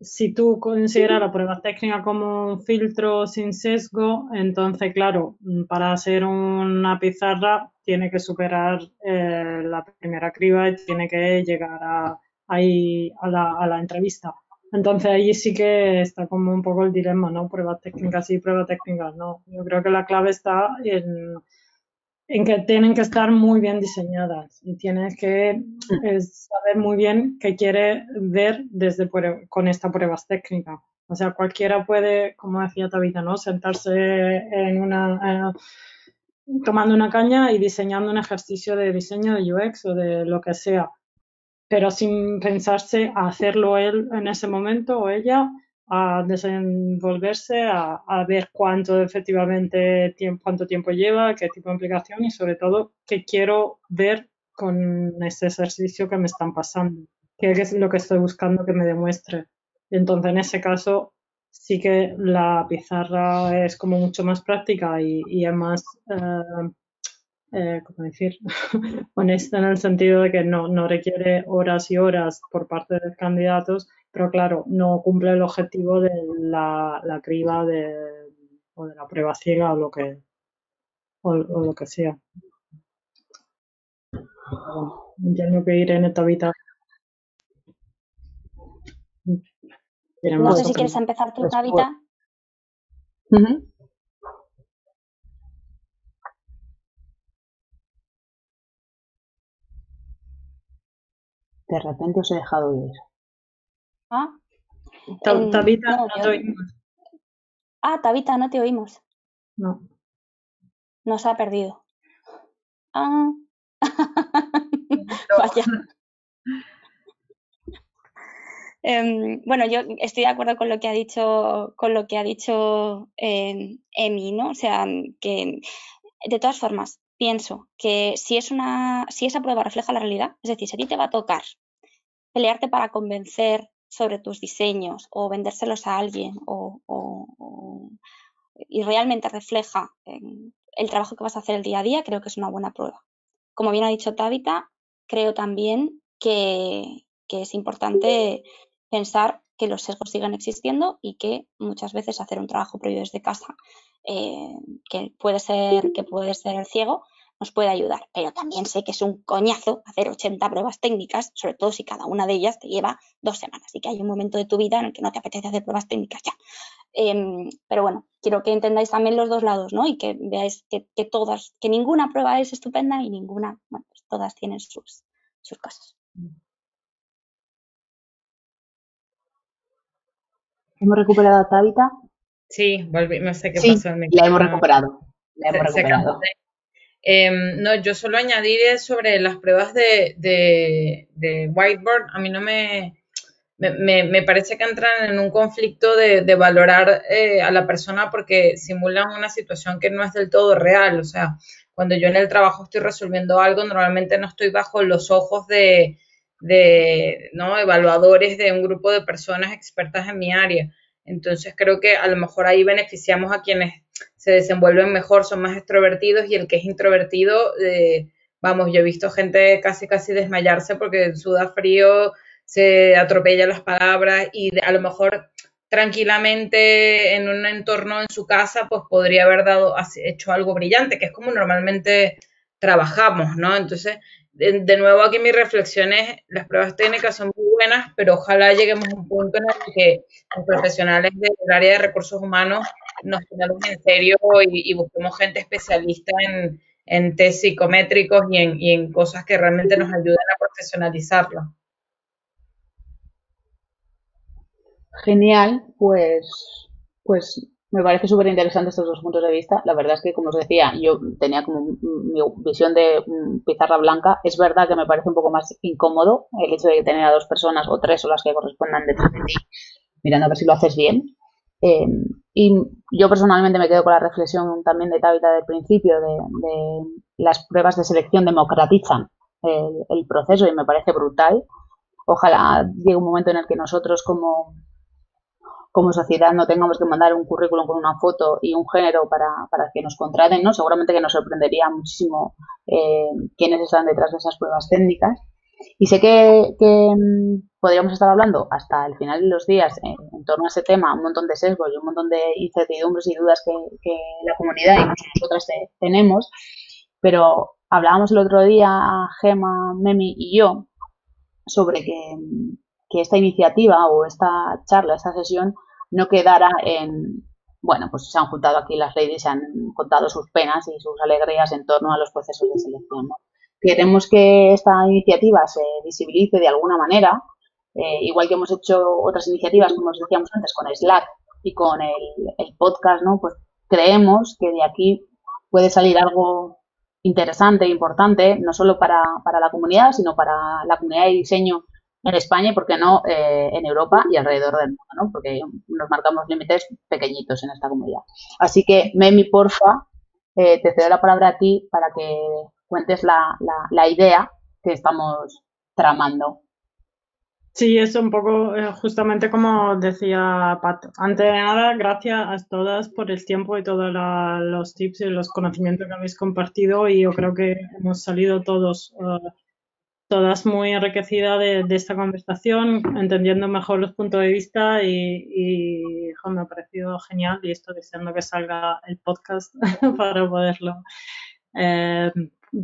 si tú consideras la prueba técnica como un filtro sin sesgo, entonces, claro, para hacer una pizarra tiene que superar eh, la primera criba y tiene que llegar a, ahí a la, a la entrevista. Entonces ahí sí que está como un poco el dilema, ¿no? Pruebas técnicas y pruebas técnicas, ¿no? Yo creo que la clave está en, que tienen que estar muy bien diseñadas y tienes que saber muy bien qué quiere ver desde con esta pruebas técnicas. O sea, cualquiera puede, como decía Tabita, ¿no? Sentarse en una... Eh, tomando una caña y diseñando un ejercicio de diseño de UX o de lo que sea pero sin pensarse a hacerlo él en ese momento o ella, a desenvolverse, a, ver cuánto efectivamente tiempo, cuánto tiempo lleva, qué tipo de implicación y sobre todo qué quiero ver con este ejercicio que me están pasando, qué es lo que estoy buscando que me demuestre. Entonces, en ese caso, sí que la pizarra es como mucho más práctica y, y es más eh, eh, ¿cómo decir? [laughs] honesta en el sentido de que no, no requiere horas y horas por parte de los candidatos, pero claro, no cumple el objetivo de la, la criba de, o de la prueba ciega o lo que, o, lo que sea. entiendo que Irene Tabita. No sé si quieres empezar tú, Tabita. De repente os he dejado oír. Ah. Tabita, no, te oímos. Ah, Tabita, no te oímos. No. Nos ha perdido. Ah. Vaya. [laughs] Em, bueno, yo estoy de acuerdo con lo que ha dicho, con lo que ha dicho eh, Emi, ¿no? O sea, que de todas formas, pienso que si es una, si esa prueba refleja la realidad, es decir, si a ti te va a tocar pelearte para convencer sobre tus diseños o vendérselos a alguien o, y realmente refleja el trabajo que vas a hacer el día a día, creo que es una buena prueba. Como bien ha dicho Tabita, creo también que, que es importante pensar que los sesgos sigan existiendo y que muchas veces hacer un trabajo previo desde casa, eh, que puede ser, que puede ser ciego, nos puede ayudar. Pero también sé que es un coñazo hacer 80 pruebas técnicas, sobre todo si cada una de ellas te lleva dos semanas y que hay un momento de tu vida en el que no te apetece hacer pruebas técnicas ya. Em, pero bueno, quiero que entendáis también los dos lados, ¿no? Y que veáis que, todas, que ninguna prueba es estupenda y ninguna, bueno, pues todas tienen sus, sus cosas. ¿Hemos recuperado a Tabita? Sí, volví, no sé qué pasó en mi La hemos recuperado. La hemos recuperado. Em, no, yo solo añadiré sobre las pruebas de, de, whiteboard. A mí no me, me, me, parece que entran en un conflicto de, de valorar eh, a la persona porque simulan una situación que no es del todo real. O sea, cuando yo en el trabajo estoy resolviendo algo, normalmente no estoy bajo los ojos de, de ¿no? evaluadores de un grupo de personas expertas en mi área. Entonces creo que a lo mejor ahí beneficiamos a quienes se desenvuelven mejor, son más extrovertidos y el que es introvertido, eh, vamos, yo he visto gente casi casi desmayarse porque suda frío, se atropella las palabras y a lo mejor tranquilamente en un entorno en su casa, pues podría haber dado, hecho algo brillante, que es como normalmente trabajamos, ¿no? Entonces, de, nuevo aquí mis reflexiones, las pruebas técnicas son muy buenas, pero ojalá lleguemos a un punto en el que los profesionales del área de recursos humanos nos tomemos en serio y, busquemos gente especialista en, test psicométricos y en, y cosas que realmente nos ayuden a profesionalizarlo. Genial, pues, pues me parece súper interesante estos dos puntos de vista. La verdad es que, como os decía, yo tenía como mi visión de pizarra blanca. Es verdad que me parece un poco más incómodo el hecho de tener a dos personas o tres o las que correspondan detrás de ti, mirando a ver si lo haces bien. Eh, y yo personalmente me quedo con la reflexión también de Tabitha del principio de, las pruebas de selección democratizan el, el proceso y me parece brutal. Ojalá llegue un momento en el que nosotros como como sociedad no tengamos que mandar un currículum con una foto y un género para, para que nos contraten, ¿no? Seguramente que nos sorprendería muchísimo eh, quiénes están detrás de esas pruebas técnicas. Y sé que, mm, podríamos estar hablando hasta el final de los días en, torno a ese tema, un montón de sesgos y un montón de incertidumbres y dudas que, la comunidad y nosotras tenemos, pero hablábamos el otro día, Gema, Memi y yo, sobre que, que esta iniciativa o esta charla, esta sesión, no quedara en, bueno, pues se han juntado aquí las leyes y se han contado sus penas y sus alegrías en torno a los procesos de selección. Queremos que esta iniciativa se visibilice de alguna manera, eh, igual que hemos hecho otras iniciativas, como os decíamos antes, con Slack y con el, podcast, ¿no? Pues creemos que de aquí puede salir algo interesante e importante, no solo para, para la comunidad, sino para la comunidad de diseño en España y, por qué no, eh, en Europa y alrededor del mundo, ¿no? Porque nos marcamos límites pequeñitos en esta comunidad. Así que, Memi, porfa, eh, te cedo la palabra a ti para que cuentes la, la, idea que estamos tramando. Sí, es un poco eh, justamente como decía Pat. Antes de nada, gracias a todas por el tiempo y todos los tips y los conocimientos que habéis compartido y yo creo que hemos salido todos todas muy enriquecidas de, esta conversación, entendiendo mejor los puntos de vista y, me ha parecido genial y estoy deseando que salga el podcast [laughs] para poderlo eh,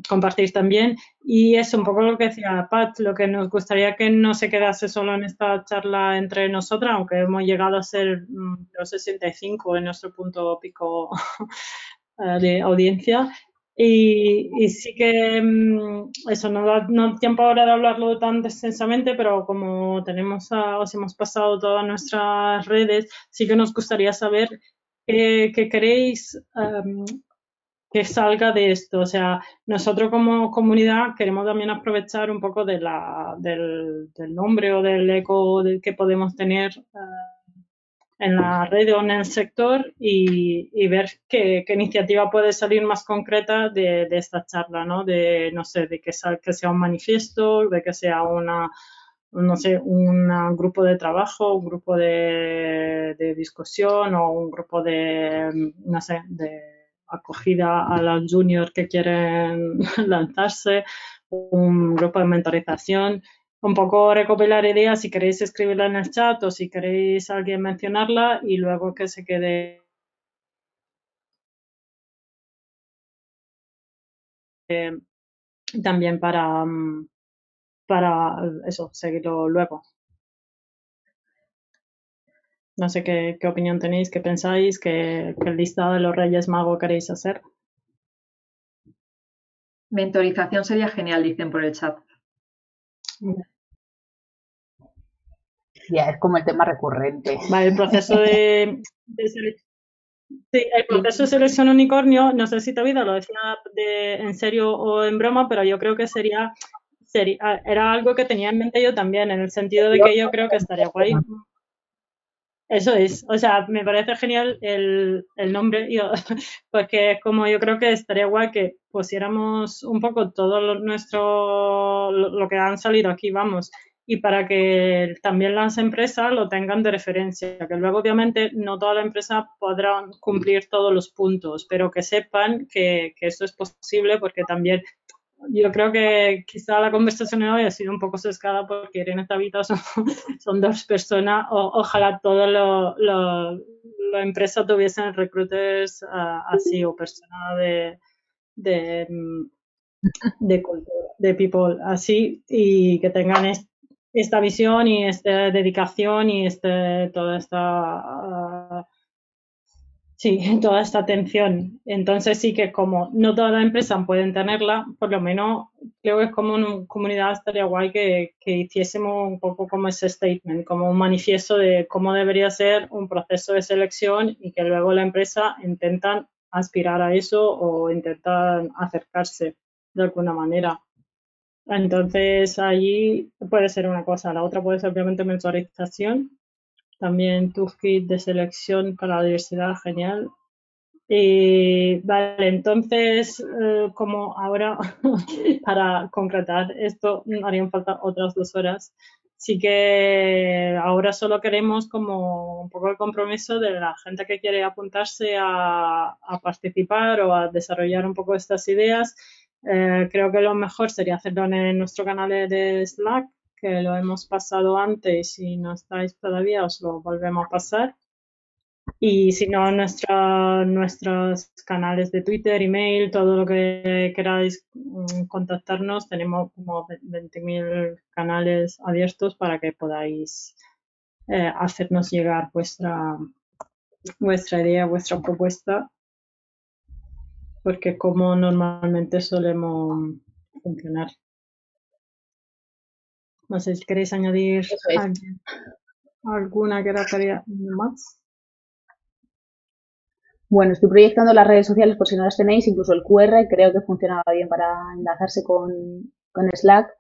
compartir también. Y es un poco lo que decía Pat, lo que nos gustaría que no se quedase solo en esta charla entre nosotras, aunque hemos llegado a ser mm, los 65 en nuestro punto pico [laughs] eh, de audiencia, y, sí que mm, eso no da no tiempo ahora de hablarlo tan extensamente, pero como tenemos os hemos pasado todas nuestras redes, sí que nos gustaría saber qué, queréis em, que salga de esto. O sea, nosotros como comunidad queremos también aprovechar un poco de la, del, nombre o del eco que podemos tener. Eh, en la red o en el sector y, ver qué, iniciativa puede salir más concreta de, esta charla, ¿no? De, no sé, de que, que sea un manifiesto, de que sea una, no sé, un grupo de trabajo, un grupo de, discusión o un grupo de, no sé, de acogida a los juniors que quieren [laughs] lanzarse, un grupo de mentorización un poco recopilar ideas, si queréis escribirla en el chat o si queréis alguien mencionarla y luego que se quede eh, también para, mm, para eso, seguirlo luego. No sé qué, opinión tenéis, qué pensáis, qué, qué listado de los Reyes Magos queréis hacer. Mentorización sería genial, dicen por el chat. Ya, es como el tema recurrente. Vale, el proceso de, Sí, el proceso de selección unicornio, no sé si te olvidas, lo decía de, en serio o en broma, pero yo creo que sería, sería, era algo que tenía en mente yo también, en el sentido de que yo creo que estaría guay. Eso es, o sea, me parece genial el, el nombre, [laughs] porque como yo creo que estaría guay que pusiéramos un poco todo lo, nuestro, lo, que han salido aquí, vamos, y para que también las empresas lo tengan de referencia, que luego obviamente no todas las empresas podrán cumplir todos los puntos, pero que sepan que, que eso es posible porque también yo creo que quizá la conversación de hoy ha sido un poco sesgada porque Irene Tabita son, [laughs] son dos personas, o, ojalá todas las empresas tuviesen recruiters uh, así o personas de, de, de, de people así y que tengan esta visión y esta dedicación y este, toda esta uh, sí, [laughs] toda esta atención. Entonces sí que como no todas las empresas pueden tenerla, por lo menos creo que es como una comunidad estaría guay que, que hiciésemos un poco como ese statement, como un manifiesto de cómo debería ser un proceso de selección y que luego la empresa intentan aspirar a eso o intentan acercarse de alguna manera. Entonces, allí puede ser una cosa. La otra puede ser obviamente mensualización. También kit de selección para la diversidad, genial. Y vale, entonces, eh, como ahora, [laughs] para concretar esto, harían falta otras dos horas. Sí que ahora solo queremos como un poco el compromiso de la gente que quiere apuntarse a, a participar o a desarrollar un poco estas ideas eh, creo que lo mejor sería hacerlo en nuestro canal de Slack, que lo hemos pasado antes y no estáis todavía os lo volvemos a pasar. Y si no, nuestra, nuestros canales de Twitter, email, todo lo que queráis mm, contactarnos, tenemos como 20.000 canales abiertos para que podáis eh, hacernos llegar vuestra, vuestra idea, vuestra propuesta porque como normalmente solemos funcionar. No sé si queréis añadir alguna que quería más. Bueno, estoy proyectando las redes sociales por si no las tenéis, incluso el QR creo que funcionaba bien para enlazarse con, con Slack.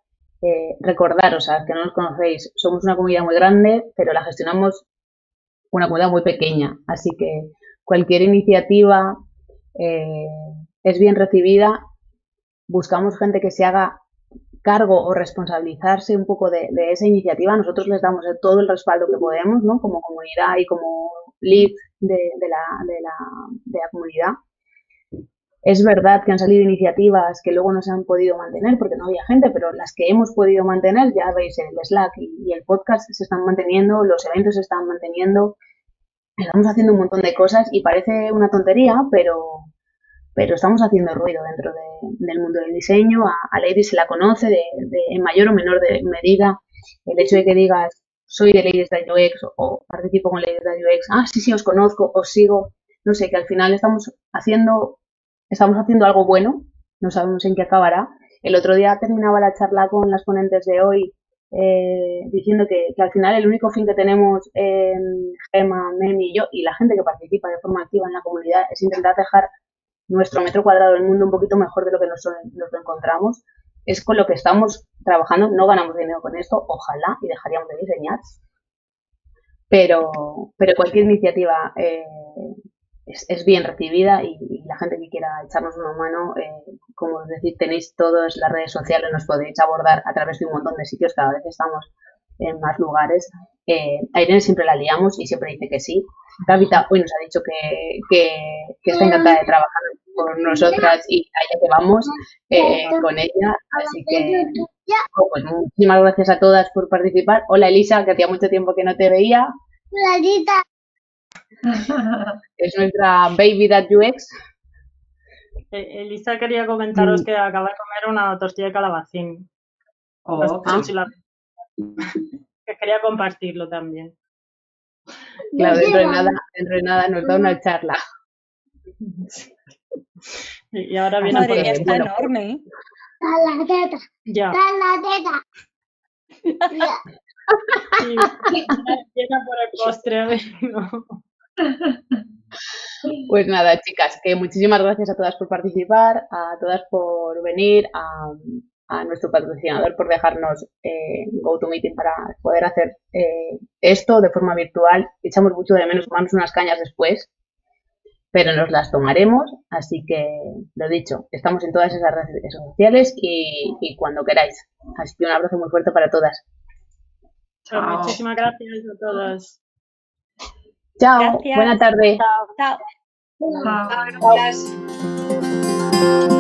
Eh, recordaros a que no nos conocéis, somos una comunidad muy grande, pero la gestionamos una comunidad muy pequeña, así que cualquier iniciativa eh, es bien recibida. Buscamos gente que se haga cargo o responsabilizarse un poco de, esa iniciativa. Nosotros les damos todo el respaldo que podemos, ¿no? Como comunidad y como lead de, de, la, de comunidad. Es verdad que han salido iniciativas que luego no se han podido mantener porque no había gente, pero las que hemos podido mantener, ya veis, el Slack y el podcast se están manteniendo, los eventos se están manteniendo, estamos haciendo un montón de cosas y parece una tontería, pero, pero estamos haciendo ruido dentro del mundo del diseño. A, Lady se la conoce de, en mayor o menor de medida. El hecho de que digas soy de Ladies UX o participo con Ladies UX, ah, sí, sí, os conozco, os sigo, no sé, que al final estamos haciendo, estamos haciendo algo bueno, no sabemos en qué acabará. El otro día terminaba la charla con las ponentes de hoy eh, diciendo que, al final el único fin que tenemos en Gemma, Memi y yo y la gente que participa de forma activa en la comunidad es intentar dejar nuestro metro cuadrado del mundo un poquito mejor de lo que nos, lo encontramos. Es con lo que estamos trabajando. No ganamos dinero con esto, ojalá, y dejaríamos de diseñar. Pero, pero cualquier iniciativa eh, es, bien recibida y, la gente que quiera echarnos una mano, eh, como os decís, tenéis todas las redes sociales, nos podéis abordar a través de un montón de sitios, cada vez estamos en más lugares. Eh, a Irene siempre la liamos y siempre dice que sí. Gavita hoy nos ha dicho que, que, está encantada de trabajar con nosotras y allá que vamos eh, con ella. Así que, oh, pues muchísimas gracias a todas por participar. Hola Elisa, que hacía mucho tiempo que no te veía. Hola Elisa. es nuestra Baby That UX. Eh, Elisa quería comentaros mm. que acaba de comer una tortilla de calabacín. Oh, ah. Que quería compartirlo también. Claro, dentro de nada, dentro de nada nos da una charla. [laughs] Y ahora viene Madre mía, está enorme. ¿eh? la teta. Ya. la teta. [laughs] llena, por el postre, a ver, no. Pues nada, chicas, que muchísimas gracias a todas por participar, a todas por venir, a, nuestro patrocinador por dejarnos eh, GoToMeeting para poder hacer eh, esto de forma virtual. Echamos mucho de menos tomarnos unas cañas después, pero nos las tomaremos, así que lo dicho, estamos en todas esas redes sociales y, cuando queráis. Así que un abrazo muy fuerte para todas. Chao, muchísimas gracias a todas. Chao, buena tarde. Chao. Chao. Chao.